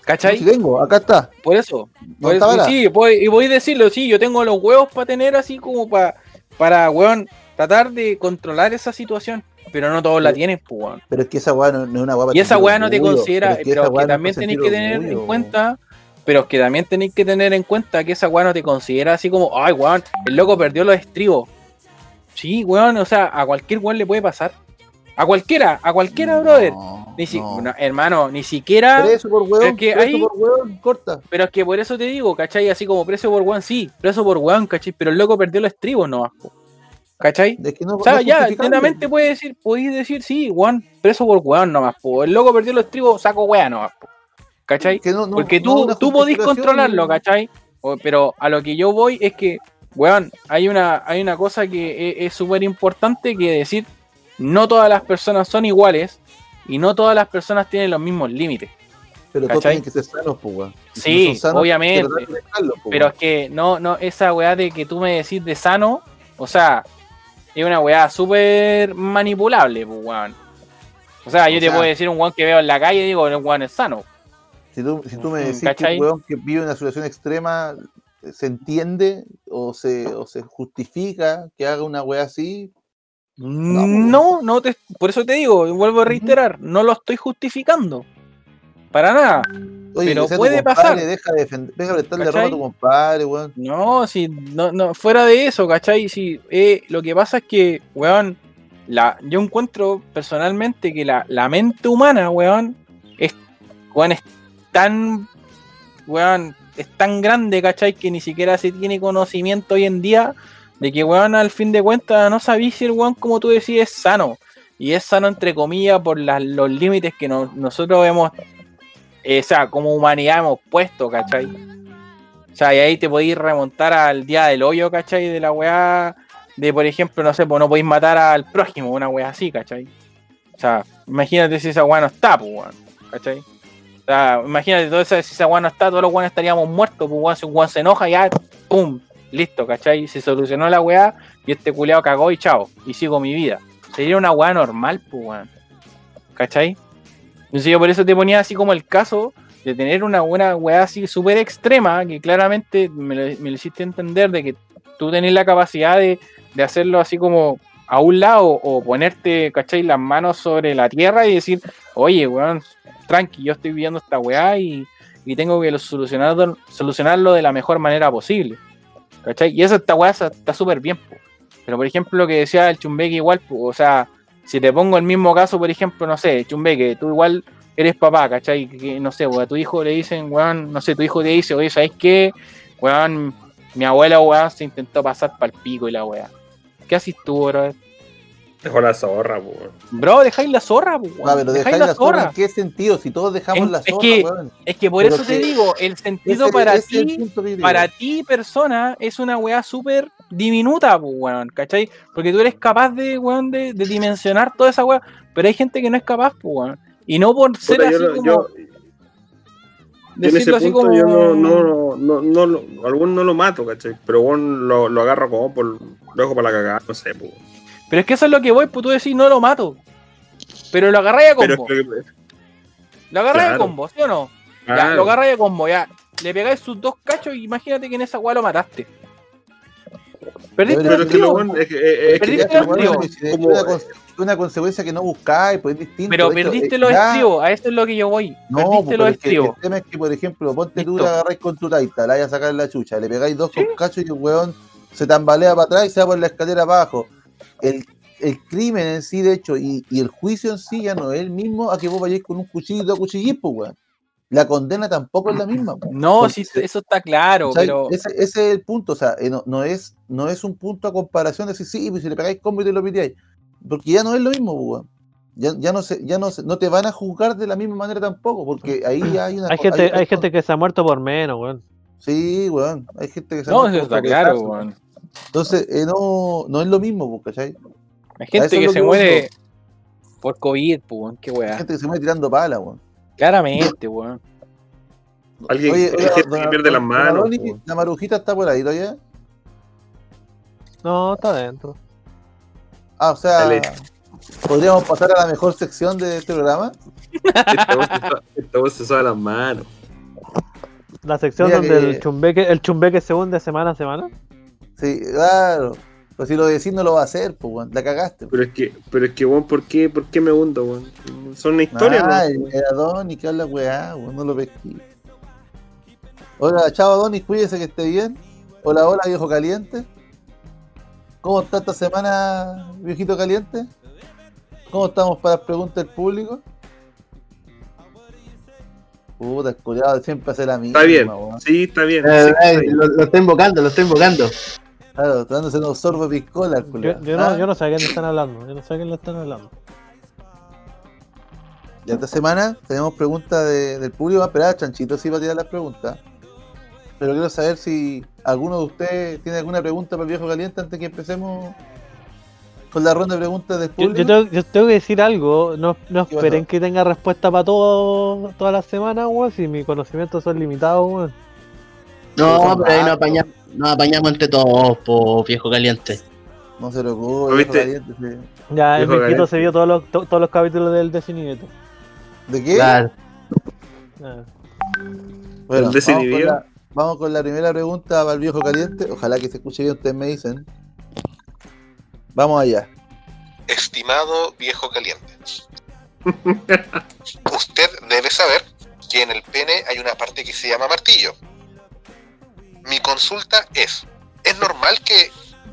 E: ¿Cachai?
D: Si tengo, acá está.
E: Por eso. Por sí, voy, y voy a decirlo, sí, yo tengo los huevos para tener así como para, para, weón, tratar de controlar esa situación. Pero no todos la tienen, pues, weón.
D: Pero es que esa weá no, no es una para
E: Y esa weá no te
D: orgullo,
E: considera,
D: es que
E: pero es que
D: no
E: también tenéis que tener
D: orgullo.
E: en cuenta, pero es que también tenéis que tener en cuenta que esa weá no te considera así como, ay, weón, el loco perdió los estribos. Sí, weón, o sea, a cualquier weón le puede pasar. A cualquiera, a cualquiera,
D: No,
E: brother. Ni si-
D: no.
E: no, hermano, ni siquiera.
D: Preso por
E: Pero
D: weón,
E: es que
D: preso
E: ahí-
D: por weón, corta.
E: Pero es que por eso te digo, ¿cachai? Así como preso por weón, sí, preso por weón, ¿cachai? Pero el loco perdió los estribos nomás, po. ¿Cachai?
D: Es que no,
E: O sea,
D: no
E: ya, netamente puedes decir, podéis decir, sí, weón, preso por weón nomás, po. El loco perdió los estribos, saco weón nomás, po. ¿Cachai?
D: Que no- no-
E: Porque tú, tú podís controlarlo, ¿cachai? O- Pero a lo que yo voy es que, weón, hay una, hay una cosa que e- es súper importante que decir, no todas las personas son iguales y no todas las personas tienen los mismos límites.
D: Pero todos
E: ¿cachai?
D: tienen que ser sanos, pues, weón. Si
E: Sí,
D: sanos,
E: obviamente.
D: po,
E: Pero es que no, no, esa weá de que tú me decís de sano, o sea, es una weá súper manipulable, pues weón. O sea, yo te puedo decir un weón que veo en la calle y digo, el weón es sano.
D: Si tú, si tú me
E: Mm,
D: decís
E: ¿cachai?
D: que un weón que vive una situación extrema se entiende o se, o se justifica que haga una weá así,
E: No, no, te, por eso te digo, vuelvo a reiterar, no lo estoy justificando. Para nada.
D: oye,
E: Pero puede pasar.
D: Deja de, defender, deja de prestarle a tu compadre, weón.
E: No, si, no, no, fuera de eso, ¿cachai? Si, eh, lo que pasa es que, weón, la, yo encuentro personalmente que la, la mente humana, weón, es, weón, es tan, weón, es tan grande, ¿cachai? Que ni siquiera se tiene conocimiento hoy en día de que, weón, al fin de cuentas, no sabéis si el weón, como tú decís, es sano. Y es sano, entre comillas, por las- los límites que no- nosotros hemos, eh, o sea, como humanidad hemos puesto, ¿cachai? O sea, y ahí te podéis remontar al día del hoyo, ¿cachai? De la weá, de por ejemplo, no sé, pues no podéis matar al prójimo, una weá así, ¿cachai? O sea, imagínate si esa weá no está, pues weón, ¿cachai? O sea, imagínate todo eso, si esa weá no está, todos los weones estaríamos muertos, pues weón, si un weón se enoja, ya, pum, listo, ¿cachai? Se solucionó la weá y este culeado cagó y chao, y sigo mi vida. Sería una weá normal, pues weón, ¿cachai? Entonces yo por eso te ponía así como el caso de tener una buena weá así súper extrema, que claramente me lo, me hiciste entender de que tú tenés la capacidad de, de hacerlo así como a un lado o ponerte, ¿cachai? Las manos sobre la tierra y decir, oye, weón, tranqui, yo estoy viendo esta weá y, y tengo que lo- solucionarlo, solucionarlo de la mejor manera posible. ¿Cachai? Y eso esta weá esa- está súper bien, po. Pero por ejemplo, lo que decía el Chumbeque igual, o sea, si te pongo el mismo caso, por ejemplo, no sé, Chumbeque, tú igual eres papá, ¿cachai? Que, no sé, a tu hijo le dicen, weón, no sé, tu hijo te dice, oye, ¿sabes qué? Weón, mi abuela, weón, se intentó pasar para el pico y la weá. ¿Qué haces tú, bro?
A: Dejó la zorra, weón.
E: Bro, dejáis la zorra, weón.
D: Ah, pero
E: dejáis
D: la zorra, ¿en qué sentido? Si todos dejamos
E: En-
D: la
E: es
D: zorra,
E: que
D: weón.
E: Es que por
D: Pero
E: eso te digo, el sentido
D: Ese-
E: para
D: ese es
E: ti, para ti, persona, es una weá súper diminuta, pues, weón, ¿cachai? Porque tú eres capaz de, weón, de, de dimensionar toda esa weá, pero hay gente que no es capaz, pues, weón. Y no por ser
A: Puta,
E: así
A: yo, no-
E: como,
A: yo- en ese
E: decirlo así
A: punto
E: como...
A: yo no, no, no, no, lo- algún no lo mato, ¿cachai? Pero bueno, lo, lo agarro como por, lo dejo para la cagada, no sé, po.
E: Pero es que eso es lo que voy, pues tú decís, no lo mato. Pero lo agarráis a
A: Pero es
E: combo.
A: que,
E: Lo agarráis a
A: claro.
E: combo, ¿sí o no? Ya, lo agarráis a combo, ya. Le pegáis sus dos cachos y imagínate que en esa weá lo mataste. Perdiste
D: Pero
E: el
A: pero es que lo
E: estribo,
A: bueno, es que, es que
E: Perdiste
A: ya,
E: los
A: bueno,
E: estribos.
D: Es
A: como-
D: una, conse- una consecuencia que no buscáis, pues es distinto.
E: pero
D: hecho,
E: perdiste
D: eh,
E: los estribos, a eso es lo que yo voy.
D: No,
E: perdiste
D: pues,
E: los estribos.
D: el tema es que, por ejemplo, ponte tú la agarráis con tu taita, la vais a sacar la chucha, le pegáis dos cachos y el weón se tambalea para atrás y se va por la escalera abajo. El, el crimen en sí, de hecho, y, y el juicio en sí ya no es el mismo a que vos vayáis con un cuchillo a cuchillís, pues, weón. La condena tampoco es la misma. pues.
E: No,
D: Porque
E: sí, eso está claro, pero
D: ese, ese es el punto, o sea, eh, no, no es, no es un punto a comparación de decir, sí, pues si le pegáis combo y te lo piteáis. Porque ya no es lo mismo, pues, weón. Ya, ya no se, ya no se- no te van a juzgar de la misma manera tampoco, porque ahí ya hay una
B: Hay gente, hay gente que se ha muerto por menos, weón.
D: Sí, weón. Hay gente que se
E: no,
D: muere
E: eso
D: por
E: está claro,
D: sobrecaso.
E: weón.
D: Entonces, eh, no, no es lo mismo, pues, ¿cachai?
E: Hay gente que se
D: que
E: muere por COVID, pues, weón, qué
D: Hay
E: weá.
D: gente que se muere tirando pala, weón.
E: Claramente, weón.
A: Alguien,
D: Oye,
A: hay
D: oiga,
A: gente
D: don-
A: que pierde las manos.
D: La marujita está por ahí todavía.
B: No, está adentro.
D: Ah, o sea,
A: Dale.
D: podríamos pasar a la mejor sección de este programa.
A: Esta voz se sa- esta voz se sabe las manos.
B: La sección
D: Mira
B: donde
D: que-
B: el chumbeque, el chumbeque se hunde semana a semana.
D: Sí, claro. Pues si lo decís no lo va a hacer, pues, weón. La cagaste.
A: Pero es que, pero es que, weón, ¿por qué, ¿por qué me hundo, weón? Son una historia,
D: Ah,
A: ¿no?
D: el, el Adonis que habla weá, weón, no lo pesqué. Hola, chao Adonis, cuídese que esté bien. Hola, hola, viejo caliente. ¿Cómo está esta semana, viejito caliente? ¿Cómo estamos para las preguntas del público? Puta, el culiado siempre hace la misma.
A: Está bien,
D: weón.
A: sí, está bien.
C: Eh,
A: sí, está
C: eh,
A: bien.
C: lo, lo estoy invocando, lo estoy invocando.
D: Claro, dándose unos sorbos de piscola,
B: Yo, yo no,
D: Ah,
B: yo no sé a quién le están hablando. Yo no sé a quién le están hablando.
D: Y esta semana tenemos preguntas de- del público. Va a esperar, Chanchito, sí va a tirar las preguntas. Pero quiero saber si alguno de ustedes tiene alguna pregunta para el viejo caliente antes que empecemos con la ronda de preguntas del público.
B: yo tengo, yo tengo que decir algo. No, no
D: ¿Qué
B: esperen que tenga respuesta para todo todas las semanas, weón. Si mis conocimientos son limitados, weón.
C: No, pero ahí
D: bajos.
C: apañamos, nos apañamos entre todos, po, viejo caliente.
D: No se lo ocurre,
A: ¿Lo
D: viejo
A: viste?
D: caliente. sí.
B: Ya en Milquito
A: caliente.
B: se vio todos los, to- todos los capítulos del Desinibito.
D: ¿De qué?
C: Claro.
B: Ah.
D: Bueno,
A: El
D: vamos con, la, vamos con la primera pregunta para el viejo caliente. Ojalá que se escuche bien, ustedes me dicen. Vamos allá.
F: Estimado viejo caliente, usted debe saber que en el pene hay una parte que se llama martillo. Mi consulta es, ¿es normal que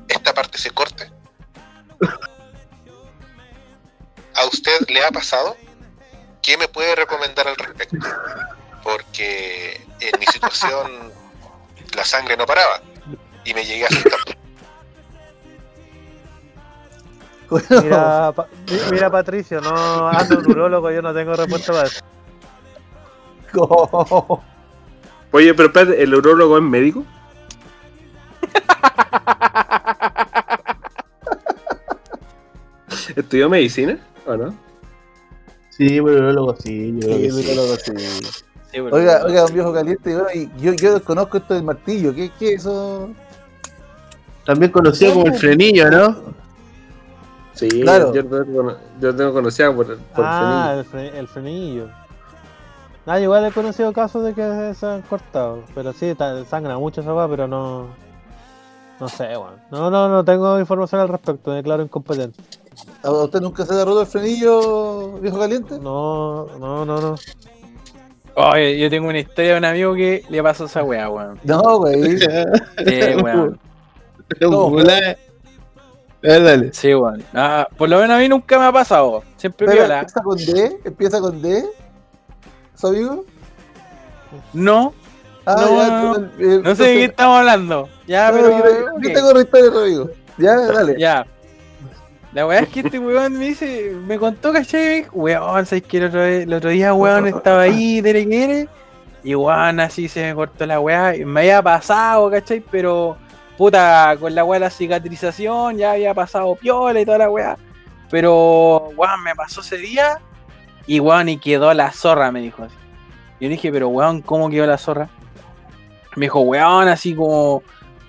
F: esta parte se corte? ¿A usted le ha pasado? ¿Qué me puede recomendar al respecto? Porque en mi situación la sangre no paraba y me llegué a asustar.
B: Mira, pa- mira, Patricio, no ando un urólogo, yo no tengo respuesta para eso.
A: Oye, pero espérate, ¿el urólogo es médico? ¿Estudió medicina o no?
C: Sí, pero luego sí, yo
D: Sí,
C: sí.
D: Oiga, oiga, un viejo caliente, bueno, y yo, yo desconozco esto del martillo. ¿Qué, qué es eso?
C: También conocido como el frenillo, ¿no?
A: Sí,
D: Claro.
A: yo, tengo, yo tengo conocida por, por
B: Ah, el, fre- el frenillo. Ah, igual he conocido casos de que se han cortado. Pero sí, sangra mucho esa weá, pero no. No sé, weón. No, no, no tengo información al respecto, me declaro incompetente.
D: ¿A usted nunca se le ha roto el frenillo, viejo caliente?
B: No, no, no, no.
E: Oye, yo tengo una historia de un amigo que le pasó esa weá, weón.
D: No, güey.
E: Sí, weón.
D: No,
C: dale.
E: Sí, weón. Ah, por lo menos a mí nunca me ha pasado. Siempre
D: Pero
E: viola.
D: empieza con D, empieza con D. ¿Su amigo?
E: No,
D: Ah,
E: No,
D: ya,
E: no,
D: entonces, eh,
E: no sé de qué estamos hablando. Ya, pero.
D: yo- yo
E: ok.
D: tengo historia, amigo. Ya, dale.
E: Ya. La weá es que este weón me dice, me contó, ¿cachai? Weón, ¿sabes que el otro, día- el otro día, weón, estaba ahí, tere que Y weón, así se me cortó la weá. Me había pasado, ¿cachai? Pero, puta, con la weá de la cicatrización, ya había pasado piola y toda la weá. Pero, weón, me pasó ese día. Y weón, y quedó la zorra, me dijo así. Yo dije, pero weón, ¿cómo quedó la zorra? Me dijo, weón, así como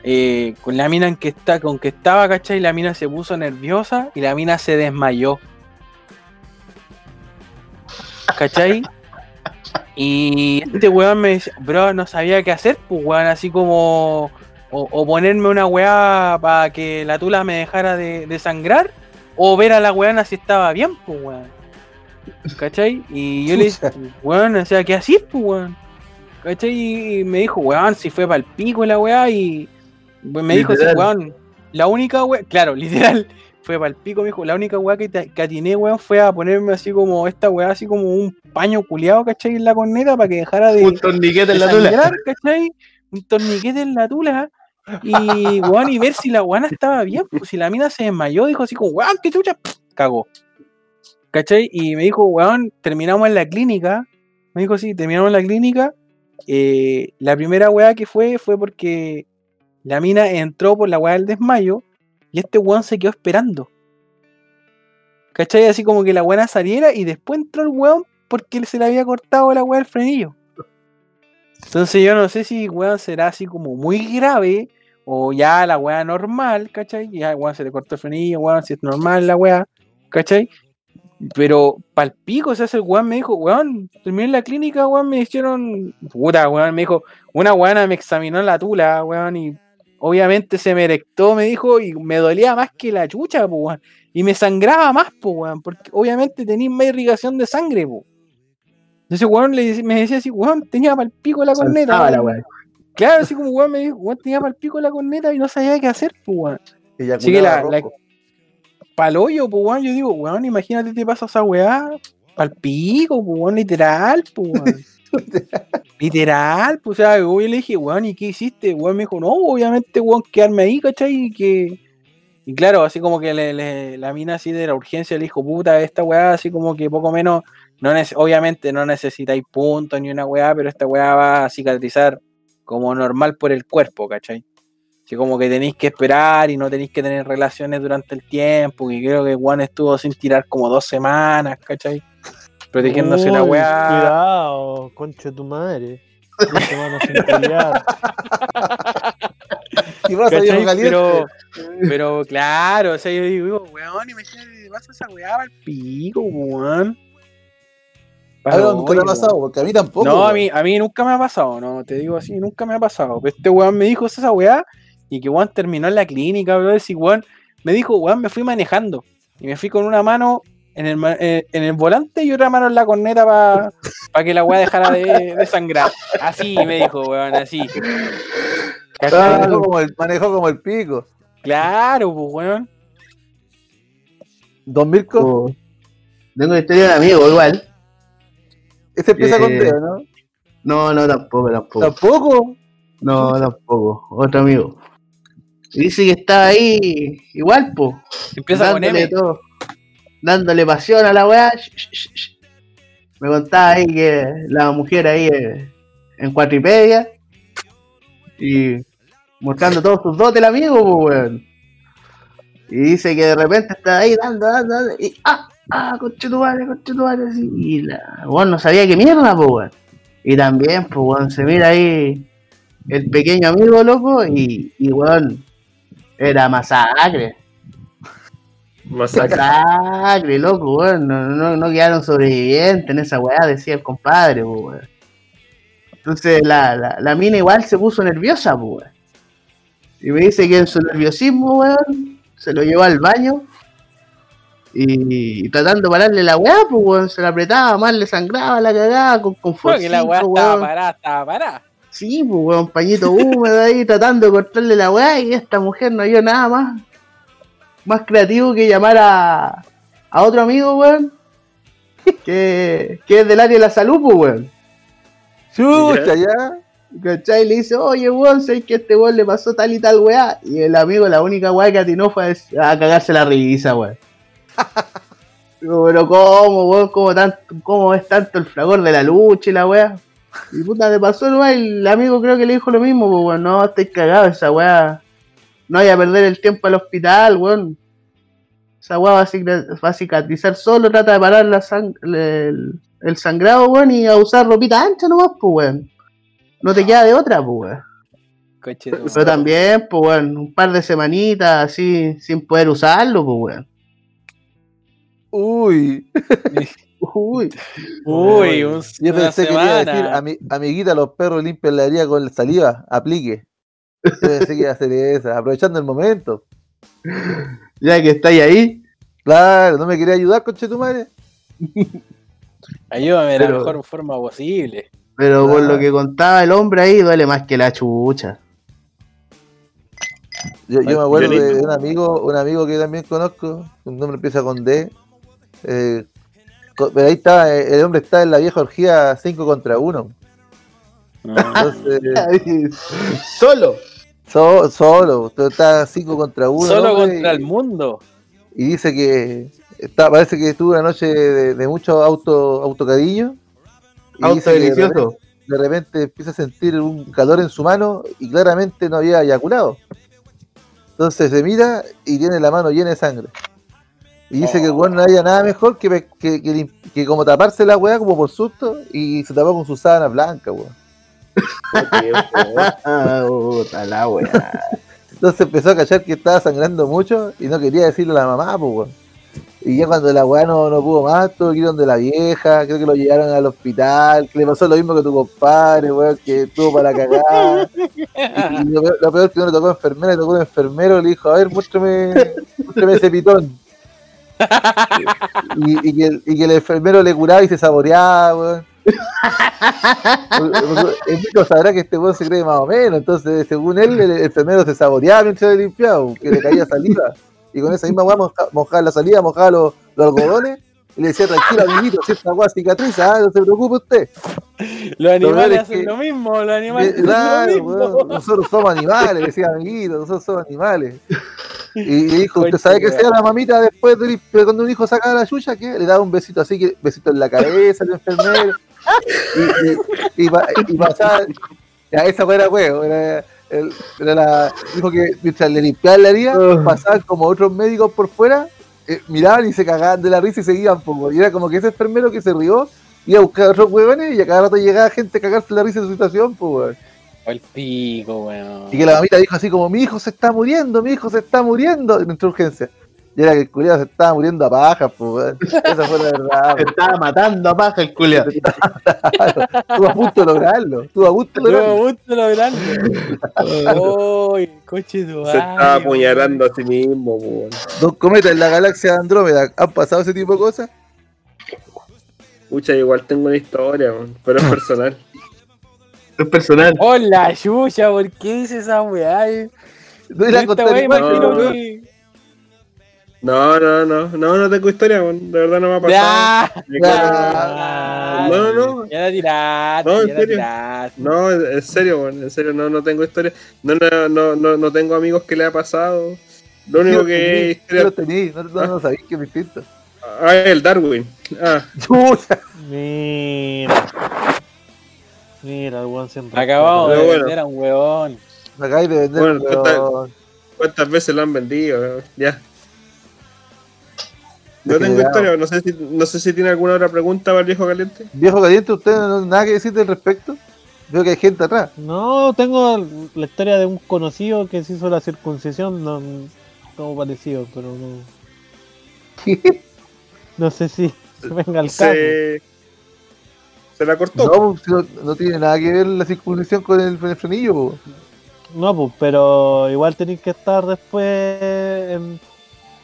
E: eh, con la mina en que está, con que estaba, ¿cachai? La mina se puso nerviosa y la mina se desmayó. ¿Cachai? Y este weón me decía, bro, no sabía qué hacer, pues weón, así como. O, ponerme una weá para que la tula me dejara de, de sangrar, o ver a la weona si estaba bien, pues weón. ¿Cachai? Y yo le dije, weón, o sea, ¿qué así, pues weón? ¿Cachai? Y me dijo, weón, si fue para el pico la weá y. Me dijo,
C: Literal.
E: weón, la única weá, claro, literal, fue para el pico, me dijo, la única weá que, te- que atiné, weón, fue a ponerme así como esta weá, así como un paño culiado, ¿cachai? En la corneta para que dejara de,
C: Un torniquete en la tula.
E: ¿cachai? Un torniquete en la tula. Y, weón, y ver si la weona estaba bien, pues si la mina se desmayó, dijo así como, weón, qué chucha, cagó. ¿Cachai? Y me dijo, weón, terminamos en la clínica. Me dijo, sí, terminamos en la clínica. Eh, la primera weá que fue fue porque la mina entró por la weá del desmayo y este weón se quedó esperando. ¿Cachai? Así como que la weá saliera y después entró el weón porque se le había cortado la weá del frenillo. Entonces yo no sé si weón será así como muy grave o ya la weá normal, ¿cachai? Ya weón se le cortó el frenillo, weón, si es normal la weá, ¿cachai? Pero pal pico, o sea, ese weón me dijo, weón, terminé en la clínica, weón, me hicieron. Puta, weón, me dijo, una weona me examinó la tula, weón, y obviamente se me erectó, me dijo, y me dolía más que la chucha, pues, weón. Y me sangraba más, pues, weón, porque obviamente tenía más irrigación de sangre, pues. Entonces, weón, le, me decía así, weón, tenía pal pico la corneta.
C: Saltaba la
E: weón. Claro, así como weón me dijo, weón, tenía pal pico la corneta y no sabía qué hacer, pues, weón. Así que la- la-. Pal hoyo, pues, weón, yo digo, weón, imagínate te pasa esa weá, pal pico, pues, weón, literal, pues, weón. literal, pues, o sea, yo le dije, weón, ¿y qué hiciste? Weón me dijo, no, obviamente, weón, quedarme ahí, ¿cachai? Y que. Y claro, así como que le- le- la mina así de la urgencia le dijo, puta, esta weá, así como que poco menos, no obviamente no necesitáis puntos ni una weá, pero esta weá va a cicatrizar como normal por el cuerpo, ¿cachai? Como que tenéis que esperar y no tenéis que tener relaciones durante el tiempo, y creo que Juan estuvo sin tirar como dos semanas, ¿cachai? Protegiéndose la weá.
B: Cuidado, concha de tu madre. Concha, mano, sin pelear.
D: Y vas a viejo caliente.
E: Pero, pero claro, o sea, yo digo, weón, imagínate, te pasa esa weá al pico, weón.
D: A ver, nunca te ha pasado, porque a mí tampoco.
E: No, a mí, a mí nunca me ha pasado, no, te digo así, nunca me ha pasado. Pero este weón me dijo esa weá y que weón terminó en la clínica, bro. Y weón me dijo, weón, me fui manejando y me fui con una mano en el, eh, en el volante y otra mano en la corneta para que la weá dejara de, de sangrar. Así me dijo, weón, así.
D: Manejó como, el, manejó como el pico.
E: Claro, pues weón.
D: Don Mirko,
C: Oh. Tengo historia de amigo igual.
D: este empieza con
C: Eh,
D: D, ¿no?
C: No, no, tampoco, tampoco.
D: Tampoco.
C: No, tampoco. Otro amigo. Dice que estaba ahí igual, po.
E: Empieza con
C: dándole
E: M.
C: todo, dándole pasión a la weá. Me contaba ahí que la mujer ahí eh, en Cuatripedia y mostrando todos sus dotes el amigo, pues weón. Y dice que de repente está ahí dando, dando, dando, y ah, ah, conchetumare, conchetumare, así. Y la weón no sabía qué mierda, pues weón. Y también, pues weón, se mira ahí el pequeño amigo, loco, y, y weón, era masacre.
A: Masacre.
C: Masacre, loco, weón. No, no, no quedaron sobrevivientes en esa weá, decía el compadre, weón. Entonces la, la, la mina igual se puso nerviosa, weón. Y me dice que en su nerviosismo, weón, se lo llevó al baño. Y, tratando de pararle la weá, pues weón, se la apretaba, más le sangraba la cagada con, con
E: Porque la weá estaba parada, estaba parada.
C: Sí, pues weón, pañito húmedo ahí tratando de cortarle la weá y esta mujer no dio nada más más creativo que llamar a, a otro amigo, weón, que, que es del área de la salud, pues weón.
D: Chucha, ya.
C: ¿Cachai? Le dice, oye, weón, sé que a este weón le pasó tal y tal weá. Y el amigo, la única weá que atinó fue a cagarse la risa, weón. Pero cómo, weón, cómo, tanto, cómo es tanto el fragor de la lucha y la weá. Y puta, le pasó nomás y el amigo creo que le dijo lo mismo, pues weón, no, estoy cagado esa weá. No vaya a perder el tiempo al hospital, weón. Esa weá va a, cic- va a cicatrizar solo, trata de parar la sang- el, el sangrado, weón, y a usar ropita ancha nomás, pues weón. No te queda de otra, pues weón. Pero también, pues weón, un par de semanitas así sin poder usarlo, pues weón.
D: Uy.
C: Uy,
E: Uy, un,
D: Yo pensé que iba a decir. "Ami- amiguita, los perros limpian la herida con saliva, aplique. Yo pensé que iba a hacer esa, aprovechando el momento.
C: ya que estáis ahí,
D: Claro, no me quería ayudar, conche tu madre.
E: Ayúdame de la
C: Pero-
E: mejor forma posible.
C: pero por
D: Ah.
C: lo que contaba el hombre ahí, duele más que la chucha.
D: Yo, me acuerdo de un amigo, un amigo que también conozco, un nombre empieza con D. eh, pero ahí está, eh, el hombre está en la vieja orgía 5 contra 1. Entonces,
C: Solo.
D: so- solo, está 5 contra 1.
E: Solo contra el mundo.
D: Y dice que está, parece que estuvo una noche de, de mucho auto, autocariño. Y
C: Auto
D: de repente-
C: delicioso.
D: de repente empieza a sentir un calor en su mano y claramente no había eyaculado. Entonces se mira y tiene la mano llena de sangre. Y dice que el weón no había nada mejor que, que, que como taparse la weá como por susto y se tapó con su sábana blanca, weón.
C: Puta la weá.
D: Entonces empezó a cachar que estaba sangrando mucho y no quería decirle a la mamá, pues, weón. Y ya cuando la weá no, no pudo más, tuvo que ir donde la vieja, creo que lo llevaron al hospital, que le pasó lo mismo que tu compadre, weón, que estuvo para cagar. Y lo peor, lo peor que no le tocó enfermera, le tocó un enfermero, le dijo, a ver, muéstrame, muéstrame ese pitón. Y, y que, el- y que el enfermero le curaba y se saboreaba, weón. El médico sabrá que este weón se cree más o menos, entonces según él, el enfermero se saboreaba mientras le limpiaba, que le caía saliva. Y con esa misma weá moja- mojaba la saliva, mojaba los, los algodones y le decía, tranquilo, amiguito, si esta weá cicatriza, ah, no se preocupe usted.
E: Los
D: peor
E: animales
D: es
E: hacen
D: que-
E: lo mismo, los animales
D: Eh, claro,
E: lo mismo.
D: nosotros somos animales, decía amiguito, nosotros somos animales. Y, dijo, ¿usted sabe
E: weón.
D: hacía la mamita después de cuando un hijo sacaba la chucha? ¿Qué? Le daba un besito así, que besito en la cabeza al enfermero. Y, y, y, pa- y pasaba, ya esa fuera huevo, era, era la, dijo que mientras le limpiaban la herida, pasaban como otros médicos por fuera, eh, miraban y se cagaban de la risa y seguían, poco. Y era como que ese enfermero que se rió, iba a buscar a otros huevones y a cada rato llegaba gente a cagarse la risa de su situación, pues,
E: el pico, weón.
D: Y que la mamita dijo así como, mi hijo se está muriendo, mi hijo se está muriendo, en nuestra urgencia. Y era que el culiado se estaba muriendo a pajas, pues, weón. Esa fue la verdad.
C: Se estaba matando a paja el culiado.
D: Estuvo a punto de lograrlo. Estuvo a punto de
E: Luego
D: lograrlo.
E: gusto lograrlo. Uy, coche de
A: Se está apuñalando a sí mismo, weón.
D: Dos cometas en la galaxia de Andrómeda. ¿Han pasado ese tipo de cosas?
A: Pucha, igual tengo una historia, weón, pero es personal.
C: Es personal.
E: Hola, Yuya, ¿por qué dice esa weá?
D: No la
A: no.
E: que.
A: No, no, no, no, no tengo historia, weón. De verdad no me ha pasado.
E: Ya,
A: Me
E: ya,
A: No, no.
E: Ya la tiraste,
A: No, en
E: ya la
A: serio.
E: tiraste.
A: No, en serio, weón, en serio, no, no tengo historia. No, no, no, no, no tengo amigos que le ha pasado. Lo único que es
D: Yo lo
A: historia.
D: tení, no, no, no sabéis que es distinto.
A: Ah, el Darwin. Ah.
B: Mira. Mira, el weón siempre.
E: Acabamos de
A: bueno.
E: vender a un weón.
D: Acabáis de vender,
A: Bueno, total.
D: weón.
A: ¿cuántas veces lo han vendido? weón? Ya. No tengo historia, no sé, si, no sé si tiene alguna otra pregunta para el viejo caliente.
D: Viejo caliente, ¿usted no tiene nada que decir al respecto? Veo que hay gente atrás.
B: No, tengo la historia de un conocido que se hizo la circuncisión, no, como parecido, pero no. No sé si venga al caso.
A: Se, se la cortó.
D: No, pues, no, no tiene nada que ver la circuncisión con el, frenillo. po.
B: No, pues, pero igual tenéis que estar después en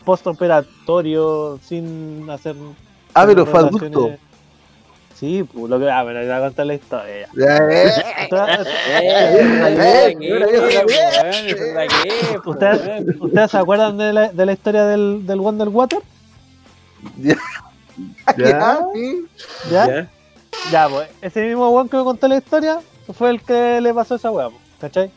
B: postoperatorio sin hacer.
D: Ah, pero fue adulto.
B: Sí, pues lo que. Ah, pero voy a contar la historia. ya.
D: Ya, eh.
B: ¿Ustedes, ¿Ustedes se acuerdan de la, de la historia del, del Wonder Water?
D: Ya,
C: Ya.
B: ¿Ya?
A: Ya.
B: Pues, ese mismo weón que me contó la historia fue el que le pasó esa weá, pues, ¿cachai?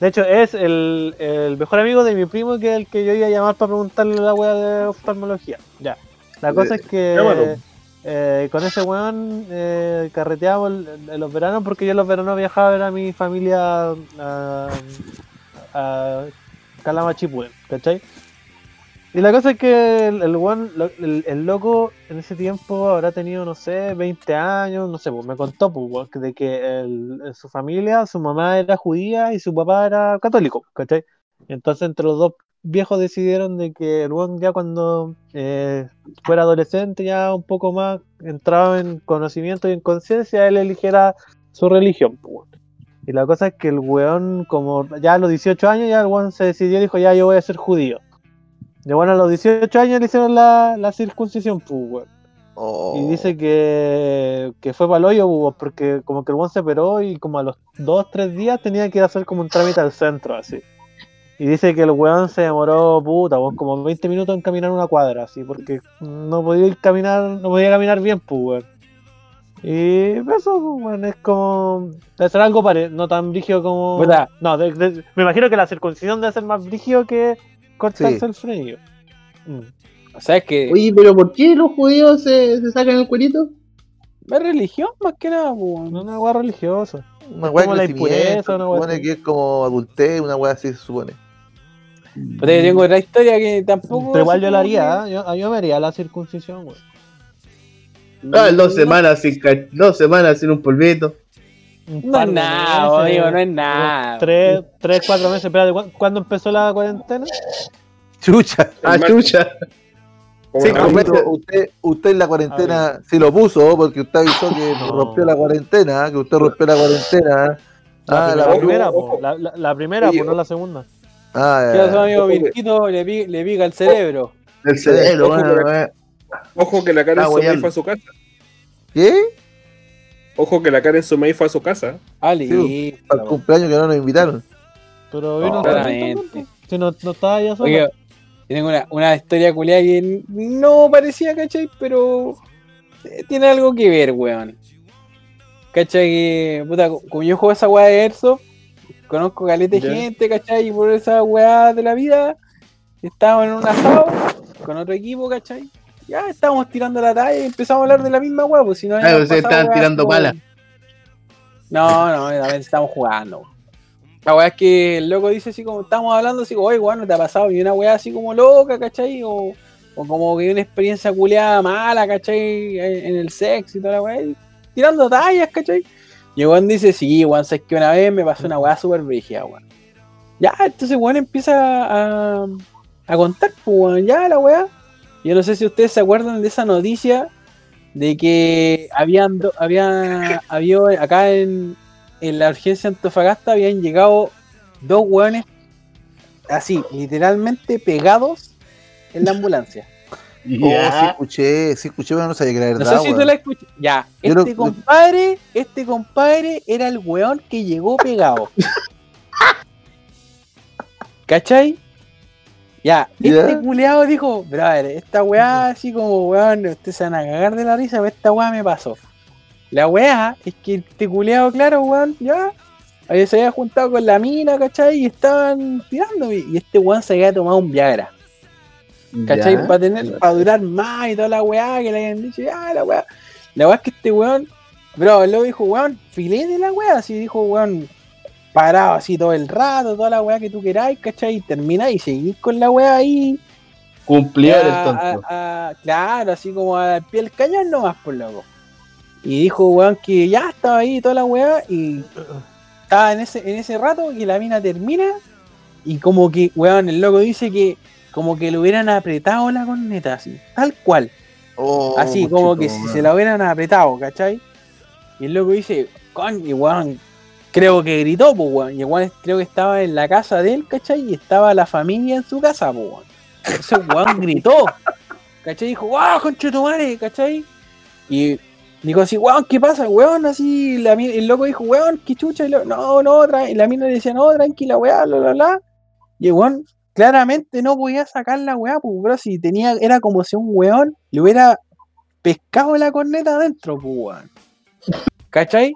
B: De hecho, es el, el mejor amigo de mi primo que es el que yo iba a llamar para preguntarle la weá de oftalmología. Ya. La cosa es que eh, con ese weón eh, carreteamos en, los veranos porque yo en los veranos viajaba a ver a mi familia a, a Calamachipuén, ¿cachai? Y la cosa es que el, el, lo- el- loco en ese tiempo habrá tenido, no sé, 20 años, no sé, pues me contó pues, de que su familia, su mamá era judía y su papá era católico, ¿cachai? Entonces entre los dos viejos decidieron de que el weón ya cuando eh, fuera adolescente, ya un poco más entraba en conocimiento y en conciencia, él eligiera su religión. pues. Y la cosa es que el weón, como ya a los 18 años, ya el weón se decidió y dijo, ya yo voy a ser judío. Y bueno, a los 18 años le hicieron la, la circuncisión, pues.
D: Oh.
B: Y dice que, que fue para el hoyo, pues, porque como que el weón se operó y como a los 2, 3 días tenía que ir a hacer como un trámite al centro, así. Y dice que el weón se demoró, puta, como 20 minutos en caminar una cuadra, así, porque no podía ir caminar, no podía caminar bien, pues, weón. Y eso, pues, weón, es como. Debe ser algo pare no tan brígido como.
E: Puta.
B: No, de- de- me imagino que la circuncisión debe ser más brígido que cortarse
D: Sí.
B: el frenillo. Mm.
E: O sea, es que
C: Oye, pero ¿por qué los judíos se, se sacan el cuerito?
E: es religión más que nada, pues.
B: No es una weá religiosa.
D: Una
B: la
D: de
B: impureza, una
D: supone que es como adultez, una weá así se supone.
E: Puta, yo tengo otra historia que tampoco.
B: Pero igual yo la haría, ¿eh? yo, yo me haría la circuncisión, güey.
C: Ah, dos semanas sin dos semanas sin un polvito.
E: No es nada,
B: meses,
E: amigo, no es nada.
B: Tres, tres, cuatro meses. Espérate, ¿cu- ¿cuándo empezó la cuarentena?
D: Chucha.
C: Ah, chucha. Sí,
D: Usted, usted, en la cuarentena sí lo puso porque usted avisó que
B: No.
D: rompió la cuarentena, que usted rompió la cuarentena.
B: La
D: Ah,
B: primera,
D: la,
B: primera, po, la, la- la primera,
A: Oye,
B: po, no la segunda.
D: ah,
E: ¿Qué pasó, amigo
A: que-
E: Virquito? Le, le pica el cerebro.
C: El cerebro,
A: Ojo,
C: bueno,
A: pero-
C: eh.
A: Ojo que la
C: Ah,
A: Sumei
C: weyando.
A: fue a su casa.
D: ¿Qué?
A: Ojo que la Karen Sumei fue a su casa.
E: Ah,
D: Sí,
E: listo.
D: Para el cumpleaños que no nos invitaron.
B: Pero vino
E: No,
B: Si no, no estaba ya solo.
E: Oye, yo tengo una, una historia culiada que no parecía, ¿cachai? Pero eh, tiene algo que ver, weón. ¿Cachai? Que, puta, como yo juego esa weá de Airsoft, conozco caleta de
A: Ya.
E: gente, ¿cachai? Y por esa weá de la vida, estábamos en un asado con otro equipo, ¿cachai? Ya estábamos tirando la talla y empezamos a hablar de la misma weá, pues si no. Habíamos
C: ustedes estaban tirando
E: como-
C: pala.
E: No, no, también estamos jugando. La weá es que el loco dice así como estamos hablando, así como, oye, weón, ¿no te ha pasado ni una weá así como loca, ¿cachai? O, o como que una experiencia culiada mala, ¿cachai? En el sexo y toda la weá. Tirando tallas, ¿cachai? Y el weón dice, sí, weón, sabes que una vez me pasó una weá súper brígida, weón. Ya, entonces weón empieza a, a contar, pues, weón, ya la weá. Yo no sé si ustedes se acuerdan de esa noticia de que habían do- había, había acá en, en la urgencia Antofagasta habían llegado dos hueones así, literalmente pegados en la ambulancia.
D: Oh, sí
C: Ya.
D: escuché, sí escuché, pero no sabía que era
E: No
D: verdad.
E: sé si tú la escuchas. Ya,
D: Yo
E: este
D: lo-
E: compadre, este compadre era el weón que llegó pegado. ¿Cachai? Ya, este culeado dijo, brother, esta weá así como weón, ustedes se van a cagar de la risa, pero esta weá me pasó. La weá es que este culeado, claro, weón, ya, se había juntado con la mina, ¿cachai? Y estaban tirando, y este weón se había tomado un Viagra. ¿Cachai?
C: Ya.
E: Para tener, para durar más y toda la weá que le habían dicho, ya la weá. La weá es que este weón, bro, luego dijo, weón, filete la weá, así dijo, weón, parado así todo el rato, toda la weá que tú queráis, ¿cachai? Y termináis y seguís con la weá ahí.
C: Cumplidor el tonto.
E: a- a- claro, así como al pie del cañón nomás, por loco. Y dijo, weón, que ya estaba ahí toda la weá y estaba en ese, en ese rato que la mina termina y como que, weón, el loco dice que como que le hubieran apretado la corneta, así, tal cual.
D: Oh,
E: Así como que si se la hubieran apretado, ¿cachai? Y el loco dice, con, y weón, creo que gritó, pues weón. Y weón creo que estaba en la casa de él, ¿cachai? Y estaba la familia en su casa, pues weón. Entonces weón gritó, ¿cachai? Dijo, wow, conchetumare, ¿cachai? Y dijo así, weón, ¿qué pasa, weón? Así, el loco dijo, weón, qué chucha. Y lo- no, no, tra-". y la mina le decía, no, tranquila, weá, bla, bla, bla. Y el weón claramente no podía sacar la weá, pues, bro, si tenía, era como si un weón le hubiera pescado la corneta adentro, pues, weón. ¿Cachai?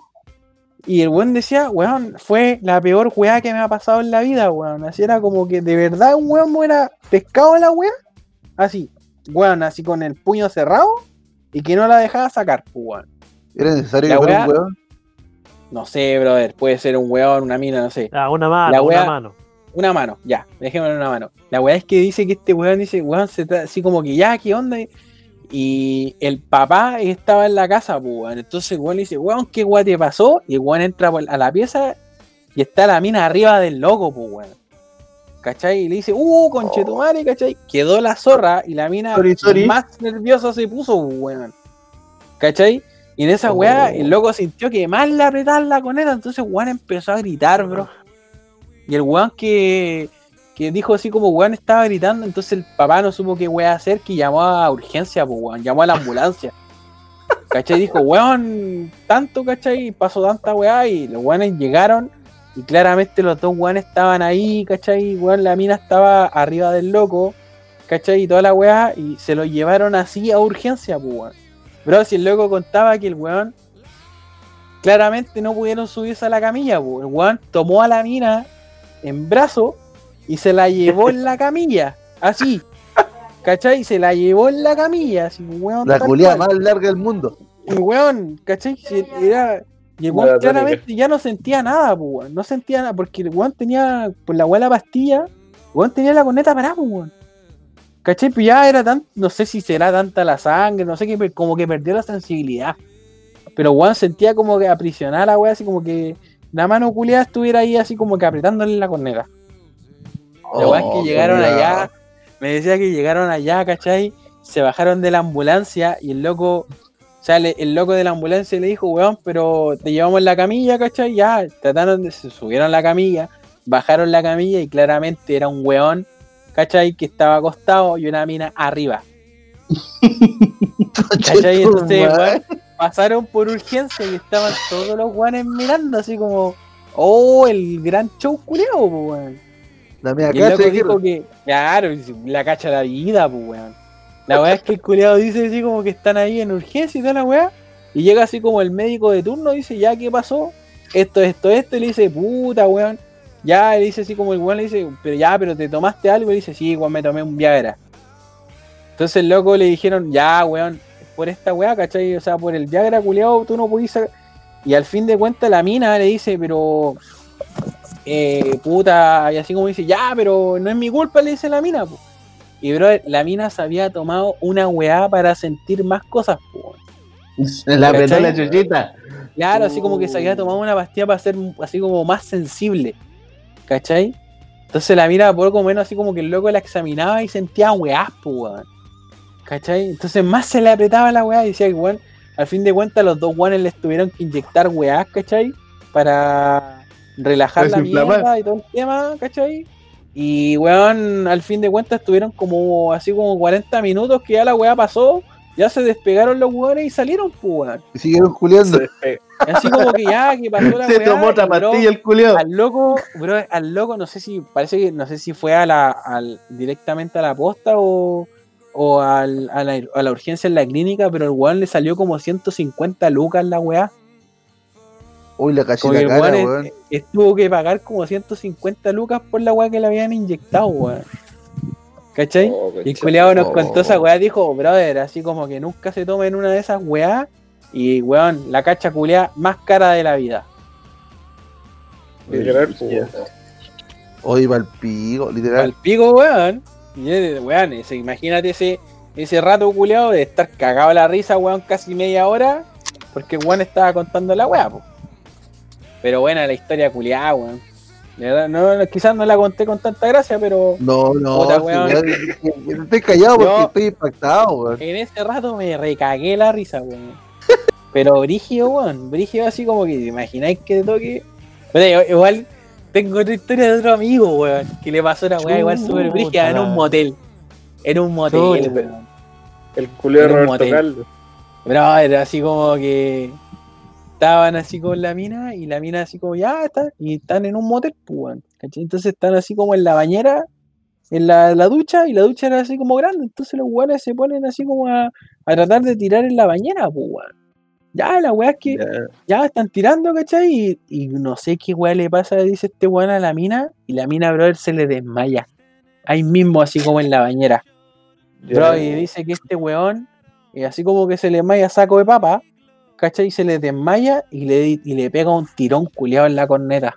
E: Y el weón decía, weón, fue la peor weá que me ha pasado en la vida, weón. Así era como que de verdad un weón hubiera pescado la weá. Así, weón, así con el puño cerrado y que no la dejaba sacar, pues, weón.
D: ¿Era necesario
E: La
D: que fuera
E: weá-
D: un weón?
E: No sé, brother, puede ser un weón, una mina, no sé.
B: Ah, una mano,
E: La
B: una mano.
E: Una mano, ya, dejémoslo en una mano. La weá es que dice que este weón dice, weón, se así como que ya, ¿qué onda? Y el papá estaba en la casa, pues, weón. Entonces weón le dice, weón, ¿qué weá te pasó? Y weón entra a la pieza y está la mina arriba del loco, pues, weón. ¿Cachai? Y le dice, uh, conchetumare, ¿cachai? Quedó la zorra y la mina
C: Sorry, sorry.
E: más nerviosa se puso, pues, weón. ¿Cachai? Y en esa weá, el loco sintió que más le apretaban la coneta, entonces weón empezó a gritar, bro. Y el weón que, que dijo así como weón estaba gritando, entonces el papá no supo qué weá hacer, que llamó a urgencia, pues weón, llamó a la ambulancia. ¿Cachai? Dijo, weón, tanto, ¿cachai? Pasó tanta weá y los weones llegaron y claramente los dos weones estaban ahí, ¿cachai? Weón, la mina estaba arriba del loco, ¿cachai? Y toda la weá y se lo llevaron así a urgencia, pues weón. Bro, si el loco contaba que el weón claramente no pudieron subirse a la camilla, pues. el weón tomó a la mina en brazo y se la llevó en la camilla, así. ¿Cachai? Se la llevó en la camilla, así, weón.
D: La
E: tal
D: culia
E: cual.
D: más larga del mundo.
E: Y weón, ¿cachai? Si Era, y el weón claramente ya no sentía nada, pues, weón. No sentía nada, porque el weón tenía, por la la pastilla, weón tenía la corneta parada, pues, weón. ¿Cachai? Pues ya era tan, no sé si será tanta la sangre, no sé qué, pero como que perdió la sensibilidad. Pero weón sentía como que aprisionada la weá, así como que la mano culiada estuviera ahí así como que apretándole la corneta. La es que
D: Oh,
E: llegaron allá, me decía que llegaron allá, ¿cachai? Se bajaron de la ambulancia y el loco, o sea, le- el loco de la ambulancia le dijo, weón, pero te llevamos la camilla, ¿cachai? Ya, trataron de, se subieron la camilla, bajaron la camilla y claramente era un weón, ¿cachai? Que estaba acostado y una mina arriba. ¿Cachai? Entonces, weón, pasaron por urgencia y estaban todos los weones mirando así como, oh, el gran show pues, weón.
D: La
E: loco
D: cacha
E: dijo que, claro, la cacha la vida, pues, weón. La weá es que el culiado dice así como que están ahí en urgencia y toda la weá. Y llega así como el médico de turno, dice, ya, ¿qué pasó? Esto, esto, esto. Y le dice, puta, weón. Ya, le dice así como el weón le dice, pero ya, pero te tomaste algo. Y le dice, sí, weón, me tomé un Viagra. Entonces el loco le dijeron, ya, weón, por esta weá, ¿cachai? O sea, por el Viagra, culiado, tú no pudiste. sacar-". Y al fin de cuentas la mina le dice, pero eh, puta, y así como dice, ya, pero no es mi culpa, le dice la mina, po. Y bro, la mina se había tomado una weá para sentir más cosas, po.
C: Se la apretó la chuchita.
E: Claro, así como que se había tomado una pastilla para ser así como más sensible. ¿Cachai? Entonces la mina poco menos así como que el loco la examinaba y sentía weás, weón. ¿Cachai? Entonces más se le apretaba la weá y decía que weón, al fin de cuentas los dos weones les tuvieron que inyectar weás, ¿cachai? Para relajar la mierda y todo el tema, ¿cachai? Y weón, al fin de cuentas estuvieron como así como 40 minutos que ya la weá pasó, ya se despegaron los weones y salieron, pues weón.
D: Y siguieron culiando.
E: Así como que ya, que pasó la
C: Se
E: weá,
C: tomó otra pastilla el culiao.
E: al loco, bro, al loco, no sé si, parece que, no sé si fue a la, al, directamente a la posta o, o al- a, la, a la urgencia en la clínica, pero el weón le salió como 150 lucas la weá.
D: Uy, la caché la
E: el
D: cara,
E: weón
D: weón.
E: es- es- tuvo que pagar como 150 lucas por la weá que le habían inyectado, weón. ¿Cachai?
A: Oh,
E: Y el culiado nos
D: Oh.
E: contó esa weá, dijo, brother, así como que nunca se toma en una de esas weá. Y weón, la cacha culiada más cara de la vida.
A: Literal, pues,
D: Oye, pa'l pico,
E: Al
D: literal.
E: pico, weón. Weón, ese- imagínate ese, ese rato culiado de estar cagado a la risa, weón, casi media hora. Porque el weón estaba contando la weá, po. Pero buena la historia culiada, weón. No, no, quizás no la conté con tanta gracia, pero
D: No, no,
E: Puta,
D: sí, estoy callado porque
E: Yo-
D: estoy impactado, weón.
E: en ese rato me recagué la risa, weón. Pero brígido, weón. Brígido así como que, ¿te imagináis que te toque? Pero igual tengo otra historia de otro amigo, weón, que le pasó una weá igual súper brígida en un motel. En un motel, weón.
A: El culeo de
E: En un
A: Roberto. Carlos.
E: Pero era así como que estaban así con la mina y la mina así como ya está y están en un motel, pues, ¿cachai? Entonces están así como en la bañera, en la, la ducha y la ducha era así como grande, entonces los weones se ponen así como a, a tratar de tirar en la bañera, pues. Ya, la weá es que
A: Ya.
E: ya están tirando, ¿cachai? Y, y no sé qué weá le pasa, dice este weón a la mina y la mina, brother, se le desmaya. Ahí mismo, así como en la bañera.
A: Ya.
E: Bro, y dice que este weón, eh, así como que se le desmaya saco de papa, ¿cachai? Se le desmaya y le, y le pega un tirón culiado en la corneta,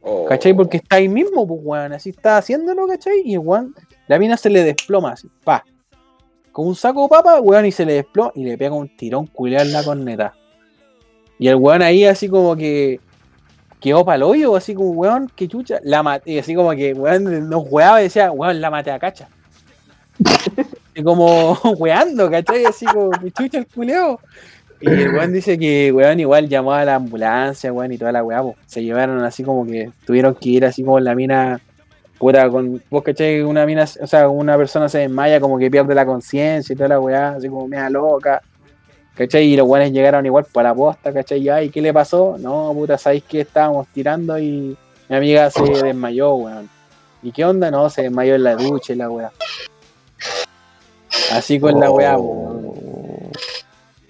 A: Oh.
E: ¿cachai? Porque está ahí mismo, pues weón, así está haciéndolo, ¿cachai? Y el weón, la mina se le desploma así, pa. Con un saco de papa, weón, y se le desploma y le pega un tirón culiado en la corneta. Y el weón ahí así como que quedó pa'l hoyo, así como, weón, que chucha, la maté, y así como que, weón, nos weaba y decía, weón, la maté a cacha. Y como weando, ¿cachai? Así como, "Me chucha el culeo. Y el weón dice que, weón, igual llamó a la ambulancia, weón, y toda la weá. Se llevaron así como que tuvieron que ir así como la mina, puta, con, vos, ¿cachai? Una mina, o sea, una persona se desmaya como que pierde la conciencia y toda la weá, así como media loca. ¿Cachai? Y los weones llegaron igual para la posta, ¿cachai? Y, ay, ¿qué le pasó? No, puta, ¿sabéis que estábamos tirando y mi amiga se desmayó, weón? ¿Y qué onda? No, se desmayó en la ducha y la weá. Así con la weá, weón.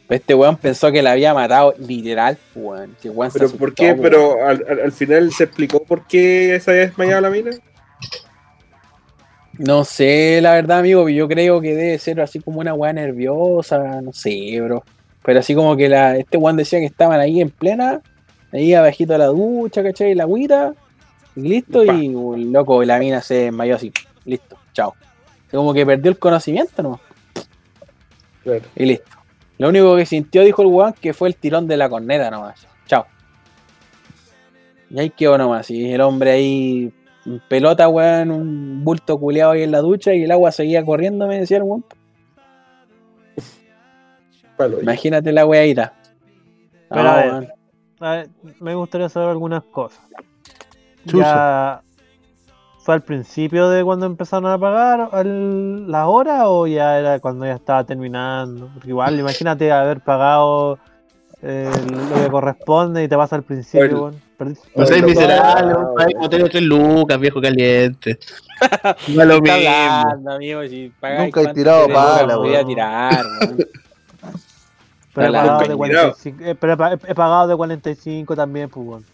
E: Este weón pensó que la había matado literal, weón. Que weón
A: Pero ¿por qué?
E: weón.
A: Pero al, al- al final se explicó por qué se había desmayado la mina.
E: No sé, la verdad, amigo, yo creo que debe ser así como una weá nerviosa, no sé, bro. Pero así como que la, este weón decía que estaban ahí en plena, ahí abajito de la ducha, ¿cachai? La agüita, y listo,
A: Pa.
E: y loco, la mina se desmayó así, listo, chao. Como que perdió el conocimiento, ¿no?
A: Claro.
E: Y listo. Lo único que sintió, dijo el weón, que fue el tirón de la corneta nomás. Chao. Y ahí quedó nomás. Y el hombre ahí, pelota, weón, un bulto culeado ahí en la ducha y el agua seguía corriendo, me decía el weón.
A: Palo,
E: Imagínate la weadita.
B: Pero
E: No,
B: a ver.
E: weón.
B: A ver, me gustaría saber algunas cosas.
D: Chucha.
B: Ya ¿Fue al principio de cuando empezaron a pagar el- la hora o ya era cuando ya estaba terminando? Porque igual, imagínate haber pagado eh, lo que corresponde y te pasa al principio.
A: Bueno.
C: No seas
A: Bueno,
C: miserable, un país tres lucas, viejo caliente. No lo mismo.
E: hablando, amigo, si
D: Nunca he tirado pala,
E: podía
D: weón.
E: tirar.
B: Pero he pagado, de
A: Nunca he
B: 45, eh, pero he pa- he pagado de 45 también, pues, weón.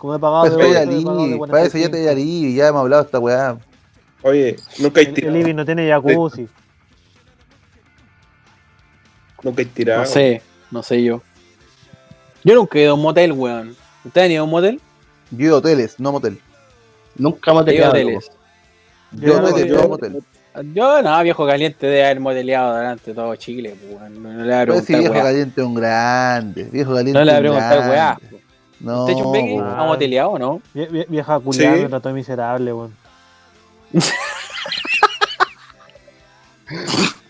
B: Como he pagado de
D: Para eso
B: 8,
D: ya
B: he pagado de
D: alivio, para eso ya te
B: 45.
D: alivio, ya hemos hablado de esta weá.
A: Oye, nunca he
B: El, el
A: tirado.
B: living no tiene jacuzzi.
A: Nunca he tirado.
E: No sé, no sé yo. Yo nunca he ido a un motel, weón. ¿Ustedes han ido a un motel?
D: Yo he ido a hoteles, no motel.
C: Nunca hemos
E: He ido a hoteles.
D: Yo,
B: Yo
D: no he
B: no,
D: tenido
A: yo-
D: motel.
E: Yo, no, viejo caliente de haber moteleado delante de todo Chile, pues, weón. No, no le voy a
D: Pero si viejo
E: weá.
D: caliente es un grande. Viejo caliente
E: No le voy a
D: un
E: preguntar, weá.
D: No,
E: ¿Usted Chumbeque
D: weón.
E: ha moteleado o no?
B: Vie- vie- Vieja culiada
A: Sí.
B: me trató de miserable, weón.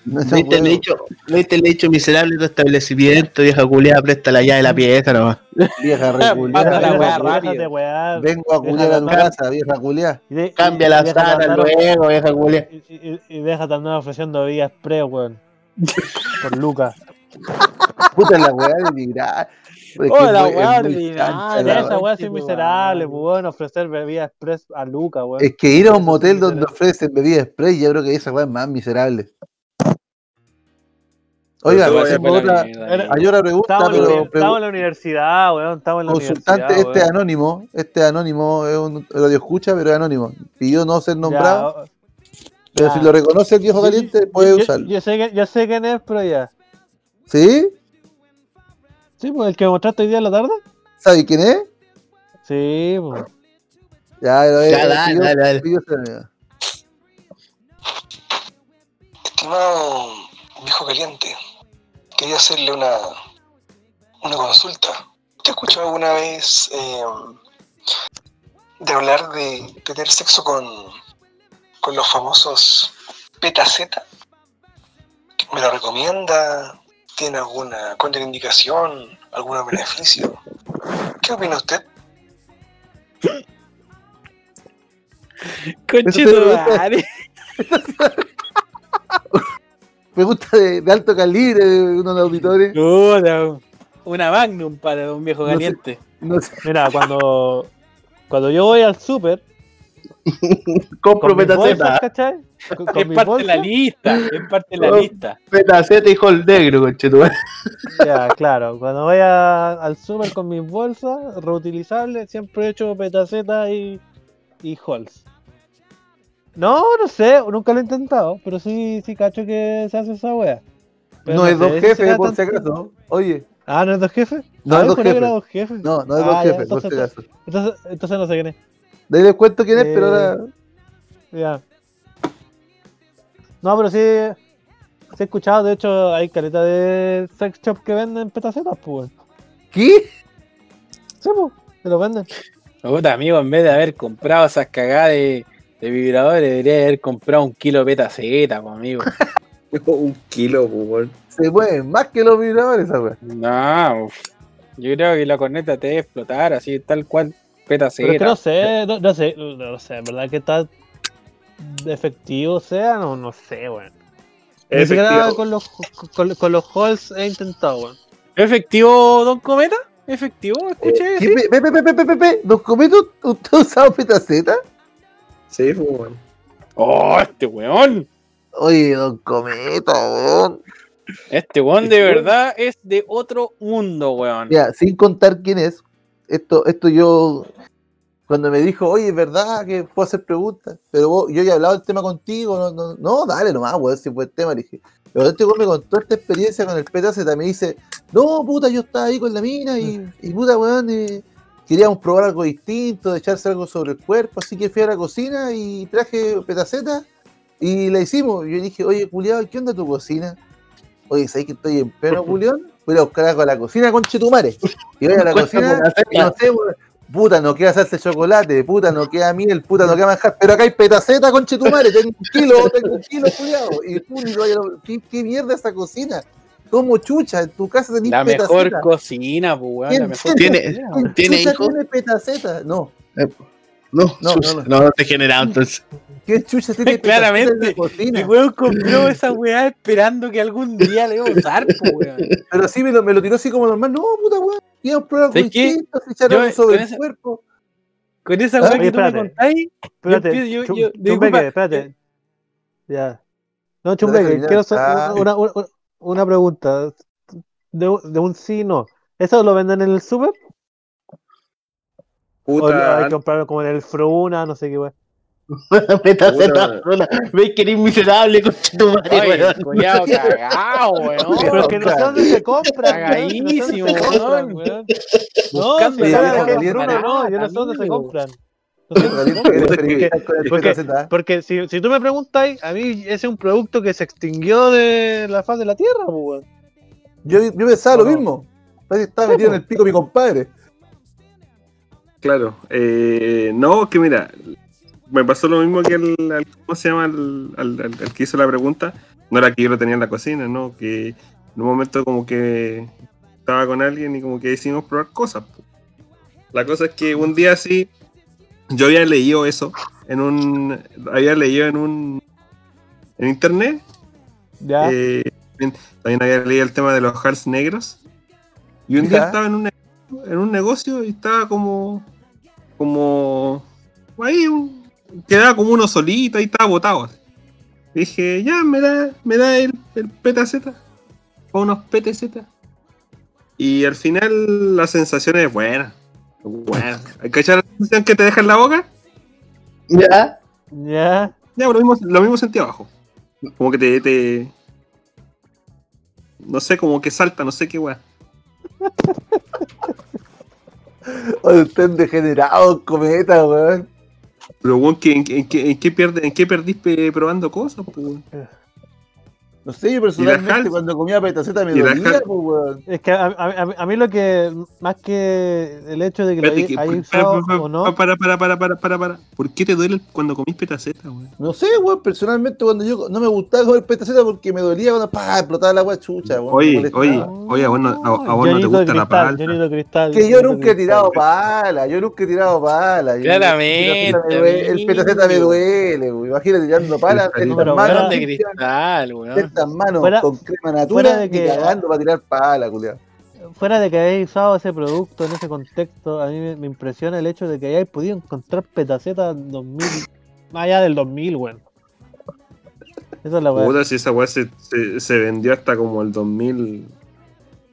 D: No se
C: ¿Viste el
D: puede.
C: hecho, ¿Viste el hecho miserable de tu establecimiento? Vieja culiada, presta la llave de la pieza nomás.
D: Vieja reculiada. Vengo a culiar a tu
B: Deja-
D: casa, vieja culiada.
B: De-
C: Cambia la sala luego, vieja culiada.
B: Y, y, y déjate andar ofreciendo bebidas pre, weón. Por Lucas.
D: Puta la weá de migrar. Que
E: Oh, la
B: esa
D: weá.
B: es miserable,
E: weón.
B: Ofrecer bebidas express a Lucas, weón.
D: Es que ir a un motel donde ofrecen bebidas spray, yo creo que esa weá es más miserable. Oiga, otra, hay otra pregunta,
B: Estamos en, la,
D: pero
B: estamos en la universidad, weón. Estamos en la
D: consultante,
B: universidad.
D: este anónimo, este anónimo es un radio escucha, pero es anónimo. Pidió no ser nombrado, pero
B: ya.
D: si lo reconoce el viejo caliente, puede usarlo.
B: Yo, sé que, yo sé quién es, pero ya.
D: ¿Sí?
B: Sí, pues el que me mostraste hoy día en la tarde.
D: ¿Sabe quién es?
B: Sí, pues.
D: Ya, lo
C: Ya, dale, dale, dale.
F: Estimado viejo caliente, quería hacerle una, una consulta. ¿Usted ha escuchado alguna vez eh,
G: de hablar de tener sexo con, con los famosos Peta Z. ¿Me lo recomienda? ¿Tiene alguna contraindicación? ¿Algún beneficio? ¿Qué opina usted?
E: Conche
D: Eso te
E: tu
D: gusta.
E: madre.
D: Pregunta de, de alto calibre de unos auditores.
E: Puta, Una magnum para un viejo
D: No sé.
E: caliente.
D: No sé,
B: Mira, cuando, cuando yo voy al súper,
C: Compro
B: con
E: Es parte de la lista. Es parte de la lista.
C: Petaceta y hol negro, conchetumare.
B: Ya, claro. Cuando voy a- al súper con mis bolsas reutilizables, siempre he hecho petaceta y, y Halls. No, no sé, nunca lo he intentado, pero sí, sí cacho que se hace esa wea. Pero
D: no es dos jefes, por si acaso. Oye,
B: Ah, ¿no es dos jefes?
D: No
B: Ah,
D: es dos jefes.
B: dos jefes.
D: no, no es
B: Ah,
D: dos
B: ya,
D: jefes, por si
B: entonces,
D: acaso.
B: entonces, entonces no sé quién es.
D: De ahí les cuento quién es, pero
B: Eh,
D: ahora.
B: Ya. No, pero sí, sí he escuchado, de hecho hay caleta de sex shop que venden petacetas, pues.
D: ¿Qué?
B: Sí, pues, se lo venden.
E: Puta, amigo, en vez de haber comprado esas cagadas de, de vibradores, debería haber comprado un kilo de petaceta, pues, amigo.
A: Un kilo, pues.
D: Se mueven más que los vibradores, esa wea.
E: No, uf. yo creo que la corneta te debe explotar así, tal cual.
B: Pero es que no sé, no, no sé, no sé, en verdad que tan efectivo sea, no, no sé, weón. Ni siquiera
A: Efectivo.
B: con los, con, con los halls he intentado, weón.
E: ¿Efectivo, Don Cometa? ¿Efectivo? Escuché
D: ¿Qué?
E: decir.
D: Pe, pe, pe, pe, pe, pe, pe, ¿Nos cometo usted ha usado petaceta?
A: Sí, pues, weón.
E: ¡Oh, este weón!
D: Oye, don Cometa, weón.
E: Este weón de verdad es de otro mundo, weón.
D: Ya, sin contar quién es, esto, esto yo, cuando me dijo, oye, es verdad que puedo hacer preguntas, pero vos- yo ya he hablado del tema contigo, no, no, no dale nomás, weón, si fue el tema, le dije. Pero este weón me contó esta experiencia con el PTZ, me dice, no, puta, yo estaba ahí con la mina y, y puta, weón, eh, queríamos probar algo distinto, de echarse algo sobre el cuerpo, así que fui a la cocina y traje petaceta y la hicimos. Yo dije, oye, culiado, ¿qué onda tu cocina? Oye, ¿sabes que estoy en pleno culión? Voy a buscar algo a la cocina con chetumare. Y voy a la cocina, y no sé, puta, no queda salsa de chocolate, puta, no queda miel, puta, no queda manjar, pero acá hay petaceta con chetumare, tengo un kilo, tengo un kilo, culiado. Y tú, y vaya, ¿qué, qué mierda esa cocina? Como chucha, en tu casa tenés
E: La
D: petaceta.
E: mejor cocina, pues weón.
D: ¿Quién
E: La mejor
C: tiene-
E: cocina,
D: ¿Quién
E: weón.
C: ¿Tiene
D: chucha
C: hijo?
D: tiene petaceta? No.
C: No,
D: No, no,
C: no, no, degenerado entonces.
D: ¿Quién chucha tiene
E: Claramente? El weón compró esa weá esperando que algún día le iba a usar, pues weón.
D: Pero sí me lo, me lo tiró así como normal. No, puta weón. Íbamos a probar algo
E: ¿Sabes qué?
D: distinto, se echar
E: Yo-
D: algo sobre
E: con
D: el
E: esa-
D: cuerpo.
E: Con esa
D: Ah,
E: weá
B: oye,
E: que tú me
B: espérate.
E: contáis,
B: Espérate,
E: yo- yo-
B: Chumbeque,
E: disculpa,
B: espérate. Ya. No, Chumbeque, quiero hacer
D: Ah.
B: una, una, una pregunta. De, un- de un sí y no. ¿Eso lo venden en el súper? ¿O
A: Puta,
B: hay que comprarlo como en el Fruna, no sé qué weón?
C: Petaceta, sola. Veis que eres miserable con tu madre, weón.
E: culiao cagao, weón.
B: Pero es que no sé dónde se se
E: Cagadísimo, weón.
B: No, no, yo no sé dónde se compran. No sé dónde se
D: Caliente,
B: compran.
D: experimentar con el
B: porque-. Porque si, si tú me preguntas, a mí ese es un producto que se extinguió de la faz de la tierra, pues, weón.
D: Yo, yo pensaba lo
B: No.
D: mismo. Parece que estaba metido en el pico mi compadre.
A: Claro. Eh, no, que mira, me pasó lo mismo que al- ¿cómo se llama? Al que hizo la pregunta. No era que yo lo tenía en la cocina, ¿no? Que en un momento como que estaba con alguien y como que decidimos probar cosas. La cosa es que un día así, yo había leído eso en un, había leído en un, en internet
B: Ya.
A: eh, también había leído el tema de los hearts negros. Y un
D: Ya.
A: día estaba en un, en un negocio y estaba como. como. ahí, un- quedaba como uno solito, ahí estaba botado. Dije, ya, me da, me da el, el PTZ. O unos PTZ. Y al final la sensación es buena. Buena. ¿Hay que echar la sensación que te deja en la boca?
C: Ya.
B: Ya.
A: Ya, lo mismo, lo mismo sentí abajo. Como que te, te. No sé, como que salta, no sé qué weá.
D: Oye, usted es degenerado, cometa, weón.
A: Pero weón, ¿qué- en, en, en qué ¿en qué perdís pe- probando cosas? po, weón?
D: No sé, yo personalmente cuando comía petaceta me
A: ¿Y la
D: dolía, pues, weón.
B: Es que a, a- a- mí lo que, más que el hecho de que lo
A: Espérate,
B: hay,
A: que-
B: hay
A: para,
B: usado
A: para,
B: o no,
A: para, para, para, para, para, para. ¿Por qué te duele cuando comís petaceta, weón?
D: No sé, weón, personalmente cuando yo no me gustaba comer petaceta porque me dolía cuando pa, explotaba la agua chucha, weón.
A: Oye, oye, oye, a vos no, a, a vos no te gusta la palta.
B: Johnito Cristal.
D: Que yo nunca he tirado pala, yo nunca he tirado pala. yo-
E: Claramente,
D: el petaceta me duele- weón. Imagínate tirando pala,
E: de cristal, weón.
D: Estas manos
B: Fuera-
D: con crema natura
B: fuera de que-
D: cagando para tirar pala, culiao.
B: Fuera de que hayáis usado ese producto en ese contexto, a mí me, me impresiona el hecho de que hayáis podido encontrar petacetas en 2000, más allá del 2000, weón. Esa es la weá.
A: Puta, si esa weá se, se, se vendió hasta como el 2000.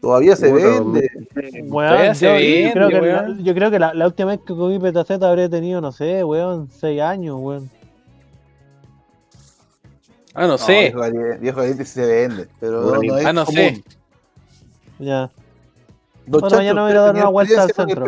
D: Todavía se vende.
A: 2000.
B: Weón,
E: Todavía se
B: yo,
E: vende,
B: yo creo que, la,
E: weón.
B: yo creo que la, la última vez que comí petaceta habría tenido, no sé, weón, 6 años, weón.
E: Ah, no sé.
D: viejo caliente, viejo caliente sí se vende, pero no, no es
E: Ah, no
D: común.
E: sé.
B: Ya.
D: Don
B: Bueno,
D: Chacho,
B: mañana voy a
D: ¿usted
B: dar una vuelta al centro.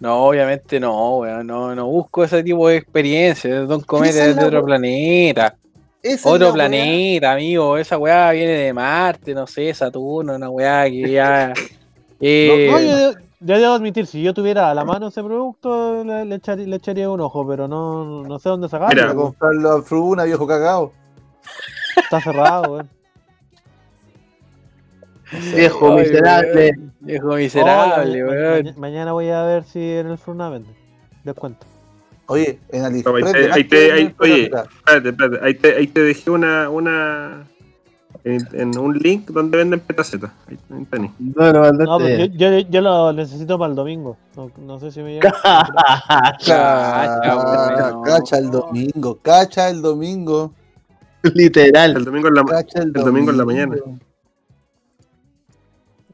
E: No, obviamente no, weón. No, no busco ese tipo de experiencia. Don Comete
D: Esa es
E: de otro
D: weá.
E: planeta.
D: Esa
E: Otro
D: weá.
E: planeta, amigo. Esa weá viene de Marte, no sé, Saturno, una weá que ya. eh,
B: No, yo, yo debo admitir, si yo tuviera a la mano ese producto, le, le echaría, le echaría un ojo, pero no, no sé dónde sacarlo.
A: Mira,
D: comprarlo a Fruna, viejo cagao.
B: Está cerrado, weón.
C: Viejo
E: Ay,
C: miserable.
E: weón, Viejo miserable,
B: Oh, ma-
E: weón.
B: ma- mañana voy a ver si en el Fruna vende. Descuento.
D: Oye, en
A: No,
D: AliExpress.
A: ahí te- ahí te- oye. Espérate, espérate. Ahí te, ahí te dejé una. una en, en un link donde venden petacetas. Ahí.
C: No,
B: No, pues yo, yo, yo lo necesito para el domingo. No, no sé si me llega.
E: Cacha,
D: Cacha,
E: weón.
D: cacha el domingo, cacha el domingo,
C: Literal.
A: El domingo en la,
D: cacha el,
A: El domingo en la mañana.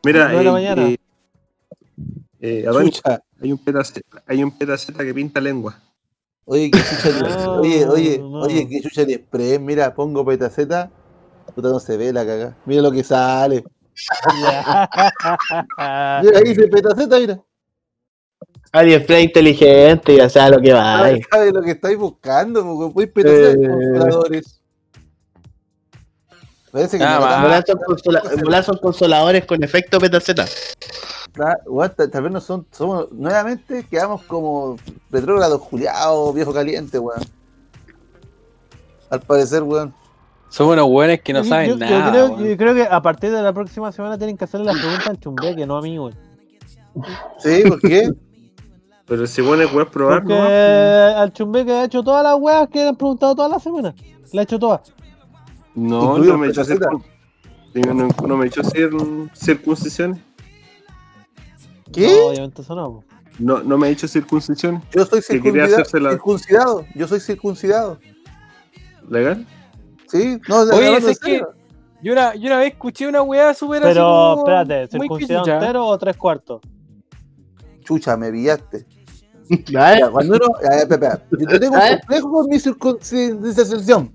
A: Mira,
B: de la
A: eh,
B: mañana.
A: eh, eh, Adonis,
D: Chucha.
A: hay un petaceta, hay un petaceta que pinta lengua.
D: Oye, que chucha oye, oye,
B: no.
D: oye, que chucha el express, mira, pongo petaceta, puta no se ve la caga. Mira lo que sale. Mira, ahí dice petaceta, mira.
C: AliExpress inteligente, ya sabe lo que va.
D: Ay, ¿Sabes lo que estáis buscando? Porque podéis petaceta
C: Eh.
D: consoladores. Parece que
E: Nada
D: no
C: consola- consoladores con efecto petaceta.
D: Tal vez no son, somos, nuevamente quedamos como retrógrados juliados, viejo caliente, weón. Al parecer, weón.
E: Somos unos weones que no
B: Yo-
E: saben
B: yo, yo
E: nada.
B: creo, yo creo que a partir de la próxima semana tienen que hacerle las preguntas al chumbeque, no a mí, weón.
D: ¿Sí? ¿Por qué?
A: Pero si bueno puedes probar,
B: Porque
A: ¿no?
B: al chumbeque ha hecho todas las weas que le han preguntado todas las semanas. Le ha hecho todas.
A: No, no me Dime, no, no me he hecho cir- circuncisiones.
D: ¿Qué?
B: No, obviamente eso no. po.
A: No, no me he hecho circuncisiones.
D: Yo soy
A: Que
D: circuncidado. Yo soy circuncidado.
A: ¿Legal?
D: ¿Sí? No,
E: Oye, es que yo una, yo una vez escuché una weá súper así
B: Pero
E: como
B: espérate,
E: muy
B: ¿circuncidado
E: pichucha.
B: entero o tres cuartos?
D: Chucha, me pillaste. Ya, cuando uno. Yo tengo un complejo con mi circuncisión.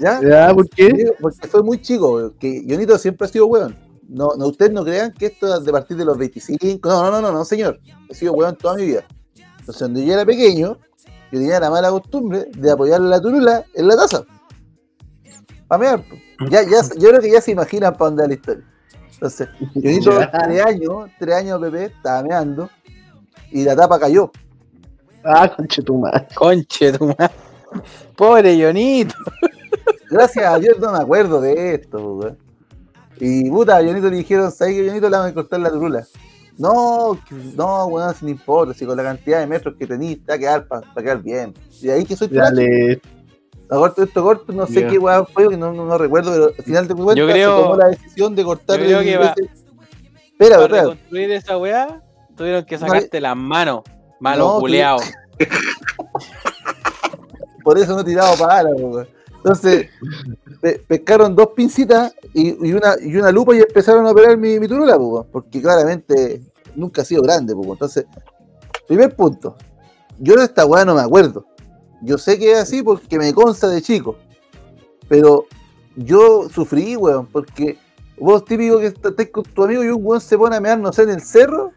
D: ¿Ya?
C: ¿Ya? ¿Por qué?
D: Porque fue muy chico, que Jonito siempre ha sido weón. No, no, ustedes no crean que esto es de partir de los 25. No, no, no, no, no, señor. He sido weón toda mi vida. Entonces, cuando yo era pequeño, yo tenía la mala costumbre de apoyar la turula en la taza. Pa' mear, po. ya, ya, yo creo que ya se imaginan para dónde va la historia. Entonces,
C: Ya.
D: tres años, tres años, Pepe, estaba meando y la tapa cayó.
C: Ah, conche tu madre.
E: Conche tu madre. Pobre Jonito.
D: Gracias a Dios no me acuerdo de esto. Y puta, a Jonito le dijeron, ¿sabes que Jonito le van a cortar la turula? No, no, weón, no importa, si con la cantidad de metros que tenís, te va a quedar para quedar bien. Y de ahí que soy tracho.
C: Dale.
D: Corto, esto corto, no sé qué weón fue, que no, no, no recuerdo, pero al final de cuentas
E: Yo creo-
D: se tomó la decisión de cortar
E: yo creo que va-
D: Espera,
E: Para reconstruir esa weá, tuvieron que sacarte las manos. Malo culeado.
D: Por eso no he tirado pala, po, weón. Entonces, pe- pescaron dos pincitas y, y una, y una lupa y empezaron a operar mi, mi turula, po, porque claramente nunca ha sido grande. po. Entonces, primer punto. Yo de esta weá no me acuerdo. Yo sé que es así porque me consta de chico. Pero yo sufrí, weón, porque vos típico que est- estés con tu amigo y un weón se pone a mear, no sé, en el cerro.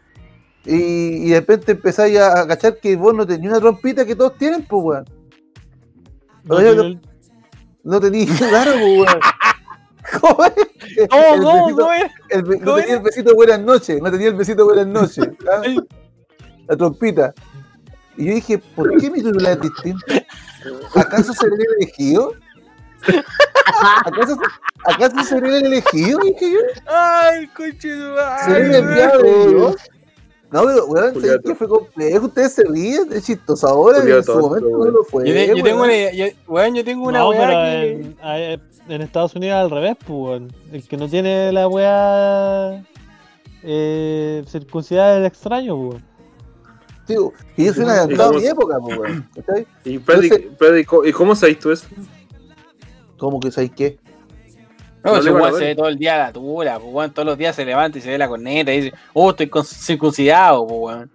D: Y, y de repente empezáis a, a cachar que vos no tenías una trompita que todos tienen, pues, weón.
B: No el-
D: No tenía, claro, pues, weón. ¿Cómo es?
E: ¿Cómo,
D: El
E: cómo,
D: besito- el no
E: ¿Cómo
D: tenía el besito buenas noches, no tenía el besito buenas noches. ¿ah? La trompita. Y yo dije, ¿por qué mi turula es distinta? ¿Acaso seré el elegido? ¿Acaso, ¿Acaso seré el elegido? Dije yo.
E: Ay, coche
D: ¿Seré el enviado de Dios? No, pero, weón, ¿sabes que fue complejo? Ustedes se ríen, es chistoso ahora,
A: Julián,
D: en su momento no lo fue.
E: Yo, te- yo tengo una, yo, weón, yo tengo una
B: no,
E: weá que.
B: en, en Estados Unidos al revés, pues, weón. El que no tiene la weá eh, circuncidada es el extraño, pues. weón.
D: Y yo soy un adelantado a
A: cómo
D: mi época, pues, weón. ¿cachai?
A: Y
D: Entonces-
A: Freddy, ¿cómo- ¿y cómo sabes tú eso?
D: ¿Cómo que sabéis qué?
E: No,
A: No
E: ese se ve todo el día la tula, pues weón, todos los días se levanta y se ve la corneta y dice, oh, estoy con- circuncidado, pues weón.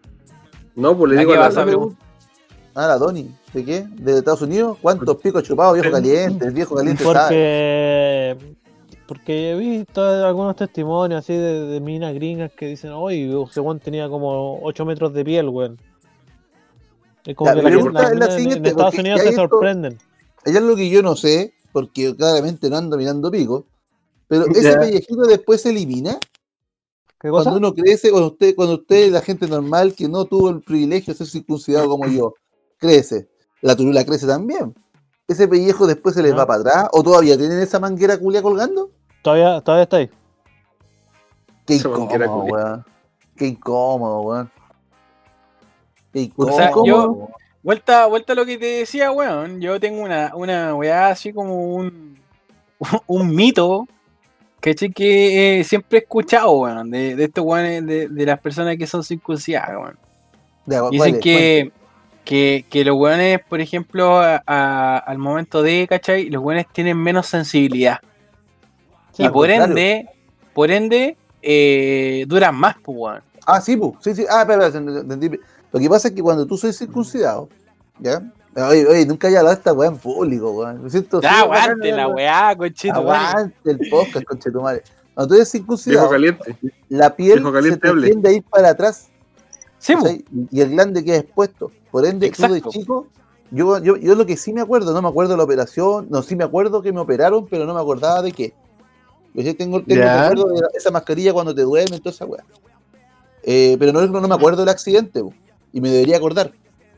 A: No, pues le
E: ¿A
A: digo a la?
D: Ah, la Doni. ¿De qué? ¿De Estados Unidos? ¿Cuántos picos chupados, viejo caliente? El viejo caliente sabe.
B: Porque, he visto algunos testimonios así de, de minas gringas que dicen, oye, ese weón tenía como 8 metros de piel, weón. Es como
D: Ya,
B: que la
D: es la
B: en- en
D: siguiente,
B: Estados Unidos
D: esto-
B: sorprenden.
D: Hay algo que yo no sé, porque claramente no ando mirando pico, pero ese
C: Ya.
D: pellejito después se elimina.
B: ¿Qué cosa?
D: Cuando uno crece, cuando usted, cuando usted, la gente normal que no tuvo el privilegio de ser circuncidado como yo, crece, la turula crece también. ¿Ese pellejo después se les
B: No.
D: va para atrás? ¿O todavía tienen esa manguera culia colgando?
B: Todavía, todavía está ahí.
D: Qué incómodo, weón. Qué incómodo, weón. Qué
E: O
D: incómodo.
E: sea, yo-. Vuelta, vuelta a lo que te decía, weón. Yo tengo una, una weá así como un, un mito, ¿cachai? Que eh, siempre he escuchado, weón, de, de estos weones, de, de las personas que son circuncidadas, weón.
D: Ya, ¿cuál
E: Dicen
D: es?
E: que, que, que los weones, por ejemplo, a- a- al momento de, ¿cachai? Los weones tienen menos sensibilidad.
B: Sí,
E: y por
D: contrario.
E: ende, por ende, eh, duran más, pues, weón.
D: Ah, sí, pues. Sí, sí. Ah, espera, espera, ent- entendí. Lo que pasa es que cuando tú soy circuncidado, ¿ya? Oye, oye, nunca haya hablado esta weá en público, weón. Me siento
E: Ya, aguante la weá, conchito, weón.
D: Aguante el podcast, conchetumare. Cuando tú eres circuncidado,
A: caliente.
D: la piel
A: caliente,
D: se te tiende a ir para atrás
E: Sí, pues.
D: ¿cachai? y el glande queda expuesto. Por ende, tú de chico, yo, yo, yo lo que sí me acuerdo, no me acuerdo de la operación, no, sí me acuerdo que me operaron, pero no me acordaba de qué. Yo tengo, tengo de esa mascarilla cuando te duerme y toda esa weá. Eh, pero no, no me acuerdo del accidente, po, y me debería acordar.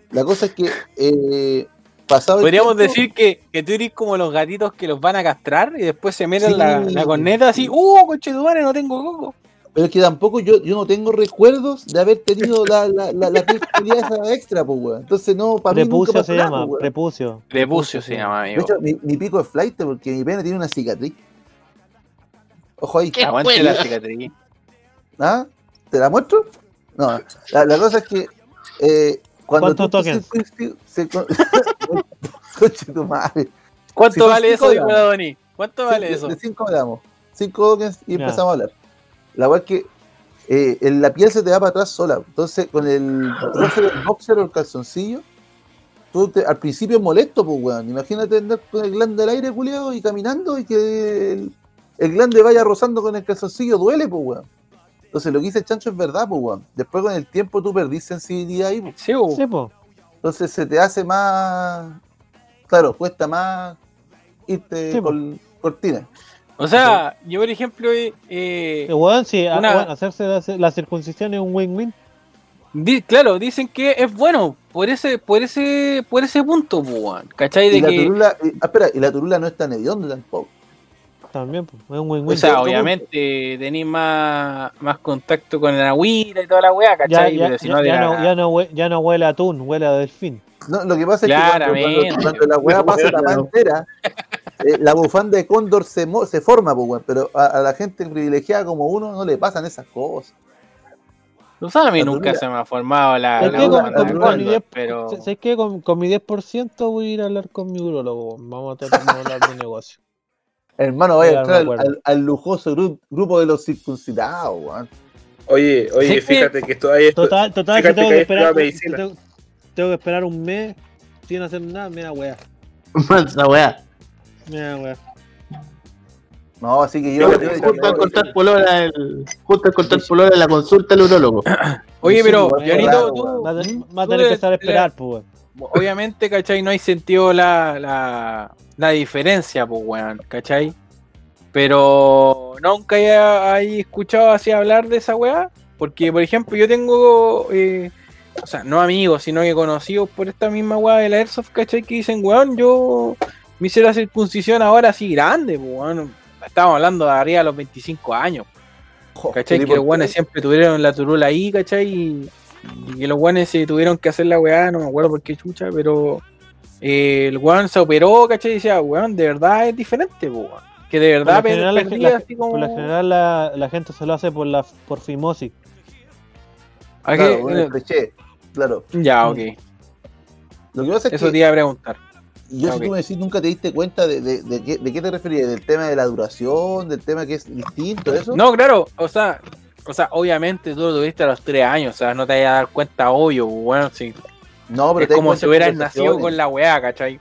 D: La cosa es que eh, pasado
E: Podríamos
D: tiempo-
E: decir que, que tú eres como los gatitos que los van a castrar y después se meten
D: Sí.
E: la, la corneta así, ¡uh, conchetumare, no tengo coco!
D: Pero es que tampoco yo, yo no tengo recuerdos de haber tenido la, la, la, la piel culiada esa extra, pues, weón. Entonces, no, para mí nunca
B: se
D: nada,
B: llama,
D: pues,
B: prepucio.
E: Prepucio se llama,
D: De
E: amigo.
D: hecho, mi, mi pico es flight porque mi pene tiene una cicatriz. Ojo ahí.
E: Aguante la cicatriz.
D: ¿Ah? ¿Te la muestro? No, la, la cosa es que eh, cuando
B: ¿Cuántos tokens?
D: se tu madre.
E: ¿Cuánto
D: Si
E: vale eso, Doni? ¿Cuánto vale
D: de,
E: eso?
D: De 5 gramos. 5 tokens y empezamos a hablar. La verdad es que eh, en la piel se te va para atrás sola. Entonces, con el roce del boxer o el calzoncillo, tú te- al principio es molesto, pues, weón. Imagínate andar con el glande al aire, culiado, y caminando y que el, el glande vaya rozando con el calzoncillo, duele, pues, weón. Entonces, lo que dice el chancho es verdad, pues, weón. Después, con el tiempo, tú perdís sensibilidad ahí, pues.
E: Sí.
B: Sí, po.
D: Entonces, se te hace más. Claro, cuesta más irte
B: Sí, pues.
D: con cortina.
E: O sea, yo por ejemplo, eh, eh,
B: Eh, weón, sí, a-
E: Una-
B: weón, hacerse la, la circuncisión es un win-win.
E: di- claro, dicen que es bueno por ese, por ese, por ese punto, bu, weón. ¿Cachai?
D: Y
E: De
D: la
E: que,
D: turula, y- ah, espera, y la turula no es tan hedionda tampoco.
B: También, po, es un
E: o
B: win-win.
E: sea,
D: ¿cómo?
E: obviamente tenéis más, más contacto con la agüita y toda la weá,
B: ya,
E: ¿cachai?
B: ya,
E: Pero si
B: ya-
E: no,
B: ya no, ya, no hue- ya no huele a atún, huele a delfín.
D: No, lo que pasa es que cuando,
E: Claramente.
D: cuando- cuando la weá pasa la mano entera, eh, la bufanda de cóndor se, se forma, pues, weón, pero a, a la gente privilegiada como uno no le pasan esas cosas.
E: O sea, a mí
D: La
E: nunca se me ha formado la,
B: ¿Sabes
E: la
B: qué? Con,
E: bufanda
B: con-
E: de
B: con mi
E: cóndor,
B: 10%,
E: pero...
B: ¿sabes qué? Con, con mi 10% voy a ir a hablar con mi urologo. Vamos a tratar de hablar de negocio.
D: Hermano, vaya a entrar al,
B: acuerdo.
D: al- al lujoso gru- grupo de los circuncidados, weón.
A: Oye, oye,
E: Sí, que-
A: fíjate que esto hay.
B: Total, total, que
A: fíjate
B: tengo
A: que
B: esperar. tengo que esperar un mes sin hacer nada. Mira, weá.
C: Mansa weá.
D: No, así que yo.
C: Justo a encontrar polora el. Justo a encontrar polora en la consulta al urólogo.
E: Oye, pero,
D: raro,
E: tú,
B: a, tener- que estar a esperar, pues, weón.
E: obviamente, ¿cachai? No hay sentido la, la, la diferencia, pues, weón, ¿cachai? Pero nunca hay escuchado así hablar de esa weá. Porque, por ejemplo, yo tengo, eh, o sea, no amigos, sino que conocidos por esta misma weá de la Airsoft, ¿cachai? Que dicen, weón, yo me hice la circuncisión ahora así grande, pues, weón. Estábamos hablando de arriba de los 25 años. ¿Cachai? Que los guanes siempre tuvieron la turula ahí, ¿cachai? Y, y que los guanes se tuvieron que hacer la weá, no me acuerdo por qué chucha, pero eh, el weón se operó, ¿cachai? Y decía, weón, de verdad es diferente, weón. Que de verdad
B: Por lo general, la,
E: perdía
B: la-
E: así como.
B: por lo general la, la gente se lo hace por la por fimosis.
D: Claro, bueno, el cliché, claro.
E: Ya, ok.
D: Lo que pasa es
E: Eso
D: que
E: te iba a preguntar.
D: Yo si
E: ok.
D: tú me decís nunca te diste cuenta de, de, de qué, de qué te referías, del tema de la duración, del tema que es distinto, eso.
E: No, claro, o sea, o sea, obviamente tú lo tuviste a los tres años, o sea, no te vayas a dar cuenta, obvio, bueno, sí.
D: No, pero
E: Es
D: te
E: como si hubieras nacido con la weá, ¿cachai?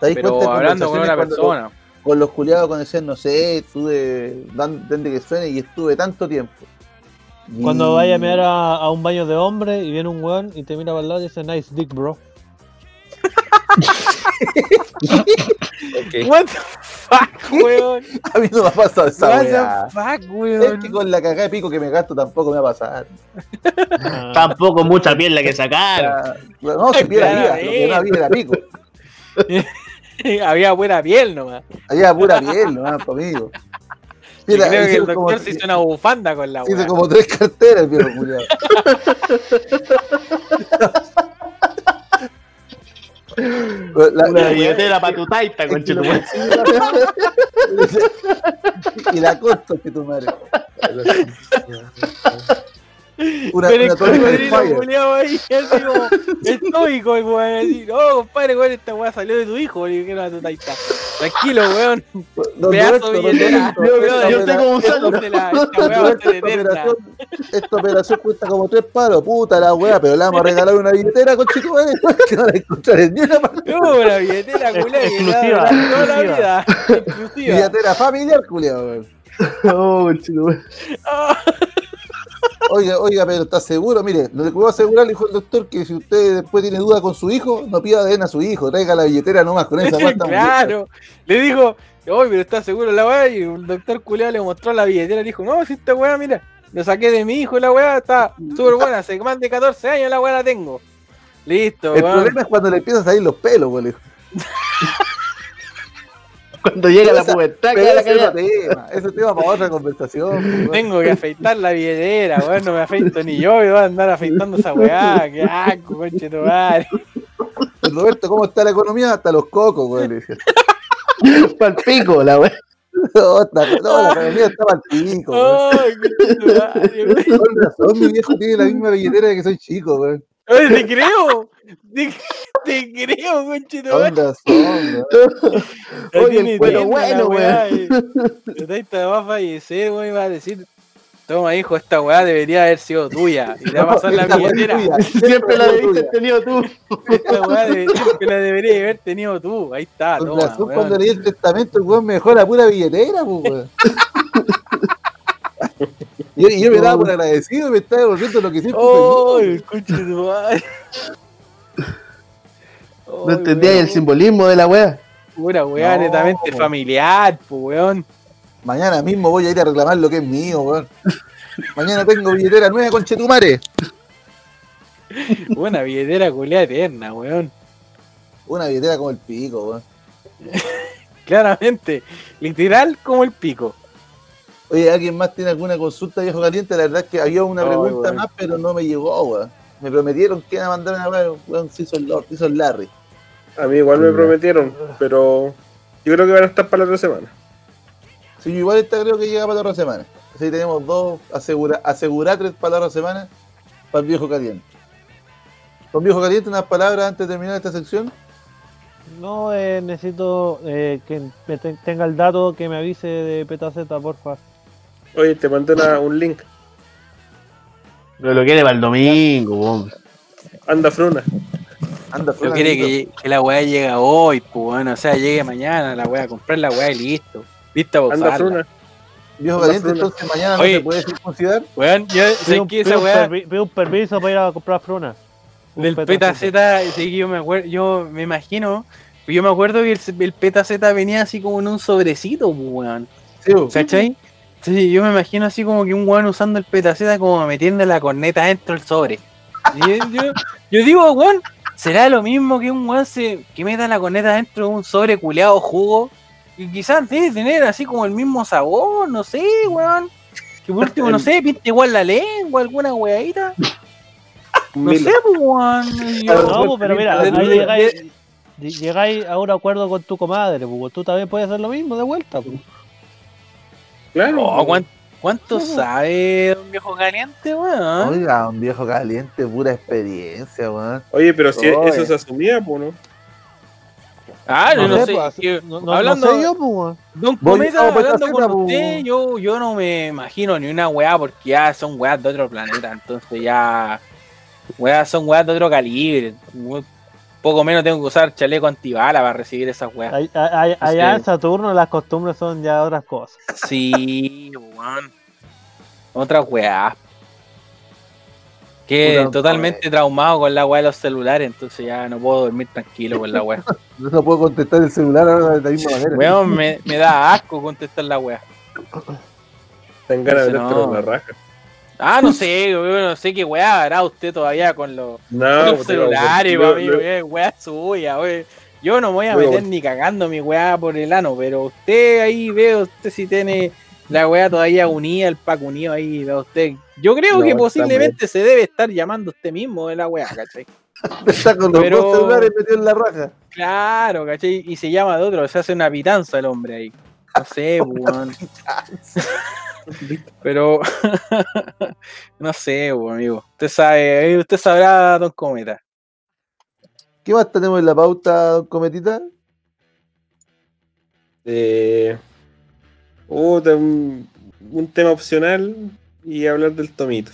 D: Te
E: Pero hablando con
D: cuando-
E: persona.
D: Con los culiados cuando decían, no sé, estuve, dan, den de que suene y estuve tanto tiempo. Y-
B: Cuando vaya a mirar a, a un baño de hombre y viene un weón y te mira para el lado y dice nice dick bro.
E: What the fuck, weón?
D: A mí no me ha pasado esa
E: What
D: weá.
E: the fuck,
D: Es
E: weón?
D: que con la cagada de pico que me gasto tampoco me va a pasar.
B: Ah,
C: Tampoco mucha piel la que sacaron.
D: Ah, No, si
E: Claro,
D: vida, lo que no había era pico.
E: Había buena piel nomás.
D: Había pura piel, no, conmigo.
E: Y
D: Mira,
E: creo que el doctor se hizo una bufanda con la
D: hizo
E: weá.
D: como tres carteras el viejo culiado. La-
C: Una billetera para tu taita,
D: lo
C: conchetumare.
D: y la costa que tu madre. Una,
E: Pero
D: una
E: el cocodrilo culiao ahí, así como estoico, el weón, así, no, compadre, weón, esta weá salió de tu hijo, le dijeron a tu taita. Tranquilo, weón, pedazo billetera.
C: Yo tengo un
D: opera-
C: saldo.
E: Esta a
D: operación, esta operación cuesta como tres palos, puta la weá, pero le vamos a regalar una billetera con chico que no la encontraré ni una parte.
E: No, una billetera culiao que
B: Exclusiva,
E: a toda la vida. Exclusiva.
D: Billetera familiar, culiado, weón.
C: Oh, conchetumare.
E: Ah,
D: Oiga, oiga, pero ¿está seguro? Mire, lo que puedo asegurar, le dijo el doctor, que si usted después tiene duda con su hijo, no pida ADN a su hijo, traiga la billetera nomás con esa cuarta
E: claro, le dijo, oye, pero está seguro la weá, y el doctor culiao le mostró la billetera y dijo, no, si esta weá, mira, lo saqué de mi hijo, la weá está súper buena, hace más de 14 años la weá la tengo. Listo,
D: El problema es cuando le empiezan a salir los pelos, güey.
C: Cuando llega la pubertad,
D: Pero ese es tema, ese es tema para otra conversación. güey.
E: Tengo que afeitar la billetera, weón, no me afeito ni yo, y voy a andar afeitando esa weá, qué asco, conche tu madre.
D: Roberto, ¿cómo está la economía? Hasta los cocos, decía.
C: Pa'l pico, la wea.
D: No, está- no, la economía está mal pico,
E: weón.
D: Con razón, mi viejo tiene la misma billetera de que soy chico, güey.
E: Oye, te creo, te, te creo, conche tu madre.
D: Con razón, güey.
E: Ya
C: Oye, bueno,
E: La taita va a fallecer, weón, va a decir, toma hijo, esta weá debería haber sido tuya. Y te va a pasar la billetera.
C: Siempre la debiste tenido tú.
E: Esta weá siempre la debería haber tenido tú. Ahí está, toma.
D: razón,
E: weón.
D: cuando leí el testamento, el weón me dejó la pura billetera, pues, weón. Yo, y yo me daba por agradecido y me estaba devolviendo lo que siempre
E: ¡Oh, el coche de tu madre!
C: No entendía el simbolismo de la wea.
E: Pura weá,
D: No,
E: netamente
D: po.
E: familiar, pues weón.
D: Mañana mismo voy a ir a reclamar lo que es mío, weón. Mañana tengo billetera nueva con Chetumare.
E: Una billetera culiada eterna, weón.
D: Una billetera como el pico, weón.
E: Claramente, literal como el pico.
D: Oye, ¿alguien más tiene alguna consulta, viejo caliente? La verdad es que había una pregunta más, pero no me llegó, weón. Me prometieron que iban a mandar una weón, weón, hizo el Lord, hizo el Larry.
A: A mí igual me prometieron, pero yo creo que van a estar para la otra semana.
D: Sí, yo igual esta creo que llega para la otra semana. Así tenemos dos, asegura, asegurar tres para la otra semana para el viejo caliente. Con viejo caliente, unas palabras antes de terminar esta sección.
B: No, eh, necesito eh, que me te- tenga el dato que me avise de Petaceta, porfa.
A: Oye, te mandé una- un link.
C: Pero lo quiere para el domingo, weón.
A: Anda, Fruna.
D: Anda,
E: Yo
D: Fran,
E: quiere que, que la weá llegue hoy, pues bueno, o sea, llegue mañana la weá, comprar la weá y listo. Lista para
A: Anda. Fruna.
D: Viejo caliente,
A: Fruna.
D: entonces mañana
E: Oye.
D: no se puede circuncidar.
E: Weón, yo sé que esa weá.
B: pido un permiso para ir a comprar fruna. Un
E: Del
B: peta
E: Z, sí, que yo me acuerdo, yo me imagino, yo me acuerdo que el, el peta Z venía así como en un sobrecito, pues, weón.
D: Sí, bo.
E: ¿Cachai? Sí, yo me imagino así como que un weón usando el petaceta como metiendo la corneta dentro del sobre. Y yo, yo- yo digo, weón, ¿será lo mismo que un weón se, que meta la corneta dentro de un sobre culeado jugo? Y quizás debe tener así como el mismo sabor, no sé, weón. Que por último, no sé, pinta igual la lengua, alguna weadita. No sé, pues, weón. Yo-
B: No, pues, pero mira,
E: de-
B: ahí llegáis, ll- llegáis a un acuerdo con tu comadre, pues tú también puedes hacer lo mismo de vuelta. Pues.
A: Claro.
E: Oh,
A: pues.
E: ¿cuán- ¿Cuánto sabe don viejo caliente, weón?
D: Oiga, un viejo caliente, pura experiencia, weón.
A: Oye, pero si
E: Oye.
A: eso se asumía, pues, ¿no?
E: Ah, no, no sé.
B: pues,
E: que-
B: no, no-
E: hablando,
B: sé yo, pues.
E: Don Cometa, hablando con usted, yo, yo no me imagino ni una weá porque ya son weas de otro planeta, entonces ya weas son weas de otro calibre. Poco menos tengo que usar chaleco antibala para recibir esas weas.
B: Ay- ay- Allá en Saturno las costumbres son ya otras cosas.
E: Sí, weón. Otras weas. Que
D: Puta,
E: totalmente traumado con la wea de los celulares, entonces ya no puedo dormir tranquilo con la wea.
D: No puedo contestar el celular ahora de la misma manera.
E: Weón, me, me da asco contestar la wea.
A: Ten ganas de
E: No.
A: una raja.
E: Ah, no sé, no sé qué weá hará usted todavía con los,
A: No,
E: con los
A: pues,
E: celulares, weón, weá suya, weón. Yo no me voy a meter ni cagando mi weá por el ano, pero usted ahí veo usted si tiene la weá todavía unida, el pack unido ahí, veo usted. Yo creo
A: No,
E: que posiblemente se debe estar llamando usted mismo de la weá, ¿cachai?
D: Está con los
E: Pero-
D: dos celulares metidos en la raja.
E: Claro, ¿cachai? Y se llama de otro, se hace una pitanza el hombre ahí. No sé, weón. Pero no sé, weón, amigo. Usted sabe, eh, usted sabrá, Don Cometa.
D: ¿Qué más tenemos en la pauta, don Cometita?
A: Eh, un, un tema opcional y hablar del tomito.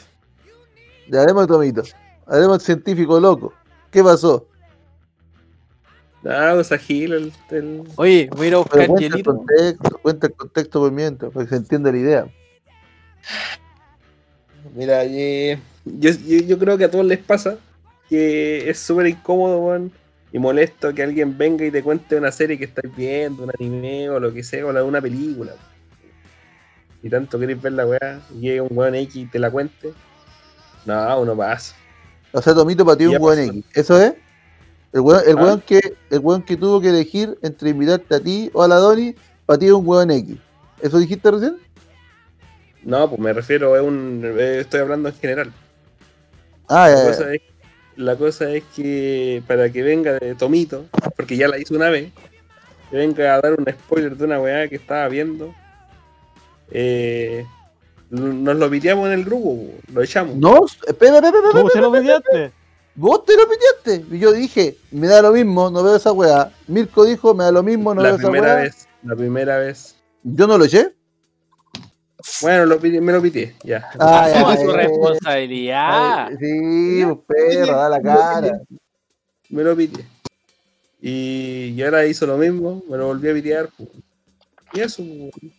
D: Ya haremos el tomito. Haremos el científico loco. ¿Qué pasó?
A: Ah, pues agil el, el-
E: Oye, voy a ir a buscar
D: cuenta el contexto, cuenta el contexto por mientras, para que se entienda la idea.
A: Mira, eh, yo, yo, yo creo que a todos les pasa que es súper incómodo, weón, y molesto que alguien venga y te cuente una serie que estáis viendo, un anime o lo que sea, o la- una película. Y tanto queréis ver la weá, y llegue un weón X y te la cuente. No, uno pasa.
D: O sea, Tomito para ti un buen
A: pasó.
D: X. ¿Eso es? El weón, el, weón que, el weón que tuvo que elegir entre invitarte a ti o a la Doni, para ti es un weón X. ¿Eso dijiste recién?
A: No, pues me refiero, es un, eh, estoy hablando en general.
D: Ah,
A: La
D: ya, ya.
A: cosa, es, la cosa es que para que venga de Tomito, porque ya la hizo una vez, que venga a dar un spoiler de una weá que estaba viendo, eh, nos lo piteamos en el grupo, lo echamos.
D: No, espera, espera, espera,
B: ¿Cómo se lo pidiste?
D: Vos te lo pidiste. Y yo dije, me da lo mismo, no veo esa weá. Mirko dijo, me da lo mismo, no
A: la
D: veo esa
A: primera
D: weá.
A: vez, la primera vez.
D: Yo no lo eché.
A: Bueno, lo me lo pité, ya.
D: Ah, ya,
E: su responsabilidad.
D: Ay, Sí, perro, da la cara.
A: Me lo pité. Y, y ahora hizo lo mismo, me lo volví a pitear. pues. Y eso, pues.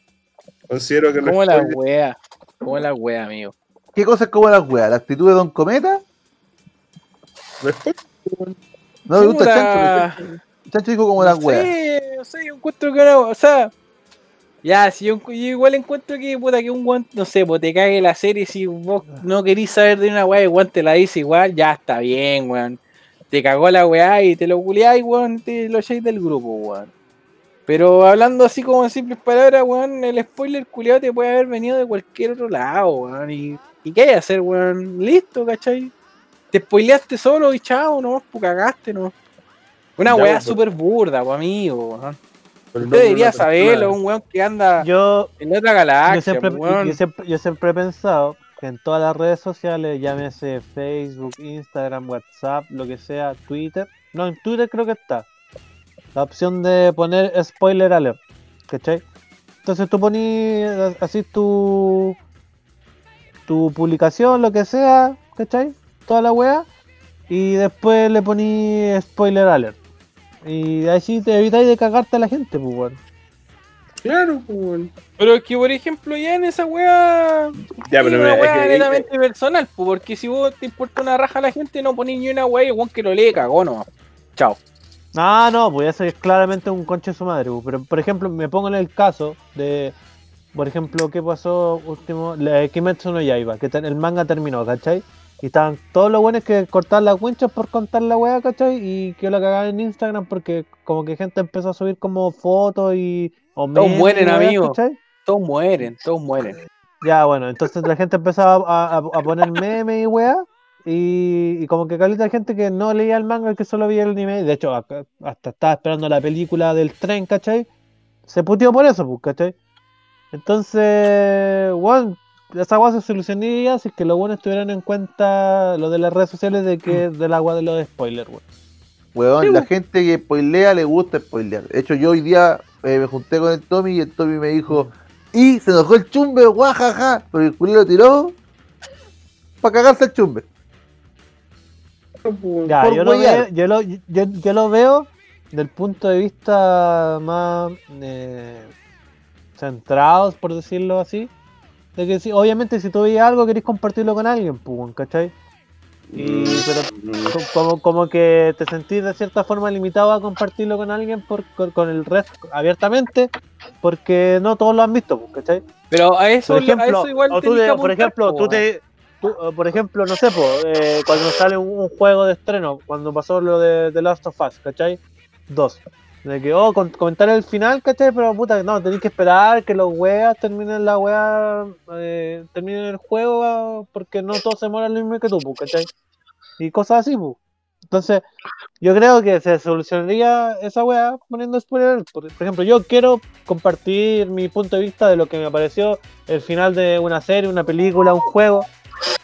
A: considero que
E: ¿Cómo
A: los
E: la wea? ¿Cómo la wea, amigo?
D: ¿Qué cosas como las weas? ¿La actitud de Don Cometa? No me gusta
E: Puta.
D: Chancho. Chancho dijo como las weas.
E: Sí, no sé, yo encuentro que era, o sea, ya, si yo, yo igual encuentro que puta que un guante, no sé, pues te cague la serie, si vos no querís saber de una weá y guante la dice igual, ya está bien, weón. Te cagó la weá y te lo culiáis, weón, te lo echáis del grupo, weón. Pero hablando así como en simples palabras, weón, el spoiler culiado te puede haber venido de cualquier otro lado, weón. ¿Y, y qué hay que hacer, weón? Listo, ¿cachai? Te spoileaste solo y chao, no, pues cagaste, no. Una
A: Ya,
E: weá
A: pues.
E: súper burda, pues amigo,
A: nombre
E: Usted debería
A: persona-
E: saberlo, un weón que anda
B: Yo,
E: en otra
B: yo,
E: galaxia,
B: siempre,
E: weón.
B: yo, siempre, yo siempre he pensado que en todas las redes sociales, llámese Facebook, Instagram, WhatsApp, lo que sea, Twitter. No, en Twitter creo que está. La opción de poner spoiler alert. ¿Cachai? Entonces tú pones así tu, tu publicación, lo que sea, ¿cachai? Toda la wea. Y después le poní spoiler alert. Y así te evitáis de cagarte a la gente, pues, weón.
A: Claro, pues, weón.
E: Pero es que, por ejemplo, ya en esa weá.
A: Ya,
E: es
A: pero
E: una weá
A: que-
E: netamente personal, po, porque si vos te importa una raja a la gente, no ponés ni una weá y weón que lo lee cagó no. Chao.
B: Ah, no, pues eso es claramente un conche de su madre. pues. Pero, por ejemplo, me pongo en el caso de, por ejemplo, ¿qué pasó último? La Kimetsu no Yaiba, que el manga terminó, ¿cachai? Y estaban todos los buenos que cortaban las winchas por contar la weá, ¿cachai? Y que la cagaban en Instagram porque como que gente empezó a subir como fotos y... O
E: Todos
B: memes
E: mueren,
B: weá,
E: amigo.
B: ¿cachai?
E: Todos mueren, todos mueren.
B: Ya, bueno, entonces la gente empezaba a, a- a poner memes y weá. Y, y como que caleta de gente que no leía el manga, que solo veía el anime. De hecho, acá- hasta estaba esperando la película del tren, ¿cachai? Se puteó por eso, pues, ¿cachai? Entonces, bueno, esa weá se solucionaría si es que los buenos tuvieran en cuenta lo de las redes sociales de que del agua de los spoilers, weón.
D: Weón, la gente que spoilea le gusta spoilear. De hecho, yo hoy día eh, me junté con el Tommy y el Tommy me dijo, y se enojó el chumbe, guajaja, pero el culero lo tiró para cagarse el chumbe.
B: Ya, yo lo, veo, yo, lo, yo, yo lo veo del punto de vista más eh, centrados, por decirlo así. De que si, obviamente si tú veías algo querés compartirlo con alguien, pues, ¿cachai? Y, pero co- como, como que te sentís de cierta forma limitado a compartirlo con alguien por, con, con el resto abiertamente, porque no todos lo han visto, pues, ¿cachai?
E: Pero a eso,
B: Por
E: a
B: ejemplo,
E: eso igual
B: o tú te- por ejemplo, tú te, tú, eh, por ejemplo, no sé, po, eh, cuando sale un, un juego de estreno, cuando pasó lo de The Last of Us, ¿cachai? Dos. De que, oh, comentar el final, ¿cachai? Pero puta, no, tenéis que esperar que los weas terminen la wea, eh, terminen el juego, ah, porque no todos se mueren lo mismo que tú, pues, ¿cachai? Y cosas así, pues. Entonces, yo creo que se solucionaría esa weá poniendo spoiler. Por, por ejemplo, yo quiero compartir mi punto de vista de lo que me pareció el final de una serie, una película, un juego.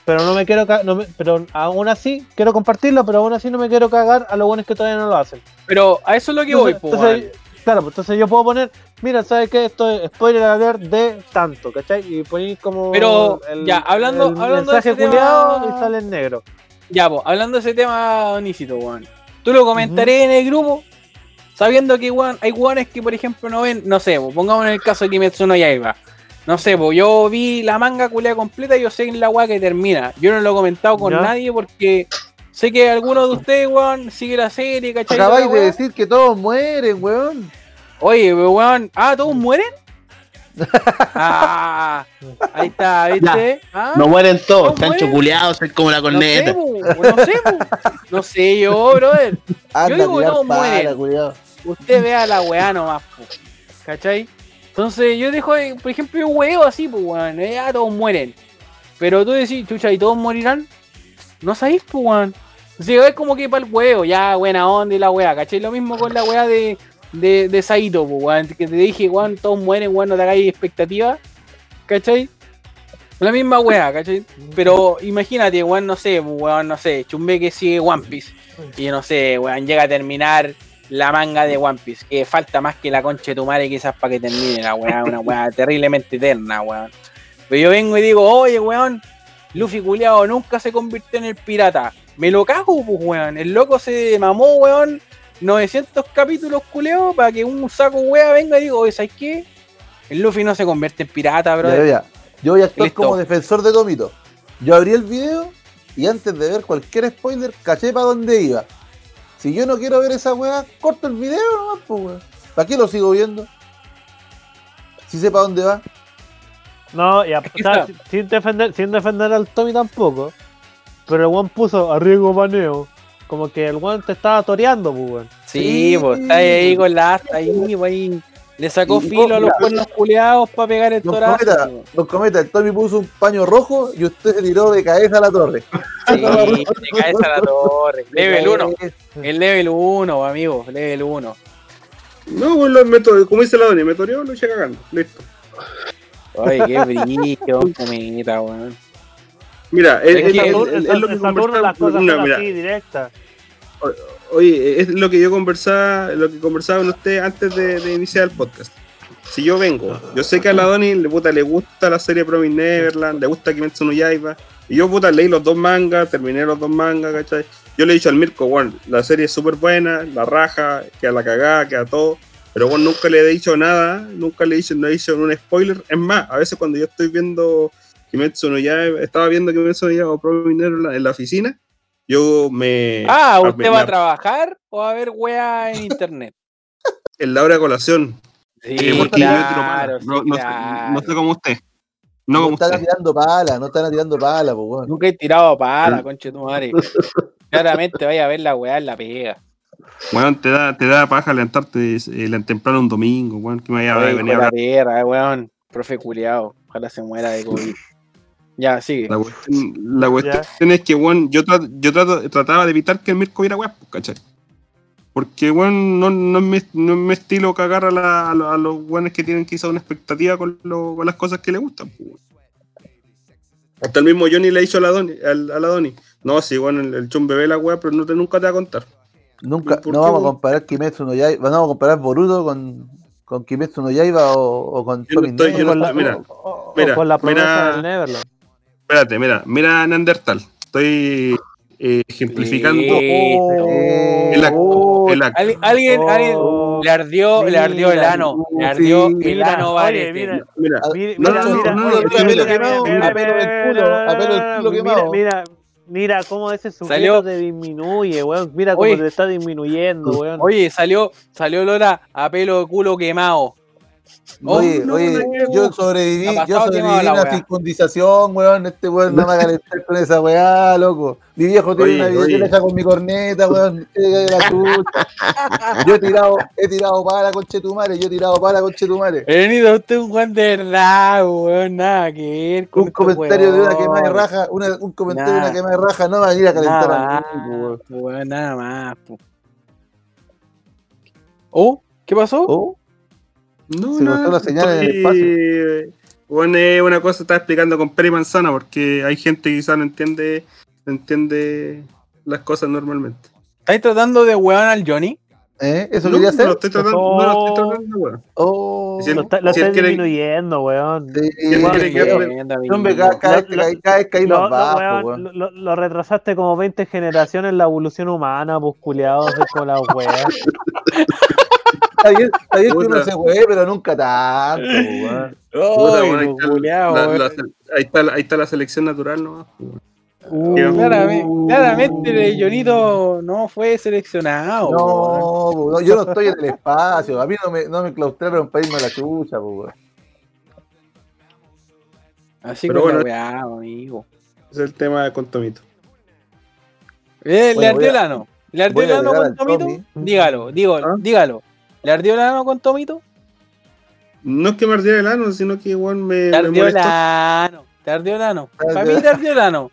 B: Pero no me quiero no me- pero aún así quiero compartirlo, pero aún así no me quiero cagar a los buenos que todavía no lo hacen.
E: Pero a eso es lo que voy,
B: Entonces,
E: weón.
B: claro, pues entonces yo puedo poner, mira, ¿sabes qué? Esto es spoiler alert de tanto, ¿cachai? Y ponéis como
E: Pero, ya, hablando-
B: el
E: hablando de
B: mensaje
E: ese
B: culiado
E: tema-
B: y sale en negro.
E: Ya, pues, hablando de ese tema, Onísito, weón. Tú lo comentaré en el grupo, sabiendo que weón, hay weones que, por ejemplo, no ven, no sé, po, pongamos en el caso de Kimetsu no Yaiba. No sé, pues yo vi la manga culia completa y yo sé en la weá que termina. Yo no lo he comentado con
B: Ya.
E: nadie porque sé que alguno de ustedes, weón, sigue la serie, ¿cachai?
D: Acabáis de decir que todos mueren, weón.
E: Oye, weón, ah, ¿todos mueren? ah, ahí está, ¿viste? Ah,
C: No mueren todos,
E: No
C: están
E: mueren.
C: choculeados, son como la
E: no sé,
C: corneta.
E: no sé, no sé yo, brother.
D: Anda
E: digo
D: tirar
E: todos mueren. usted vea la weá nomás, po, ¿cachai? Entonces yo dejo, de- por ejemplo, un huevo así, pues weón, eh, ya todos mueren. Pero tú decís, chucha, ¿y todos morirán? No sabéis, pues weón. Así que es como que para el huevo, ya buena onda y la weá, ¿cachai? Lo mismo con la weá de, de, de Saito, pues weón, que te dije, weón, todos mueren, weón, no te hagáis expectativas, ¿cachai? La misma weá, ¿cachai? Pero imagínate, weón, no sé, pues, weón, no sé, Chumbe que sigue One Piece. Y no sé, weón, llega a terminar la manga de One Piece, que falta más que la concha de tu madre quizás para que termine la weá, una weá terriblemente eterna, weón. Pero yo vengo y digo, oye, weón, Luffy culiao nunca se convirtió en el pirata. Me lo cago, pues, weón. El loco se mamó, weón, 900 capítulos culeados para que un saco weá venga y diga, oye, ¿sabes qué? El Luffy no se convierte en pirata, bro.
D: Ya, ya. Yo voy a actuar
E: Listo.
D: como defensor de Tomito. Yo abrí el video y antes de ver cualquier spoiler, caché para dónde iba. Si yo no quiero ver esa weá, corto el video nomás, pues weón. ¿Para qué lo sigo viendo? Si sé para dónde va.
B: No, y a-
E: está-
B: sin- defender, sin defender al Tommy tampoco. Pero el one puso a riesgo baneo. Como que el one te estaba toreando, pues, weón.
E: Sí,
D: Sí.
E: pues está ahí con la asta ahí, pues ahí. Le sacó
D: Y- y-
E: filo a los cuernos culeados para pegar el torazo.
D: Cometa, don Cometa, el Tommy puso un paño rojo y usted se tiró de cabeza a la torre.
E: Sí, te caes a la torre. Level
D: De
E: 1.
D: cabeza.
E: El level 1, amigo. Level 1.
A: No, pues lo meto, como dice la Doni, me toreó, lo eché cagando. Listo.
E: Ay, qué brillo, cometa, weón.
A: Mira, es,
E: Es
A: es-
E: que
A: es- lo que
B: Saturno las cosas
A: no,
B: son
A: mira,
B: así, directas.
A: Oye, es lo que yo conversaba, lo que conversaba con usted antes de, iniciar el podcast. Si yo vengo, yo sé que a la Doni le, puta, le gusta la serie Promise Neverland, le gusta Kimetsu no Yaiba, y yo puta leí los dos mangas, terminé los dos mangas, ¿cachai? Yo le he dicho al Mirko, bueno, la serie es súper buena, la raja, queda la cagada, queda todo, Pero bueno, nunca le he dicho nada, nunca le he dicho, no he dicho un spoiler. Es más, a veces cuando yo estoy viendo Kimetsu no ya estaba viendo Kimetsu no ya o Pro Minero en la, en la oficina, yo me.
E: Ah,
A: me-
E: ¿usted va a
A: me-
E: trabajar o a ver weá en internet?
A: En la hora de colación.
E: Sí,
A: eh, porque yo me tiro
E: claro, sí,
A: no, no sé-
E: claro.
A: no sé como usted. No
D: No
A: como
D: están
A: usted.
D: tirando pala, no están tirando pala, pues weón.
E: Nunca he tirado pala, conche tu madre. Claramente vaya a ver la weá en la pega.
A: Bueno, te da, te da paja levantarte eh, temprano un domingo, weón, que me vaya a
E: Oye,
A: venir a
E: la perra, eh, weón. Profe culiao. Ojalá se muera de COVID. Ya, sigue.
A: La cuestión, la cuestión es que, weón, yo, tra- yo trato- trataba de evitar que el Mirko viera weón, pues, ¿cachai? Porque, weón, no, no, es mi, no es mi estilo cagar a, la- a, los- a los weones que tienen quizá una expectativa con, lo- con las cosas que le gustan, pues, weón. Hasta el mismo Johnny le dicho a la Doni, al- a, la Doni no, sí, bueno, el, el chum bebé la weá, pero no te, nunca te va a contar.
D: Nunca,
A: ¿Por
D: no
A: qué,
D: vamos a comparar Kimetsu no Yaiba, vamos a comparar Boruto con, con Kimetsu no Yaiba o, o con Tommy
A: no mira,
B: o- o- o
A: mira,
B: con la promesa
A: mira.
B: del Neverland.
A: Espérate, mira, mira Neandertal. Estoy eh, ejemplificando
E: Listo.
A: el acto. El acto.
E: al- alguien, alguien
B: Oh,
E: le ardió, le ardió el
B: mira,
E: ano. Le
D: sí,
E: ardió el
B: mira,
E: ano varias.
B: mira,
A: Mira,
D: Ah,
B: Mira,
A: no,
B: mira,
A: no, no,
B: mira,
A: no, no,
B: mira,
A: no,
B: mira,
A: no,
B: mira, mira, mira, mira, mira, mira. Mira, mira cómo ese sujeto
E: Salió-
B: te disminuye, weón. Mira cómo
E: Oye.
B: te está disminuyendo, weón.
E: Oye, salió, salió Lora a pelo de culo quemado. Oh,
D: Oye,
A: no,
D: oye,
A: no,
D: yo sobreviví, yo sobreviví
E: la
D: a una
E: weá.
D: circundización, weón. Este weón no me va a calentar con esa weá, loco. Mi viejo tiene una videoteca con mi corneta, weón. La chucha. Yo he tirado, he tirado para conchetumare, yo he tirado para conchetumare.
E: Venido usted un Juan de verdad, weón, nada que ver con
D: Un
E: estos
D: comentario de una quemada de raja, una- un comentario de una quemada de raja, no va a venir a calentar
E: Nada
D: a
E: más,
D: mí, weón.
E: weón, nada más. po. ¿Oh? ¿Qué pasó?
D: Oh,
A: No,
D: Se
A: no,
D: cortó la señal en el
A: estoy- Bueno, es una cosa está explicando con pera y manzana, porque hay gente que quizás no entiende, no entiende las cosas normalmente.
E: ¿Estáis tratando de weón al Johnny?
D: ¿eh? ¿Eso
A: no,
D: quería
A: no lo
D: hacer?
A: estoy tratando, no lo estoy tratando, weón.
D: Oh,
A: Si
B: Lo está, lo
A: si
B: está
A: él quiere-
B: disminuyendo, weón.
D: sí,
A: él quiere que-
D: más bajo,
B: weón,
D: weón.
B: lo- lo- lo retrasaste como 20 generaciones en la evolución humana, pues culiados, como la weá.
D: Está bien, está bien que uno se juegue, pero nunca tanto, weón.
A: Weón, ahí, está,
E: culiao,
A: la-
E: weón.
A: la- ahí está la- ahí está la selección natural, ¿no?
B: Uh,
E: Claramente, claramente el Jonito no fue seleccionado. weón.
D: No, no, yo no estoy en el espacio. A mí no me, no me claustraron para irme a la chucha, weón.
E: Así con
A: bueno.
E: weá, amigo.
A: Ese es el tema con Tomito.
E: Eh, ¿Le
D: Bueno,
E: ardió
D: voy a-
E: el ano? ¿Le ardió
D: voy
E: el
D: a
E: ano
D: agregar
E: con
D: al
E: Tomito?
D: Tommy.
E: Dígalo, digo,
A: ¿Ah?
E: dígalo. ¿Le ardió el ano con Tomito?
A: No es que me ardiera el ano, sino que igual me,
E: Te
A: me
E: ardió el ano. Te ardió el ano.
D: Te
E: Para mí te ardió el ano.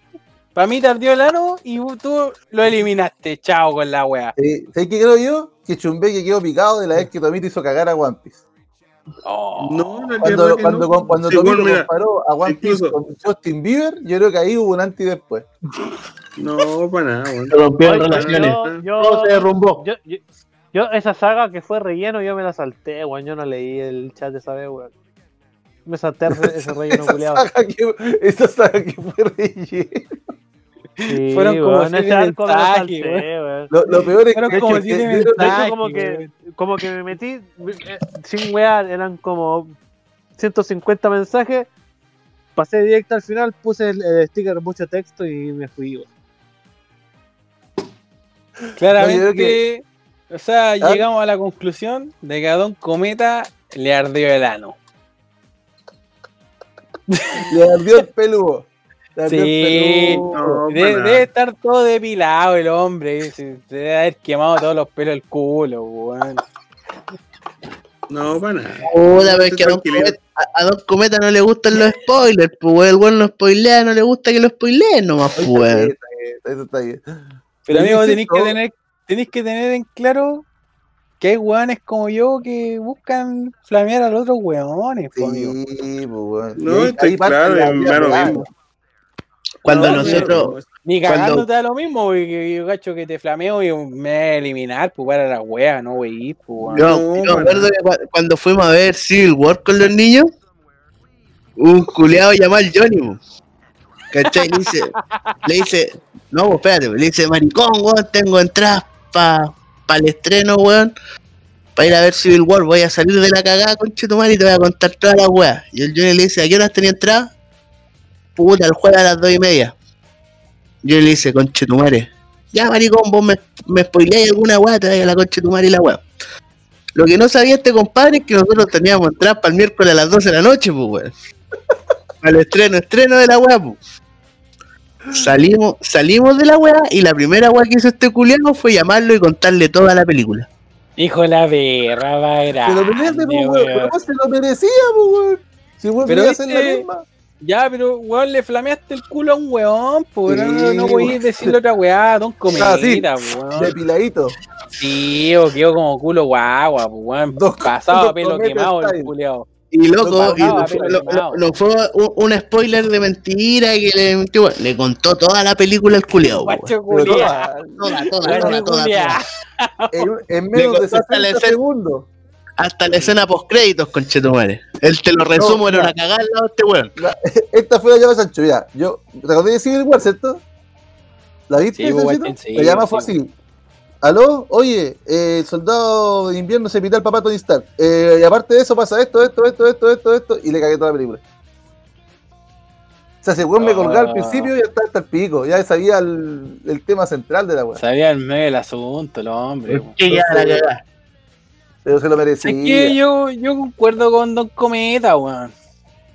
E: Para mí te ardió el ano y tú lo eliminaste. Chao con la wea.
D: Eh, ¿Sabes qué creo yo? Que Chumbé que quedó picado de la vez que Tomito hizo cagar a One Piece.
E: Oh.
A: No, la
D: Cuando, cuando,
A: no.
D: cuando
A: Sí,
D: Tomito
A: mira,
D: comparó a One Piece
A: incluso-
D: con Justin Bieber, yo creo que ahí hubo un antes y después.
A: No, para nada, weón.
C: Se rompieron relaciones.
B: yo- yo-
C: Todo se derrumbó.
B: Yo, yo, esa saga que fue relleno, yo me la salté, weón. Yo no leí el chat de esa vez, weón. Me salté ese, relleno
D: Esa
B: culiado.
D: saga, que, esa saga que fue relleno.
B: Sí,
E: Fueron como
B: ese arco salté, weón.
D: Lo, lo peor es
E: Fueron
D: que,
E: como
D: que-
B: De hecho, como que, como que me metí eh, sin weá, eran como 150 mensajes. Pasé directo al final, puse el, el sticker mucho texto y me fui. weón.
E: Claramente,
D: No,
E: o sea,
D: ¿Ah?
E: llegamos a la conclusión de que a Don Cometa le ardió el ano.
D: le ardió el peludo. Le ardió
E: Sí,
D: el peludo.
A: No,
E: debe,
A: nada.
E: estar todo depilado el hombre. Debe haber quemado todos los pelos del culo, weón.
A: No, para nada.
C: Puta, pero es que a Don. Cometa, a, a Don Cometa no le gustan los spoilers, pues el weón no spoilea, no le gusta que lo spoileen nomás, pues
D: Está bien,
C: weón.
D: está bien, Eso está bien.
E: Pero amigo, tenéis que tener, tenéis que tener en claro que hay weones como yo que buscan flamear a los otros weones, po, amigo.
D: Sí, pues.
A: No, estoy claro,
D: real.
A: mismo.
C: Cuando
E: No,
C: nosotros,
E: Ni
C: Cuando-
E: cagándote da lo mismo, porque yo cacho que te flameo y me voy a eliminar, pues para la wea, no wey, pues
A: No,
C: yo acuerdo que cua- cuando fuimos a ver Civil War con los niños, un culeado llamado el Johnny. ¿cachai? Le dice, le dice, no, pues, espérate, le dice, maricón, weón, tengo entradas para pa el estreno, weón. para ir a ver Civil War, voy a salir de la cagada, conche tu madre, y te voy a contar toda la weá. Y el Johnny le dice, ¿a qué horas tenía entrada? Puta, el jueves a las dos y media. Yo le dice, conche tu madre, ya maricón, vos me, me alguna weá, te a la conche tu madre y la weá. Lo que no sabía este compadre es que nosotros teníamos entradas para el miércoles a las 12 de la noche, pues weón. El estreno, estreno de la weá, pues. Salimos, salimos de la weá y la primera weá que hizo este culiano fue llamarlo y contarle toda la película.
E: Hijo de la perra, va
D: Se lo merece,
E: grande,
D: pues, weón. Pero vos se lo merecía, pues, weón. Si weón
E: Pero
D: hacer la misma.
E: Ya, pero weón, le flameaste el culo a un weón,
D: Sí,
E: no, no podías decirle otra weá, don
D: Ah, sí.
E: comida, weón.
D: Depiladito.
E: Sí, o quedó como culo guagua, pues weón.
D: Dos-
E: Pasado a
D: dos
E: pelo quemado el culiao.
C: Y loco,
E: Lo
C: y no, lo- lo- no fue un, un spoiler de mentira que le mintió, weón. le contó toda la película al culiao.
E: Guacho.
C: Toda, toda, toda, toda, toda.
D: En, menos de
C: contó hasta la
D: 60
C: escena.
D: segundos.
C: Hasta la escena post créditos, conchetumare. Él te lo resumo, era
D: mira.
C: una cagada al lado de este weón.
D: Esta fue la llave Sancho, mira. Yo, ¿te acordás de Civil War, cierto? ¿La viste,
E: Sí,
D: La llama fue así. Aló, oye, eh, el soldado de invierno se pita el papá Tony Stark. Eh, y aparte de eso pasa esto, esto, esto, esto, esto, esto, y le cagué toda la película. O sea, ese weón me colgaba al
E: Ah.
D: principio y ya está hasta el pico. Ya sabía el, el tema central de la weá.
E: Sabía el medio del asunto, el hombre. weón.
C: Que ya la cagada.
D: Pero se lo merecía.
E: Es que yo, yo concuerdo con Don Cometa, weón.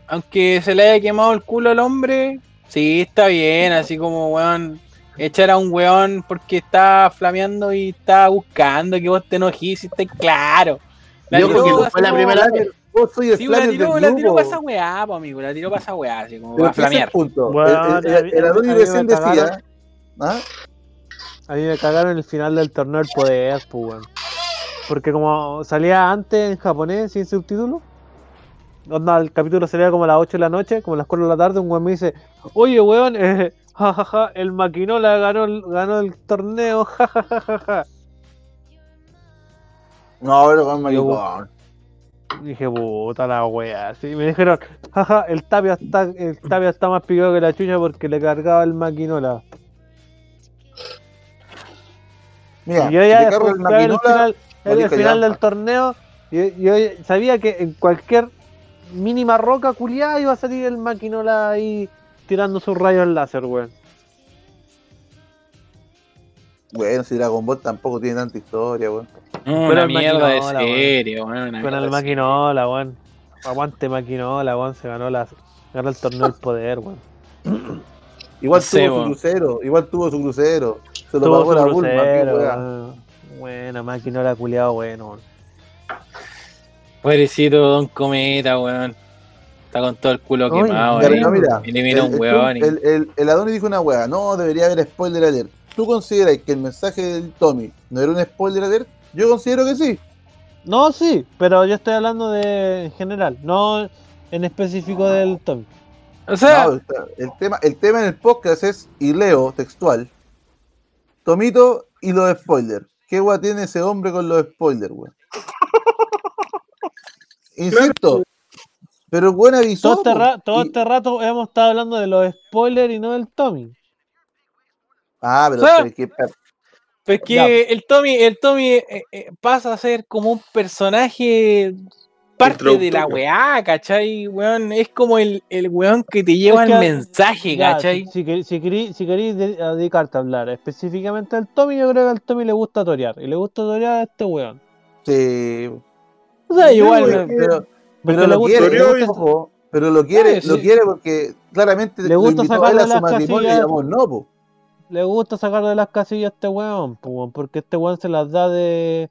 E: Aunque se le haya quemado el culo al hombre, sí, está bien, así como, weón, echar a un weón porque está flameando y está buscando que vos te enojís y estés claro. La
C: Yo
E: tiró
C: fue la primera vez.
D: Vos soy
E: Sí, la tiró, la tiró para esa weá, po, amigo, la tiró para esa weá, así como
D: Pero
E: para
D: ¿qué es el
E: flamear.
B: Bueno,
D: el, Adonis recién decía. ¿ah?
B: A mí me cagaron el final del torneo del poder, pues, weón. Porque como salía antes en japonés sin subtítulos, onda, el capítulo salía como a las 8 de la noche, como a las 4 de la tarde, un weón me dice, oye weón, eh, jajaja, el Maquinola ganó el, ganó el torneo, jajajaja.
D: No, pero con maricón.
B: Dije, puta la wea. Sí, me dijeron, jaja, el Tapia está, el Tapia está más picado que la chucha porque le cargaba el Maquinola.
D: Mira,
B: Y yo ya
D: el
B: final, el, final del torneo, yo, yo sabía que en cualquier mínima roca culiada iba a salir el maquinola ahí tirando sus rayos láser, weón.
D: Bueno, si Dragon Ball tampoco tiene tanta historia, weón.
E: Una
B: Pero el
E: mierda de serie, weón. una
B: Con el maquinola, weón. Aguante maquinola, weón. Se ganó, la, ganó el torneo del poder, weón.
D: Igual
E: No sé,
D: tuvo su crucero, igual tuvo su crucero. Se lo
B: Tuvo
D: pagó la Bulma.
B: Buena maquinola culiado, bueno, weón.
E: Pobrecito Don Cometa, weón. Está con todo el culo quemado
D: Ya,
E: ahí.
D: pero mira,
E: Elimina
D: el,
E: un weón. y-
D: el, el, el Adonis dijo una weá, no, debería haber spoiler alert. ¿Tú consideras que el mensaje del Tommy no era un spoiler alert? Yo considero que sí.
B: No, sí, pero yo estoy hablando de en general, no en específico del Tommy.
E: O sea,
D: No, el, tema, el tema en el podcast es, y leo textual, Tomito y los spoilers. ¿Qué weá tiene ese hombre con los spoilers, weón? Insisto, pero weón avisó.
B: Todo, este,
D: po,
B: ra- todo
D: y-
B: este rato hemos estado hablando de los spoilers y no del Tommy.
D: Ah, pero
E: O sea,
D: es que-
E: pues que
B: Ya.
E: el Tommy, el Tommy eh, eh, pasa a ser como un personaje parte de la weá, ¿cachai? Weón, es como el, el weón que te lleva
B: Es
E: el mensaje,
B: Ya,
E: ¿cachai?
B: si, si, si, queréis dedicarte a hablar específicamente del Tommy, yo creo que al Tommy le gusta torear. Y le gusta torear a este weón.
D: sí,
E: O sea, igual,
D: pero,
E: no-
D: pero- pero
B: le
D: lo
B: gusta,
D: quiere,
B: gusta-
D: ojo, pero lo quiere,
E: Sí,
D: lo quiere porque claramente
B: Le gusta sacarle
D: a su
B: las
D: matrimonio y
B: casillas.
D: llamó no, po.
B: le gusta sacar de las casillas a este weón, po, porque este weón se las da de,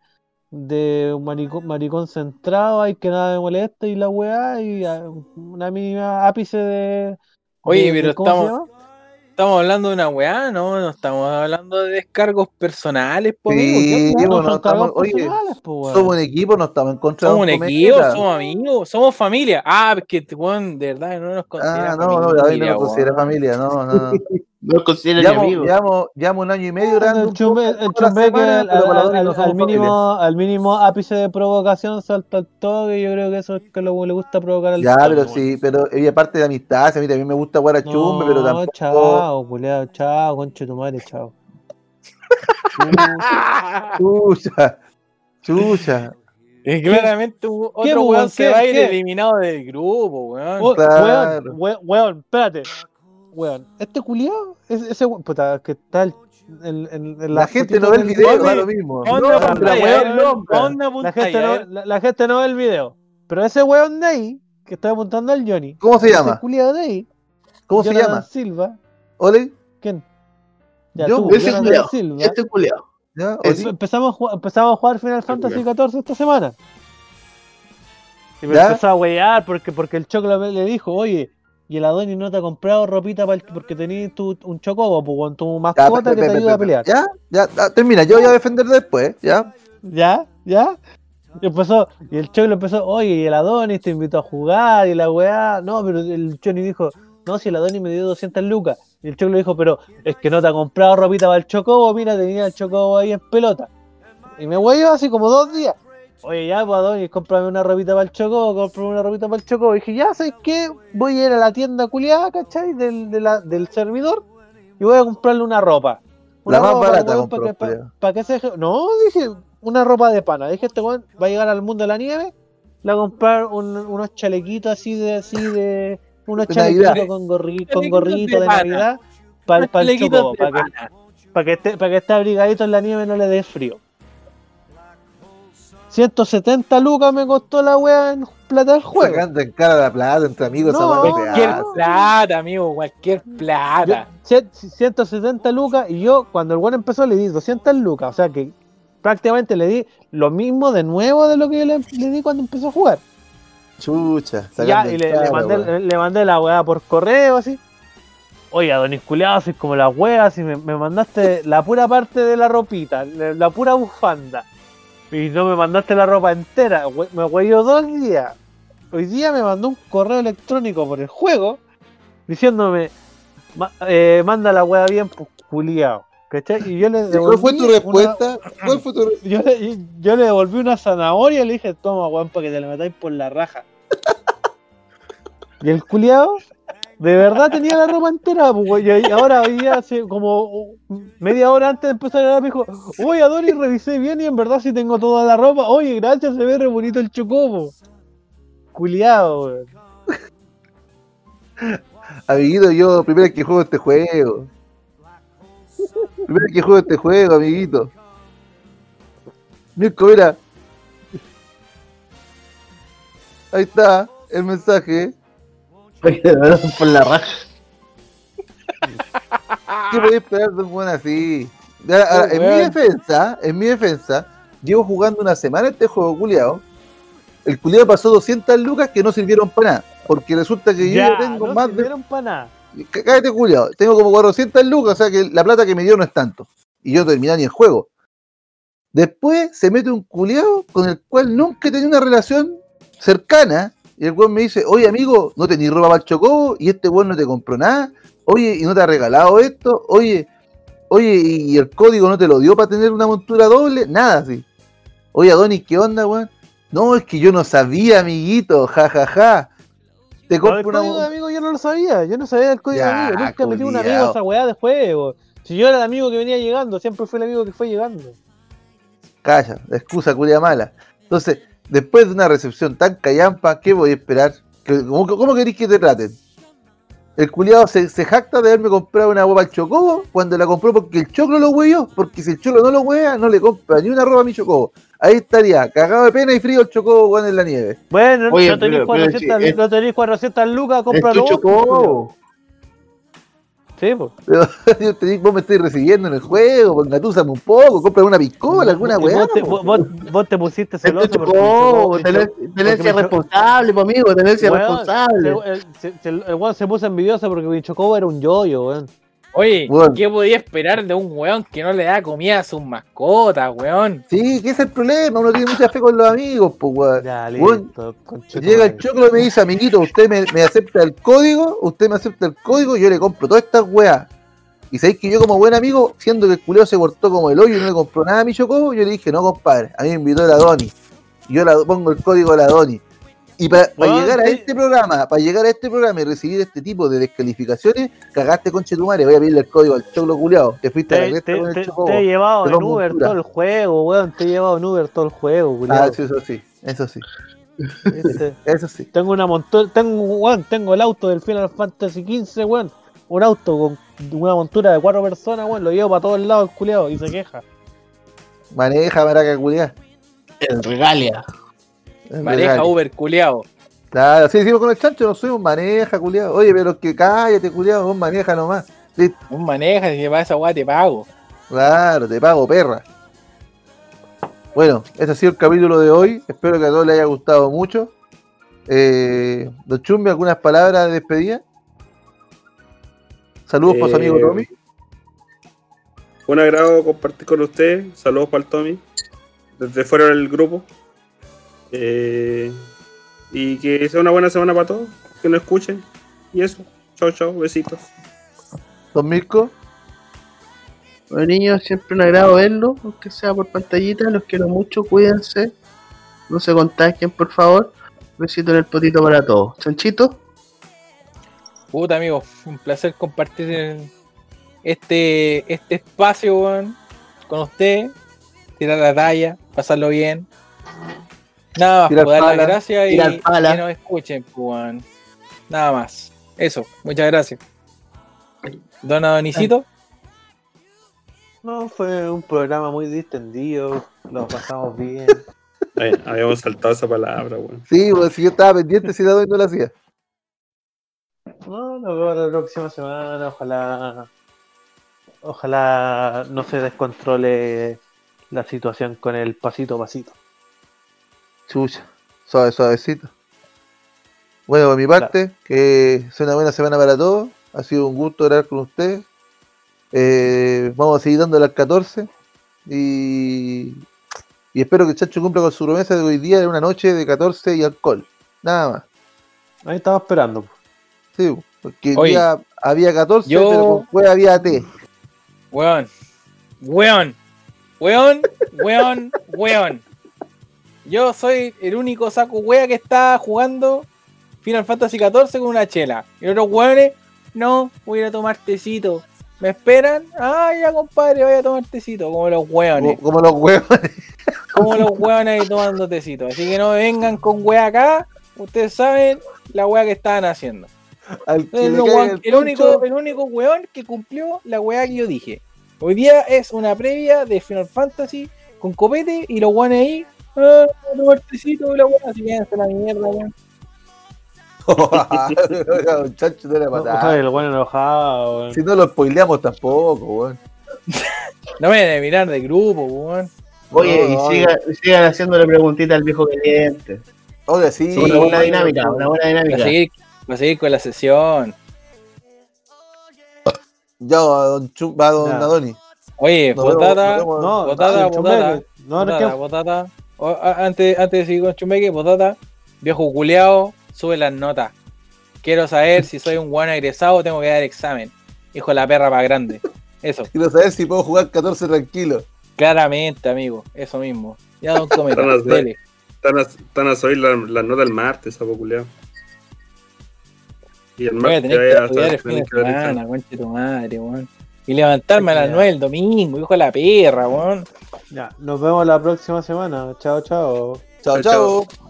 B: de un maricón, maricón centrado, hay que nada me molesta y la weá, y ah, una mínima ápice de.
E: Oye,
B: de-
E: pero
B: de- ¿cómo se
E: estamos-? Estamos hablando de una weá, ¿no? No estamos hablando de descargos personales, po,
D: Sí,
E: amigo.
B: No,
D: estamos- oye,
B: po.
D: Somos un equipo, no estamos en contra
E: Somos un
D: de Don
E: equipo,
D: Cometa.
E: somos amigos, somos familia. Ah, es que weón de verdad no nos considera
D: Ah, no, no,
E: familia,
D: David no nos considera familia, no, no. no.
C: Lo considero amigo.
D: llevamos, llevamos un año y medio
B: El chumbe,
D: podcast
B: el chumbe que
D: semana,
B: al,
D: pero
B: al-
D: David no
B: al- al mínimo, al mínimo ápice de provocación salta el toque, yo creo que eso es que lo le gusta provocar al
D: Ya, pero sí, pero y aparte de amistad, a mí también me gusta jugar a chumbe, pero
B: No,
D: tampoco.
B: chao, chao, conche tu madre, chao.
D: Chucha, chucha.
E: Y claramente u-
B: ¿Qué,
E: otro
B: weón?
E: se va a ir eliminado del grupo, weón.
B: Oh,
D: Claro.
B: weón, weón, weón, espérate. Weón, este culiado, ese, ese weón, puta, que está el, el- el-
D: La
B: las
D: gente no ve el video, da lo mismo.
B: La
E: A
B: weón
E: ver,
B: loca.
E: ¿a dónde
B: La gente, no, la, la gente no ve el video. Pero ese weón de ahí, que está apuntando al Johnny,
D: ¿Cómo se
B: ese
D: llama?
B: culiado de ahí,
D: ¿Cómo se llama?
B: Silva,
D: ¿Ole?
B: ¿quién? Ya
D: Yo,
B: tú,
C: Ese
B: Silva.
C: este culiao.
D: ¿Ya?
B: Empezamos, a jugar, empezamos a jugar Final Fantasy XIV esta semana. Y me
D: ¿Ya?
B: empezó a huear porque, porque el Choclo le dijo, oye, y el Adonis no te ha comprado ropita para porque tenías tu, un chocobo, pues, con tu
D: Ya,
B: mascota
D: pe-
B: que
D: pe-
B: te
D: pe-
B: ayuda a
D: pe-
B: pelear.
D: Ya, ya, ya, termina. Yo voy a defender después, ¿ya?
B: ¿Ya? ¿Ya? Y empezó, y el Choclo empezó, oye, y el Adonis te invitó a jugar, y la weá, no, pero el Johnny dijo, no, si el Adonis me dio 200 lucas. Y el Choclo dijo, pero es que no te ha comprado ropita para el chocobo, mira, tenía el chocobo ahí en pelota. Y me hueó así como dos días. Oye, ya, pues Adonis, cómprame una ropita para el chocobo, cómprame una ropita para el chocobo. Y dije, ya, ¿sabes qué? Voy a ir a la tienda culiada, ¿cachai? Del, de la- del servidor, y voy a comprarle una ropa. Una
D: La más
B: ropa,
D: barata
B: weón,
D: compró,
B: para que, pa-
D: culiao.
B: pa' que se... No, dije, una ropa de pana. Dije, este weón va a llegar al mundo de la nieve, le va a comprar un- unos chalequitos así de, así de, unos
D: De
B: chalequitos con, gorri, con gorrito
E: de.
B: Navidad para el
E: de
B: para que,
E: pana.
B: pa' que esté, pa' que esté abrigadito en la nieve y no le dé frío. 170 lucas me costó la wea en plata del juego.
D: Sacando en cara la plata entre amigos,
B: No,
D: weá
E: Cualquier
D: hace.
E: plata, amigo, cualquier
B: Yo-
E: plata.
B: cien- 170 lucas y yo cuando el bueno empezó le di 200 lucas, o sea que prácticamente le di lo mismo de nuevo de lo que le, le di cuando empezó a jugar.
D: Chucha,
B: Ya, y le,
D: cara,
B: le mandé,
D: weón.
B: le mandé la weá por correo así. Oye, Adonis Culeado, soy como las weas y me, me mandaste la pura parte de la ropita, la, la pura bufanda. Y no me mandaste la ropa entera. Me hueyó dos días. Hoy día me mandó un correo electrónico por el juego diciéndome, "Ma- eh, manda la wea bien, pues culiao. ¿Cachai? Y yo le
D: ¿Y ¿Cuál fue
B: devolví
D: tu
B: una-
D: respuesta? ¿Cuál fue tu re-
B: yo, le, yo le devolví una zanahoria y le dije, toma, weón, para que te la metáis por la raja. y el culiao, de verdad tenía la ropa entera, pues, y ahora hoy día, hace como media hora antes de empezar a grabar, me dijo, oye, Adonis, revisé bien y en verdad sí tengo toda la ropa. Oye, gracias, se ve re bonito el chocobo. Weón.
D: Amiguito, yo primera vez que juego este juego. Primera vez que juego este juego, amiguito. Mirko, mira. Ahí está el mensaje.
C: Porque por la raja.
D: ¿Qué podía esperar de un buen así? Ahora, en mi defensa, en mi defensa, llevo jugando una semana este juego culiado. El culiado pasó 200 lucas que no sirvieron para nada. Porque resulta que yo
B: Ya,
D: tengo
B: no
D: más de
B: sirvieron para nada.
D: Cállate, culiao. Tengo como 400 lucas, o sea que la plata que me dio no es tanto. Y yo no terminé ni el juego. Después se mete un culiao con el cual nunca he tenido una relación cercana. Y el weón me dice, oye amigo, no tenés ropa para el chocobo y este weón no te compró nada. Oye, y no te ha regalado esto. Oye, oye, y el código no te lo dio para tener una montura doble. Nada así. Oye, Adonis, ¿qué onda, weón? No, es que yo no sabía, amiguito. Ja, ja, ja. Te compro una
B: código de amigo yo no lo sabía, yo no sabía el código de amigo, nunca metí un amigo a esa weá de juego. Si yo era el amigo que venía llegando, siempre fue el amigo que fue llegando.
D: Calla, la excusa culia mala. Entonces, después de una recepción tan callampa, ¿qué voy a esperar? ¿Que- ¿Cómo, cómo queréis que te traten? El culiado se, se jacta de haberme comprado una hueá al chocobo cuando la compró porque el choclo lo hueó, porque si el choclo no lo huea, no le compra ni una ropa a mi chocobo. Ahí estaría, cagado de pena y frío el chocobo en la nieve.
B: Bueno,
C: Oye,
B: no tenéis
C: pero- pero
B: 400,
C: si es-
B: no tenéis 400 lucas,
C: Es
B: cómpralo.
C: tu
B: pues,
C: chocobo.
B: Sí, pues.
D: Yo te digo, vos me estáis recibiendo en el juego, pues engatúzame un poco, compra una piscola, alguna weá.
B: Vos vos, vos- vos te pusiste celoso porque
C: Tenencia responsable, pues, amigo. Tenencia responsable.
B: se- el, weón se puso envidioso porque mi chocobo era un yoyo, weón.
E: Oye,
D: Weón.
E: ¿qué podía esperar de un weón que no le da comida a sus mascotas, weón?
D: Sí, que ese es el problema, uno tiene mucha fe con los amigos, pues weón.
B: Ya,
D: Weón,
B: listo. conchetumare.
D: Llega el choclo y me dice, amiguito, usted me, me acepta el código, usted me acepta el código, yo le compro todas estas weas. Y sabéis que yo como buen amigo, siendo que el culeo se cortó como el hoyo y no le compró nada a mi chocobo, yo le dije, no compadre, a mí me invitó el Adoni. Y yo le pongo el código al Adoni. Y para llegar a este programa, para llegar a este programa y recibir este tipo de descalificaciones, cagaste con Chetumare, voy a pedirle el código al choclo culeado. Te fuiste a la
B: Te,
D: cresta
B: te-
D: con el
B: te-
D: chocobo.
B: te he llevado
D: Te
B: en Uber todo el juego, weón. Te he llevado en Uber todo el juego, culiao.
D: Ah, sí, eso sí. Eso sí, eso sí.
B: Tengo una montura, tengo, weón, tengo el auto del Final Fantasy XV, weón. Un auto con una montura de cuatro personas, weón. Lo llevo para todos lados, el culiado, y se queja.
D: Maneja, maraca, culiá.
C: El regalia.
E: Maneja Uber culeado.
D: Claro, sí, decimos con el chancho, no soy un maneja, culiado. Oye, pero que cállate, culiado, vos maneja nomás. Listo.
E: Un maneja, si para esa weá te pago.
D: Claro, te pago, perra. Bueno, ese ha sido el capítulo de hoy. Espero que a todos les haya gustado mucho. Eh, Don Chumbe, ¿algunas palabras de despedida? Saludos por su amigo
A: Eh,
D: Tommy.
A: Un agrado compartir con usted. Saludos para el Tommy. Desde fuera del grupo. Eh, y que sea una buena semana para todos. Que nos escuchen. Y eso. Chao, chao. Besitos.
D: Don Mirko,
C: Bueno, niños, siempre un agrado verlo, aunque sea por pantallita. Los quiero mucho, cuídense. No se contagien, por favor. Besito en el potito para todos. Chanchito,
E: Puta amigo, un placer compartir el- este, este espacio weón, con usted, tirar la talla, pasarlo bien. Nada más, pues, dar las gracias y que nos escuchen, pues, weón. Nada más. Eso, muchas gracias. Don Adonisito,
B: No, fue un programa muy distendido. Lo pasamos bien.
A: Ay, habíamos saltado esa palabra, weón.
D: sí, pues, si yo estaba pendiente, si la doy no la hacía.
B: No, nos vemos la próxima semana. Ojalá. Ojalá no se descontrole la situación con el pasito a pasito.
D: Chucha, suave, suavecito. Bueno, por mi parte, que sea una buena semana para todos. Ha sido un gusto hablar con ustedes. Eh, vamos a seguir dándole al 14. Y, y espero que el Chacho cumpla con su promesa de hoy día de una noche de 14 y alcohol. Nada más.
B: Ahí estamos esperando.
D: Sí, porque hoy
E: Oye,
D: día había 14,
E: yo-
D: pero con juez había té.
E: weón, weón, weón, weón, weón. Yo soy el único saco wea que está jugando Final Fantasy XIV con una chela. Y los otros weones, no, voy a ir a tomar tecito. ¿Me esperan? Ah, ya compadre, voy a tomar tecito, como los
D: Como,
E: weones.
D: como los huevos.
E: Como los weones ahí tomando tecito. Así que no me vengan con wea acá. Ustedes saben la wea que estaban haciendo.
D: el
E: el, único, el único weón que cumplió la weá que yo dije. Hoy día es una previa de Final Fantasy con copete y los weones ahí. Ah, muertecito y la weá, váyanse a la mierda, weón.
D: Chacho no matar.
B: ojalá el buen enojado. weón.
D: Si no lo spoileamos tampoco, weón.
E: No me deben mirar de grupo, weón.
C: oye,
D: No, no,
C: y siga- sigan haciéndole preguntita al viejo caliente.
D: Oiga, sí.
C: una buena
D: weón.
C: dinámica, una buena
E: Va a
C: dinámica.
E: seguir, va a seguir con la sesión.
D: Ya, a don, Chu- va a don. Adoni.
E: Oye, Botata, Botata, botata. Botata, botata. O- a- antes, antes de seguir con Chumbeque, Botata, viejo culeado, sube las notas. Quiero saber si soy un buen egresado o tengo que dar examen. Hijo de la perra más grande. Eso,
D: Quiero saber si puedo jugar 14 tranquilo.
E: claramente, amigo. Eso mismo. Ya don Cometa,
A: Están las- a, subir la, la nota el martes, sapo culiao. Y el
E: Voy a
A: martes
E: tener
A: ya
E: que
A: voy a
E: estudiar el
A: estar-
E: fin de
A: tener que
E: semana, conche tu madre, weón. Y levantarme a las
B: Ya.
E: 9 el domingo, hijo de la perra, weón.
B: Ya, nos vemos la próxima semana. Chao, chao.
D: Chao,
A: Chao,
D: chao.